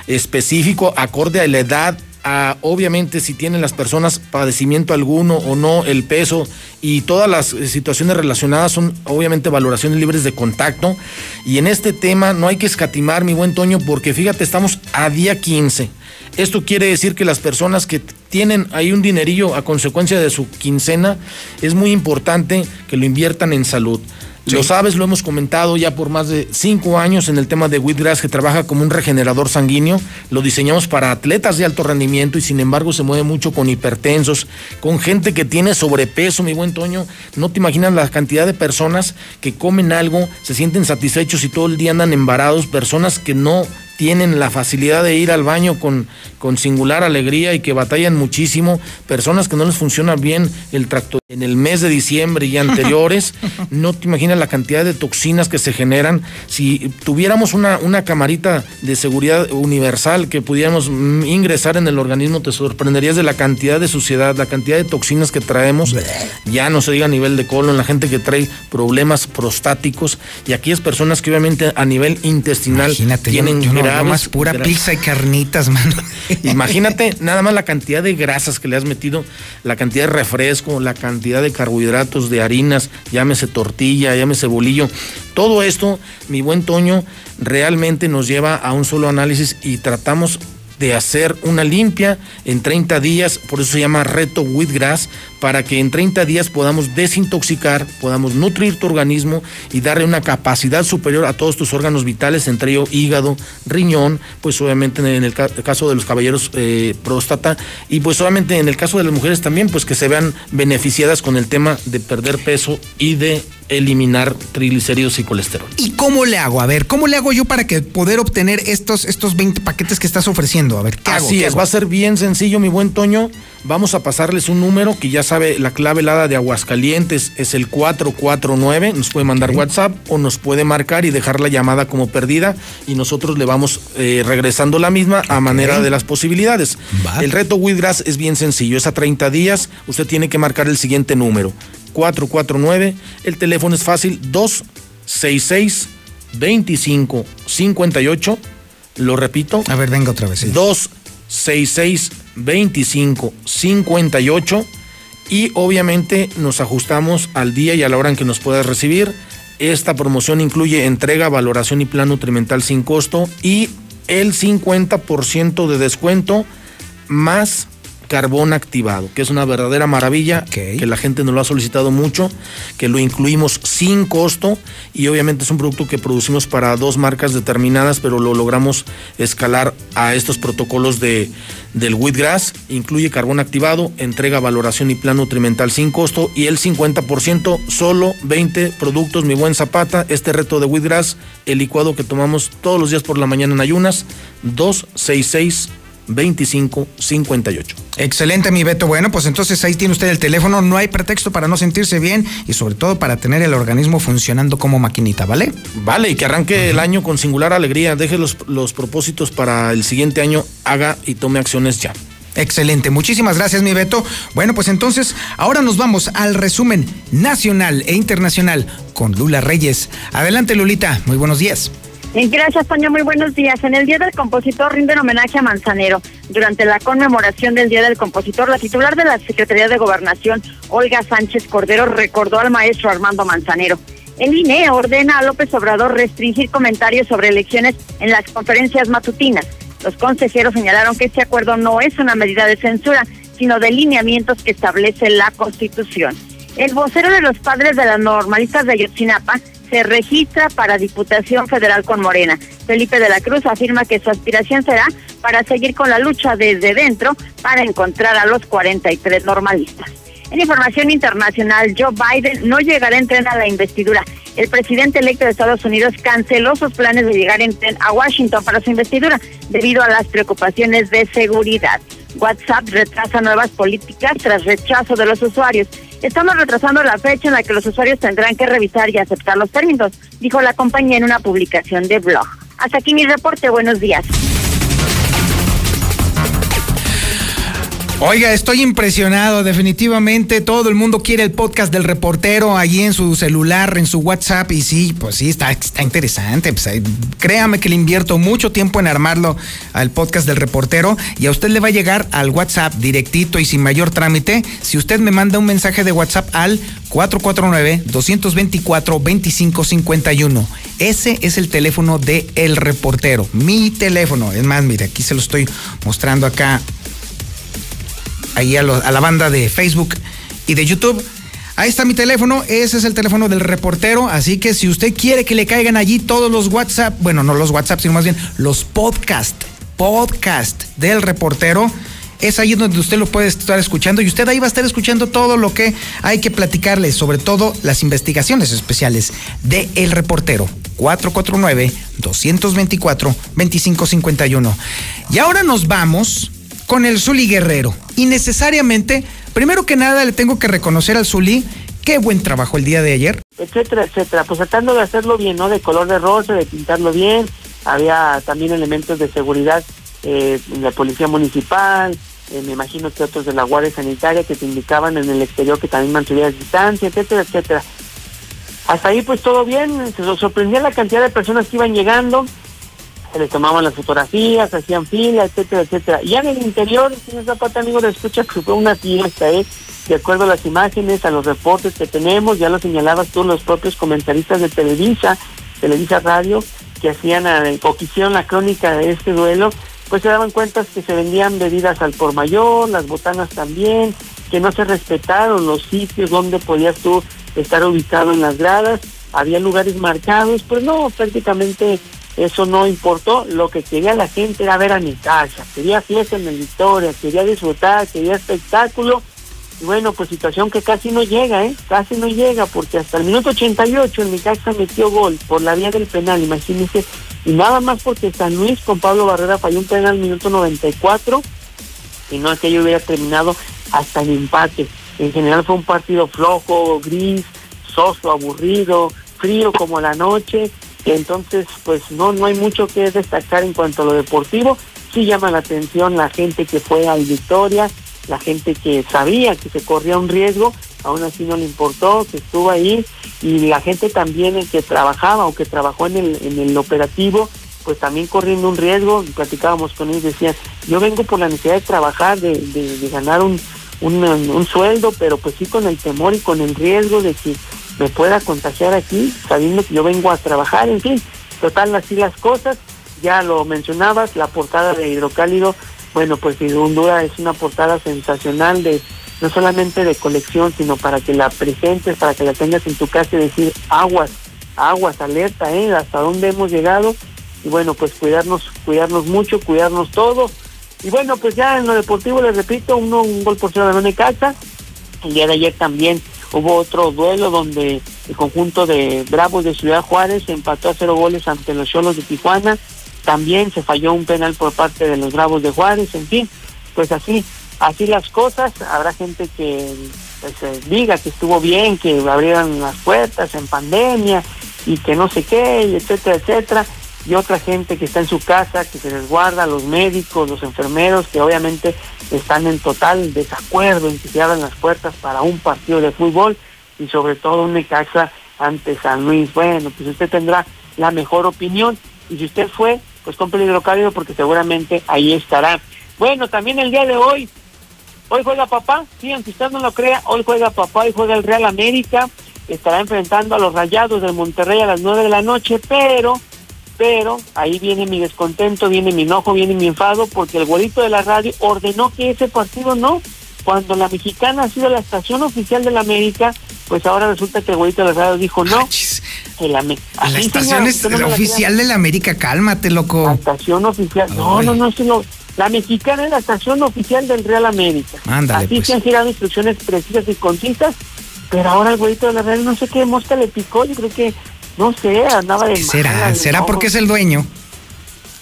específico acorde a la edad. A, obviamente si tienen las personas padecimiento alguno o no, el peso y todas las eh, situaciones relacionadas son obviamente valoraciones libres de contacto. Y en este tema no hay que escatimar, mi buen Toño, porque fíjate, estamos a día 15. Esto quiere decir que las personas que tienen ahí un dinerillo a consecuencia de su quincena, es muy importante que lo inviertan en salud. Lo sabes, lo hemos comentado ya por más de cinco años en el tema de Wheatgrass, que trabaja como un regenerador sanguíneo. Lo diseñamos para atletas de alto rendimiento y sin embargo se mueve mucho con hipertensos, con gente que tiene sobrepeso, mi buen Toño. No te imaginas la cantidad de personas que comen algo, se sienten satisfechos y todo el día andan embarados, personas que no tienen la facilidad de ir al baño con, con singular alegría y que batallan muchísimo, personas que no les funciona bien el tracto en el mes de diciembre y anteriores, no te imaginas la cantidad de toxinas que se generan. Si tuviéramos una, una camarita de seguridad universal que pudiéramos mm, ingresar en el organismo, te sorprenderías de la cantidad de suciedad, la cantidad de toxinas que traemos, ya no se diga a nivel de colon, la gente que trae problemas prostáticos. Y aquellas personas que obviamente a nivel intestinal Imagínate, yo- tienen yo no, graves nomás pura pizza y carnitas, mano. Imagínate nada más la cantidad de grasas que le has metido, la cantidad de refresco, la cantidad de carbohidratos, de harinas, llámese tortilla, llámese bolillo. Todo esto, mi buen Toño, realmente nos lleva a un solo análisis y tratamos de hacer una limpia en 30 días, por eso se llama reto Wheatgrass, para que en 30 días podamos desintoxicar, podamos nutrir tu organismo y darle una capacidad superior a todos tus órganos vitales, entre ellos hígado, riñón, pues obviamente en el ca- caso de los caballeros eh, próstata y pues obviamente en el caso de las mujeres también, pues que se vean beneficiadas con el tema de perder peso y de eliminar triglicéridos y colesterol. ¿Y cómo le hago? A ver, ¿cómo le hago yo para que poder obtener estos, estos 20 paquetes que estás ofreciendo? A ver, ¿qué hago? Así ¿Qué es, hago? va a ser bien sencillo, mi buen Toño. Vamos a pasarles un número que ya sabe, la clave helada de Aguascalientes es el 449. Nos puede mandar WhatsApp o nos puede marcar y dejar la llamada como perdida y nosotros le vamos eh, regresando la misma a manera de las posibilidades. El reto Wheatgrass es bien sencillo, es a 30 días. Usted tiene que marcar el siguiente número: 449. El teléfono es fácil: 266 2558. Lo repito. A ver, venga otra vez. 266 25 58 y obviamente nos ajustamos al día y a la hora en que nos puedas recibir. Esta promoción incluye entrega, valoración y plan nutrimental sin costo y el 50% de descuento más carbón activado, que es una verdadera maravilla, que la gente nos lo ha solicitado mucho, que lo incluimos sin costo y obviamente es un producto que producimos para dos marcas determinadas, pero lo logramos escalar a estos protocolos de, del Wheatgrass, incluye carbón activado, entrega, valoración y plan nutrimental sin costo y el 50%, solo 20 productos, mi buen Zapata, este reto de Wheatgrass, el licuado que tomamos todos los días por la mañana en ayunas, 266 2558. Excelente, mi Beto. Bueno, pues entonces ahí tiene usted el teléfono. No hay pretexto para no sentirse bien y sobre todo para tener el organismo funcionando como maquinita, ¿vale? Vale, y que arranque el año con singular alegría. Deje los, los propósitos para el siguiente año, haga y tome acciones ya. Excelente, muchísimas gracias mi Beto. Bueno, pues entonces ahora nos vamos al resumen nacional e internacional con Lula Reyes. Adelante Lulita, muy buenos días. Gracias, Toño. Muy buenos días. En el Día del Compositor rinden homenaje a Manzanero. Durante la conmemoración del Día del Compositor, la titular de la Secretaría de Gobernación, Olga Sánchez Cordero, recordó al maestro Armando Manzanero. El INE ordena a López Obrador restringir comentarios sobre elecciones en las conferencias matutinas. Los consejeros señalaron que este acuerdo no es una medida de censura, sino de lineamientos que establece la Constitución. El vocero de los padres de las normalistas de Ayotzinapa se registra para Diputación Federal con Morena. Felipe de la Cruz afirma que su aspiración será para seguir con la lucha desde dentro para encontrar a los 43 normalistas. En información internacional, Joe Biden no llegará en tren a la investidura. El presidente electo de Estados Unidos canceló sus planes de llegar en tren a Washington para su investidura debido a las preocupaciones de seguridad. WhatsApp retrasa nuevas políticas tras rechazo de los usuarios. Estamos retrasando la fecha en la que los usuarios tendrán que revisar y aceptar los términos, dijo la compañía en una publicación de blog. Hasta aquí mi reporte. Buenos días. Oiga, estoy impresionado, definitivamente todo el mundo quiere el podcast del reportero allí en su celular, en su WhatsApp y sí, pues sí, está, interesante. Pues, créame que le invierto mucho tiempo en armarlo al podcast del reportero y a usted le va a llegar al WhatsApp directito y sin mayor trámite si usted me manda un mensaje de WhatsApp al 449-224-2551. Ese es el teléfono de El Reportero, mi teléfono. Es más, mire, aquí se lo estoy mostrando acá ahí a, la banda de Facebook y de YouTube. Ahí está mi teléfono, ese es el teléfono del reportero, así que si usted quiere que le caigan allí todos los WhatsApp, bueno, no los WhatsApp, sino más bien los podcast, podcast del reportero, es ahí donde usted lo puede estar escuchando y usted ahí va a estar escuchando todo lo que hay que platicarle, sobre todo las investigaciones especiales de El Reportero. 449-224-2551. Y ahora nos vamos con el Zuli Guerrero. Y necesariamente, primero que nada, le tengo que reconocer al Zuli qué buen trabajo el día de ayer. Etcétera, etcétera. Pues tratando de hacerlo bien, ¿no? De color de rosa, de pintarlo bien. Había también elementos de seguridad eh, la policía municipal, eh, me imagino que otros de la Guardia Sanitaria que te indicaban en el exterior que también mantuvieras distancia, etcétera, etcétera. Hasta ahí pues todo bien, se sorprendía la cantidad de personas que iban llegando, se les tomaban las fotografías, hacían fila, etcétera, etcétera. Ya en el interior, señor Zapata, amigo, de escucha que fue una fiesta, ¿eh? De acuerdo a las imágenes, a los reportes que tenemos, ya lo señalabas tú, los propios comentaristas de Televisa, Televisa Radio, que hacían o que hicieron la crónica de este duelo, pues se daban cuenta que se vendían bebidas al por mayor, las botanas también, que no se respetaron los sitios donde podías tú estar ubicado en las gradas, había lugares marcados, pues no, prácticamente eso no importó, lo que quería la gente era ver a mi casa, quería fiesta en el Victoria, quería disfrutar, quería espectáculo, y bueno, pues situación que casi no llega, ¿eh? Casi no llega, porque hasta el minuto 88 el casa metió gol por la vía del penal, imagínense, y nada más porque San Luis con Pablo Barrera falló un penal al minuto 94, y no yo hubiera terminado hasta el empate. En general fue un partido flojo, gris, soso, aburrido, frío como la noche, entonces, pues no, no hay mucho que destacar en cuanto a lo deportivo. Sí llama la atención la gente que fue al Victoria, la gente que sabía que se corría un riesgo, aún así no le importó, que estuvo ahí, y la gente también el que trabajaba o que trabajó en el, en el operativo, pues también corriendo un riesgo, platicábamos con ellos, decían, yo vengo por la necesidad de trabajar, de, de, ganar un, un, un sueldo, pero pues sí con el temor y con el riesgo de que me pueda contagiar aquí, sabiendo que yo vengo a trabajar, en fin, total así las cosas, ya lo mencionabas, la portada de Hidrocálido, bueno, pues sin duda es una portada sensacional de no solamente de colección, sino para que la presentes, para que la tengas en tu casa y decir aguas, aguas, alerta, ¿eh? Hasta dónde hemos llegado. Y bueno, pues cuidarnos, cuidarnos mucho, cuidarnos todos. Y bueno, pues ya en lo deportivo les repito, uno, un gol por ciudad de casa. El día de ayer también Hubo otro duelo donde el conjunto de Bravos de Ciudad Juárez empató a cero goles ante los Cholos de Tijuana. También se falló un penal por parte de los Bravos de Juárez. En fin, pues así, así las cosas. Habrá gente que pues, eh, diga que estuvo bien, que abrieran las puertas en pandemia y que no sé qué, etcétera, etcétera y otra gente que está en su casa, que se resguarda, los médicos, los enfermeros, que obviamente están en total desacuerdo en que se abran las puertas para un partido de fútbol y sobre todo un casa ante San Luis. Bueno, pues usted tendrá la mejor opinión y si usted fue, pues con peligro cálido porque seguramente ahí estará. Bueno, también el día de hoy, hoy juega papá, sí, aunque usted no lo crea, hoy juega papá, y juega el Real América, estará enfrentando a los Rayados del Monterrey a las nueve de la noche, pero pero ahí viene mi descontento, viene mi enojo, viene mi enfado, porque el bolito de la radio ordenó que ese partido no, cuando la mexicana ha sido la estación oficial de la América, pues ahora resulta que el güeyito de la radio dijo no. El La estación es no la oficial de la América, cálmate, loco. La estación oficial. No, no, no, sino la mexicana es la estación oficial del Real América. Ándale, Así pues. se han girado instrucciones precisas y concisas, pero ahora el güeyito de la Real no sé qué mosca le picó, yo creo que, no sé, andaba de ¿Qué será? mala, ¿Será no, porque es el dueño?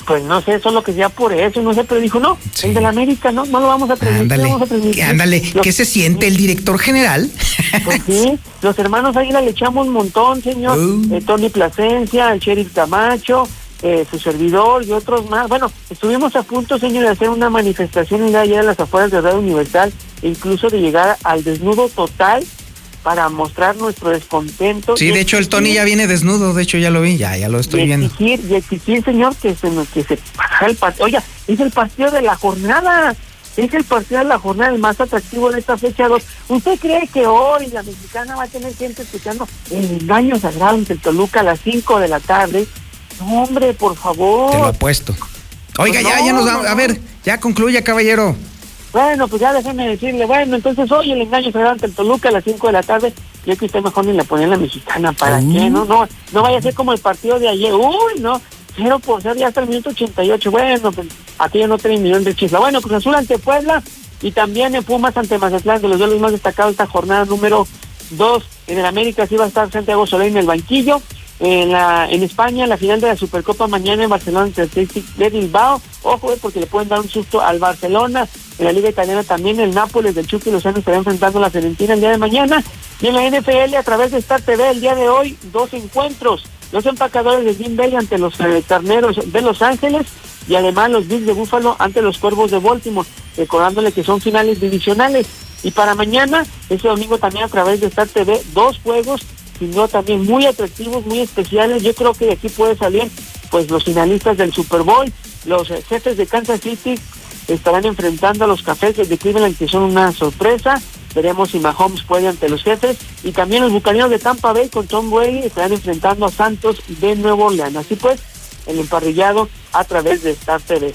Pues no sé, solo que sea por eso, no sé, pero dijo, no, el de la América, no, no lo vamos a transmitir, Ándale, vamos a transmitir. ándale. Los- ¿Qué se siente el director general? Pues sí, los hermanos Águila le echamos un montón, señor. Uh. Eh, Tony Plasencia, el sheriff Camacho, eh, su servidor y otros más. Bueno, estuvimos a punto, señor, de hacer una manifestación el día de ayer a las afueras de Radio Universal e incluso de llegar al desnudo total para mostrar nuestro descontento. Sí, de hecho el Tony ya viene desnudo, de hecho ya lo vi, ya, ya lo estoy y viendo. exigir, y exigir, señor, que se, nos- que se baja el partido. Oiga, es el partido de la jornada. Es el partido de la jornada el más atractivo de esta fecha 2. ¿Usted cree que hoy la mexicana va a tener gente escuchando el engaño sagrado ante el Toluca a las 5 de la tarde? No, hombre, por favor. Te lo apuesto. Oiga, Pues ya, no, ya nos no, da, a ver, ya concluya, caballero. Bueno, pues ya déjeme decirle, bueno, entonces hoy el engaño sagrado ante el Toluca a las 5 de la tarde. Yo que usted mejor ni le ponía la mexicana. ¿Para qué? No, no, no vaya a ser como el partido de ayer. Uy, no. Cero por ser ya hasta el minuto 88. Bueno, pues aquí ya no terminó de chisla. Bueno, Cruz Azul ante Puebla y también en Pumas ante Mazatlán, de los duelos más destacados esta jornada número 2. En el América sí va a estar Santiago Soler en el banquillo. En, la, en España, la final de la Supercopa mañana en Barcelona ante Athletic de Bilbao. Ojo, eh, porque le pueden dar un susto al Barcelona. En la Liga Italiana también el Nápoles del Chucky Lozano estará enfrentando a la Fiorentina el día de mañana. Y en la NFL, a través de Star TV, el día de hoy, dos encuentros. Los empacadores de Green Bay ante los eh, carneros de Los Ángeles y además los Bills de Búfalo ante los Cuervos de Baltimore, recordándole que son finales divisionales. Y para mañana, ese domingo también a través de Star TV, dos juegos, sino también muy atractivos, muy especiales. Yo creo que de aquí puede salir pues los finalistas del Super Bowl, los eh, jefes de Kansas City estarán enfrentando a los cafés de Cleveland que son una sorpresa. Veremos si Mahomes puede ante los jefes. Y también los bucaneros de Tampa Bay con Tom Brady estarán enfrentando a Santos de Nuevo Orleans. Así pues, el emparrillado a través de Star TV.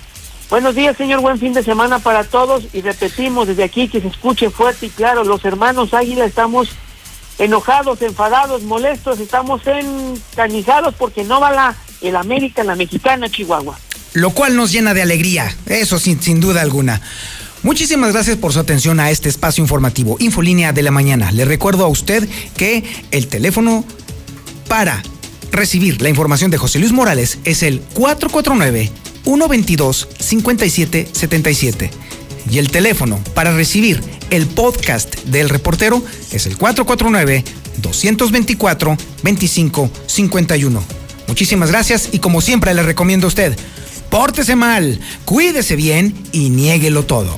Buenos días, señor. Buen fin de semana para todos. Y repetimos desde aquí que se escuche fuerte y claro. Los hermanos Águila estamos enojados, enfadados, molestos. Estamos encanizados porque no va la, el América, la mexicana, Chihuahua. Lo cual nos llena de alegría, eso sin, sin duda alguna. Muchísimas gracias por su atención a este espacio informativo, Infolínea de la Mañana. Le recuerdo a usted que el teléfono para recibir la información de José Luis Morales es el 449-122-5777. Y el teléfono para recibir el podcast del reportero es el 449-224-2551. Muchísimas gracias y como siempre le recomiendo a usted, pórtese mal, cuídese bien y niéguelo todo.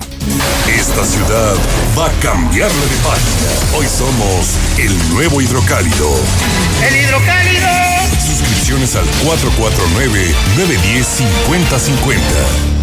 Esta ciudad va a cambiarle de página. Hoy somos el nuevo hidrocálido. ¡El hidrocálido! Suscripciones al 449-910-5050.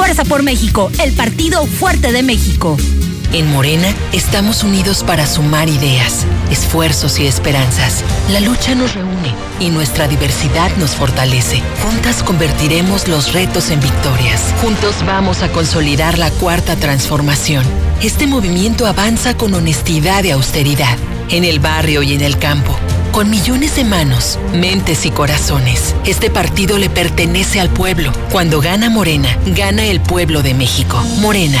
Fuerza por México, el partido fuerte de México. En Morena estamos unidos para sumar ideas, esfuerzos y esperanzas. La lucha nos reúne y nuestra diversidad nos fortalece. Juntas convertiremos los retos en victorias. Juntos vamos a consolidar la cuarta transformación. Este movimiento avanza con honestidad y austeridad, en el barrio y en el campo con millones de manos, mentes y corazones. Este partido le pertenece al pueblo. Cuando gana Morena, gana el pueblo de México. Morena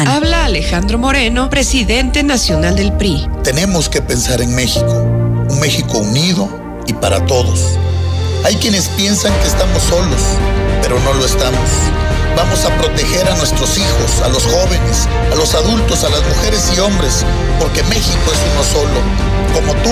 Habla Alejandro Moreno, presidente nacional del PRI. Tenemos que pensar en México, un México unido y para todos. Hay quienes piensan que estamos solos, pero no lo estamos. Vamos a proteger a nuestros hijos, a los jóvenes, a los adultos, a las mujeres y hombres, porque México es uno solo. Como tú,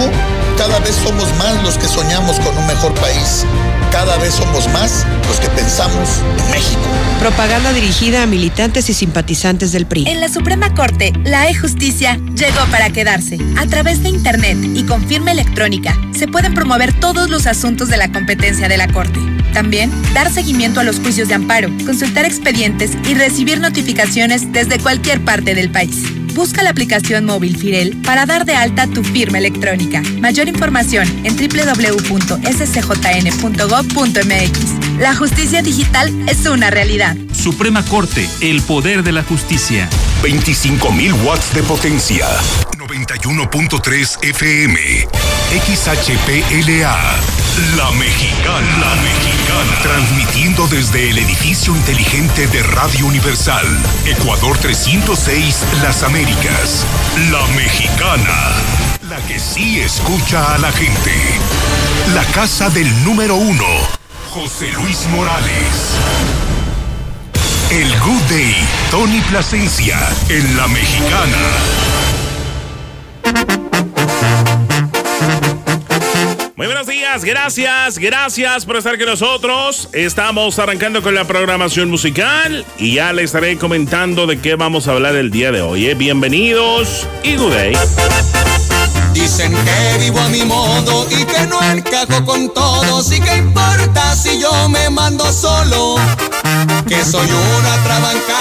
cada vez somos más los que soñamos con un mejor país. Cada vez somos más los que pensamos en México. Propaganda dirigida a militantes y simpatizantes del PRI. En la Suprema Corte, la e-justicia llegó para quedarse. A través de Internet y con firma electrónica, se pueden promover todos los asuntos de la competencia de la Corte. También, dar seguimiento a los juicios de amparo, consultar expedientes y recibir notificaciones desde cualquier parte del país. Busca la aplicación móvil Firel para dar de alta tu firma electrónica. Mayor información en www.scjn.gov.mx. La justicia digital es una realidad. Suprema Corte, el poder de la justicia. 25.000 watts de potencia. 91.3 FM. XHPLA. La Mexicana. La Mexicana. Transmitiendo desde el edificio inteligente de Radio Universal. Ecuador 306, Las Américas. La Mexicana. La que sí escucha a la gente. La casa del número uno. José Luis Morales. El Good Day, Tony Plasencia, en La Mexicana. Muy buenos días, gracias, gracias por estar con nosotros. Estamos arrancando con la programación musical y ya le estaré comentando de qué vamos a hablar el día de hoy. ¿eh? Bienvenidos y good day. Dicen que vivo a mi modo y que no encajo con todos y que importa si yo me mando solo, que soy una trabancada.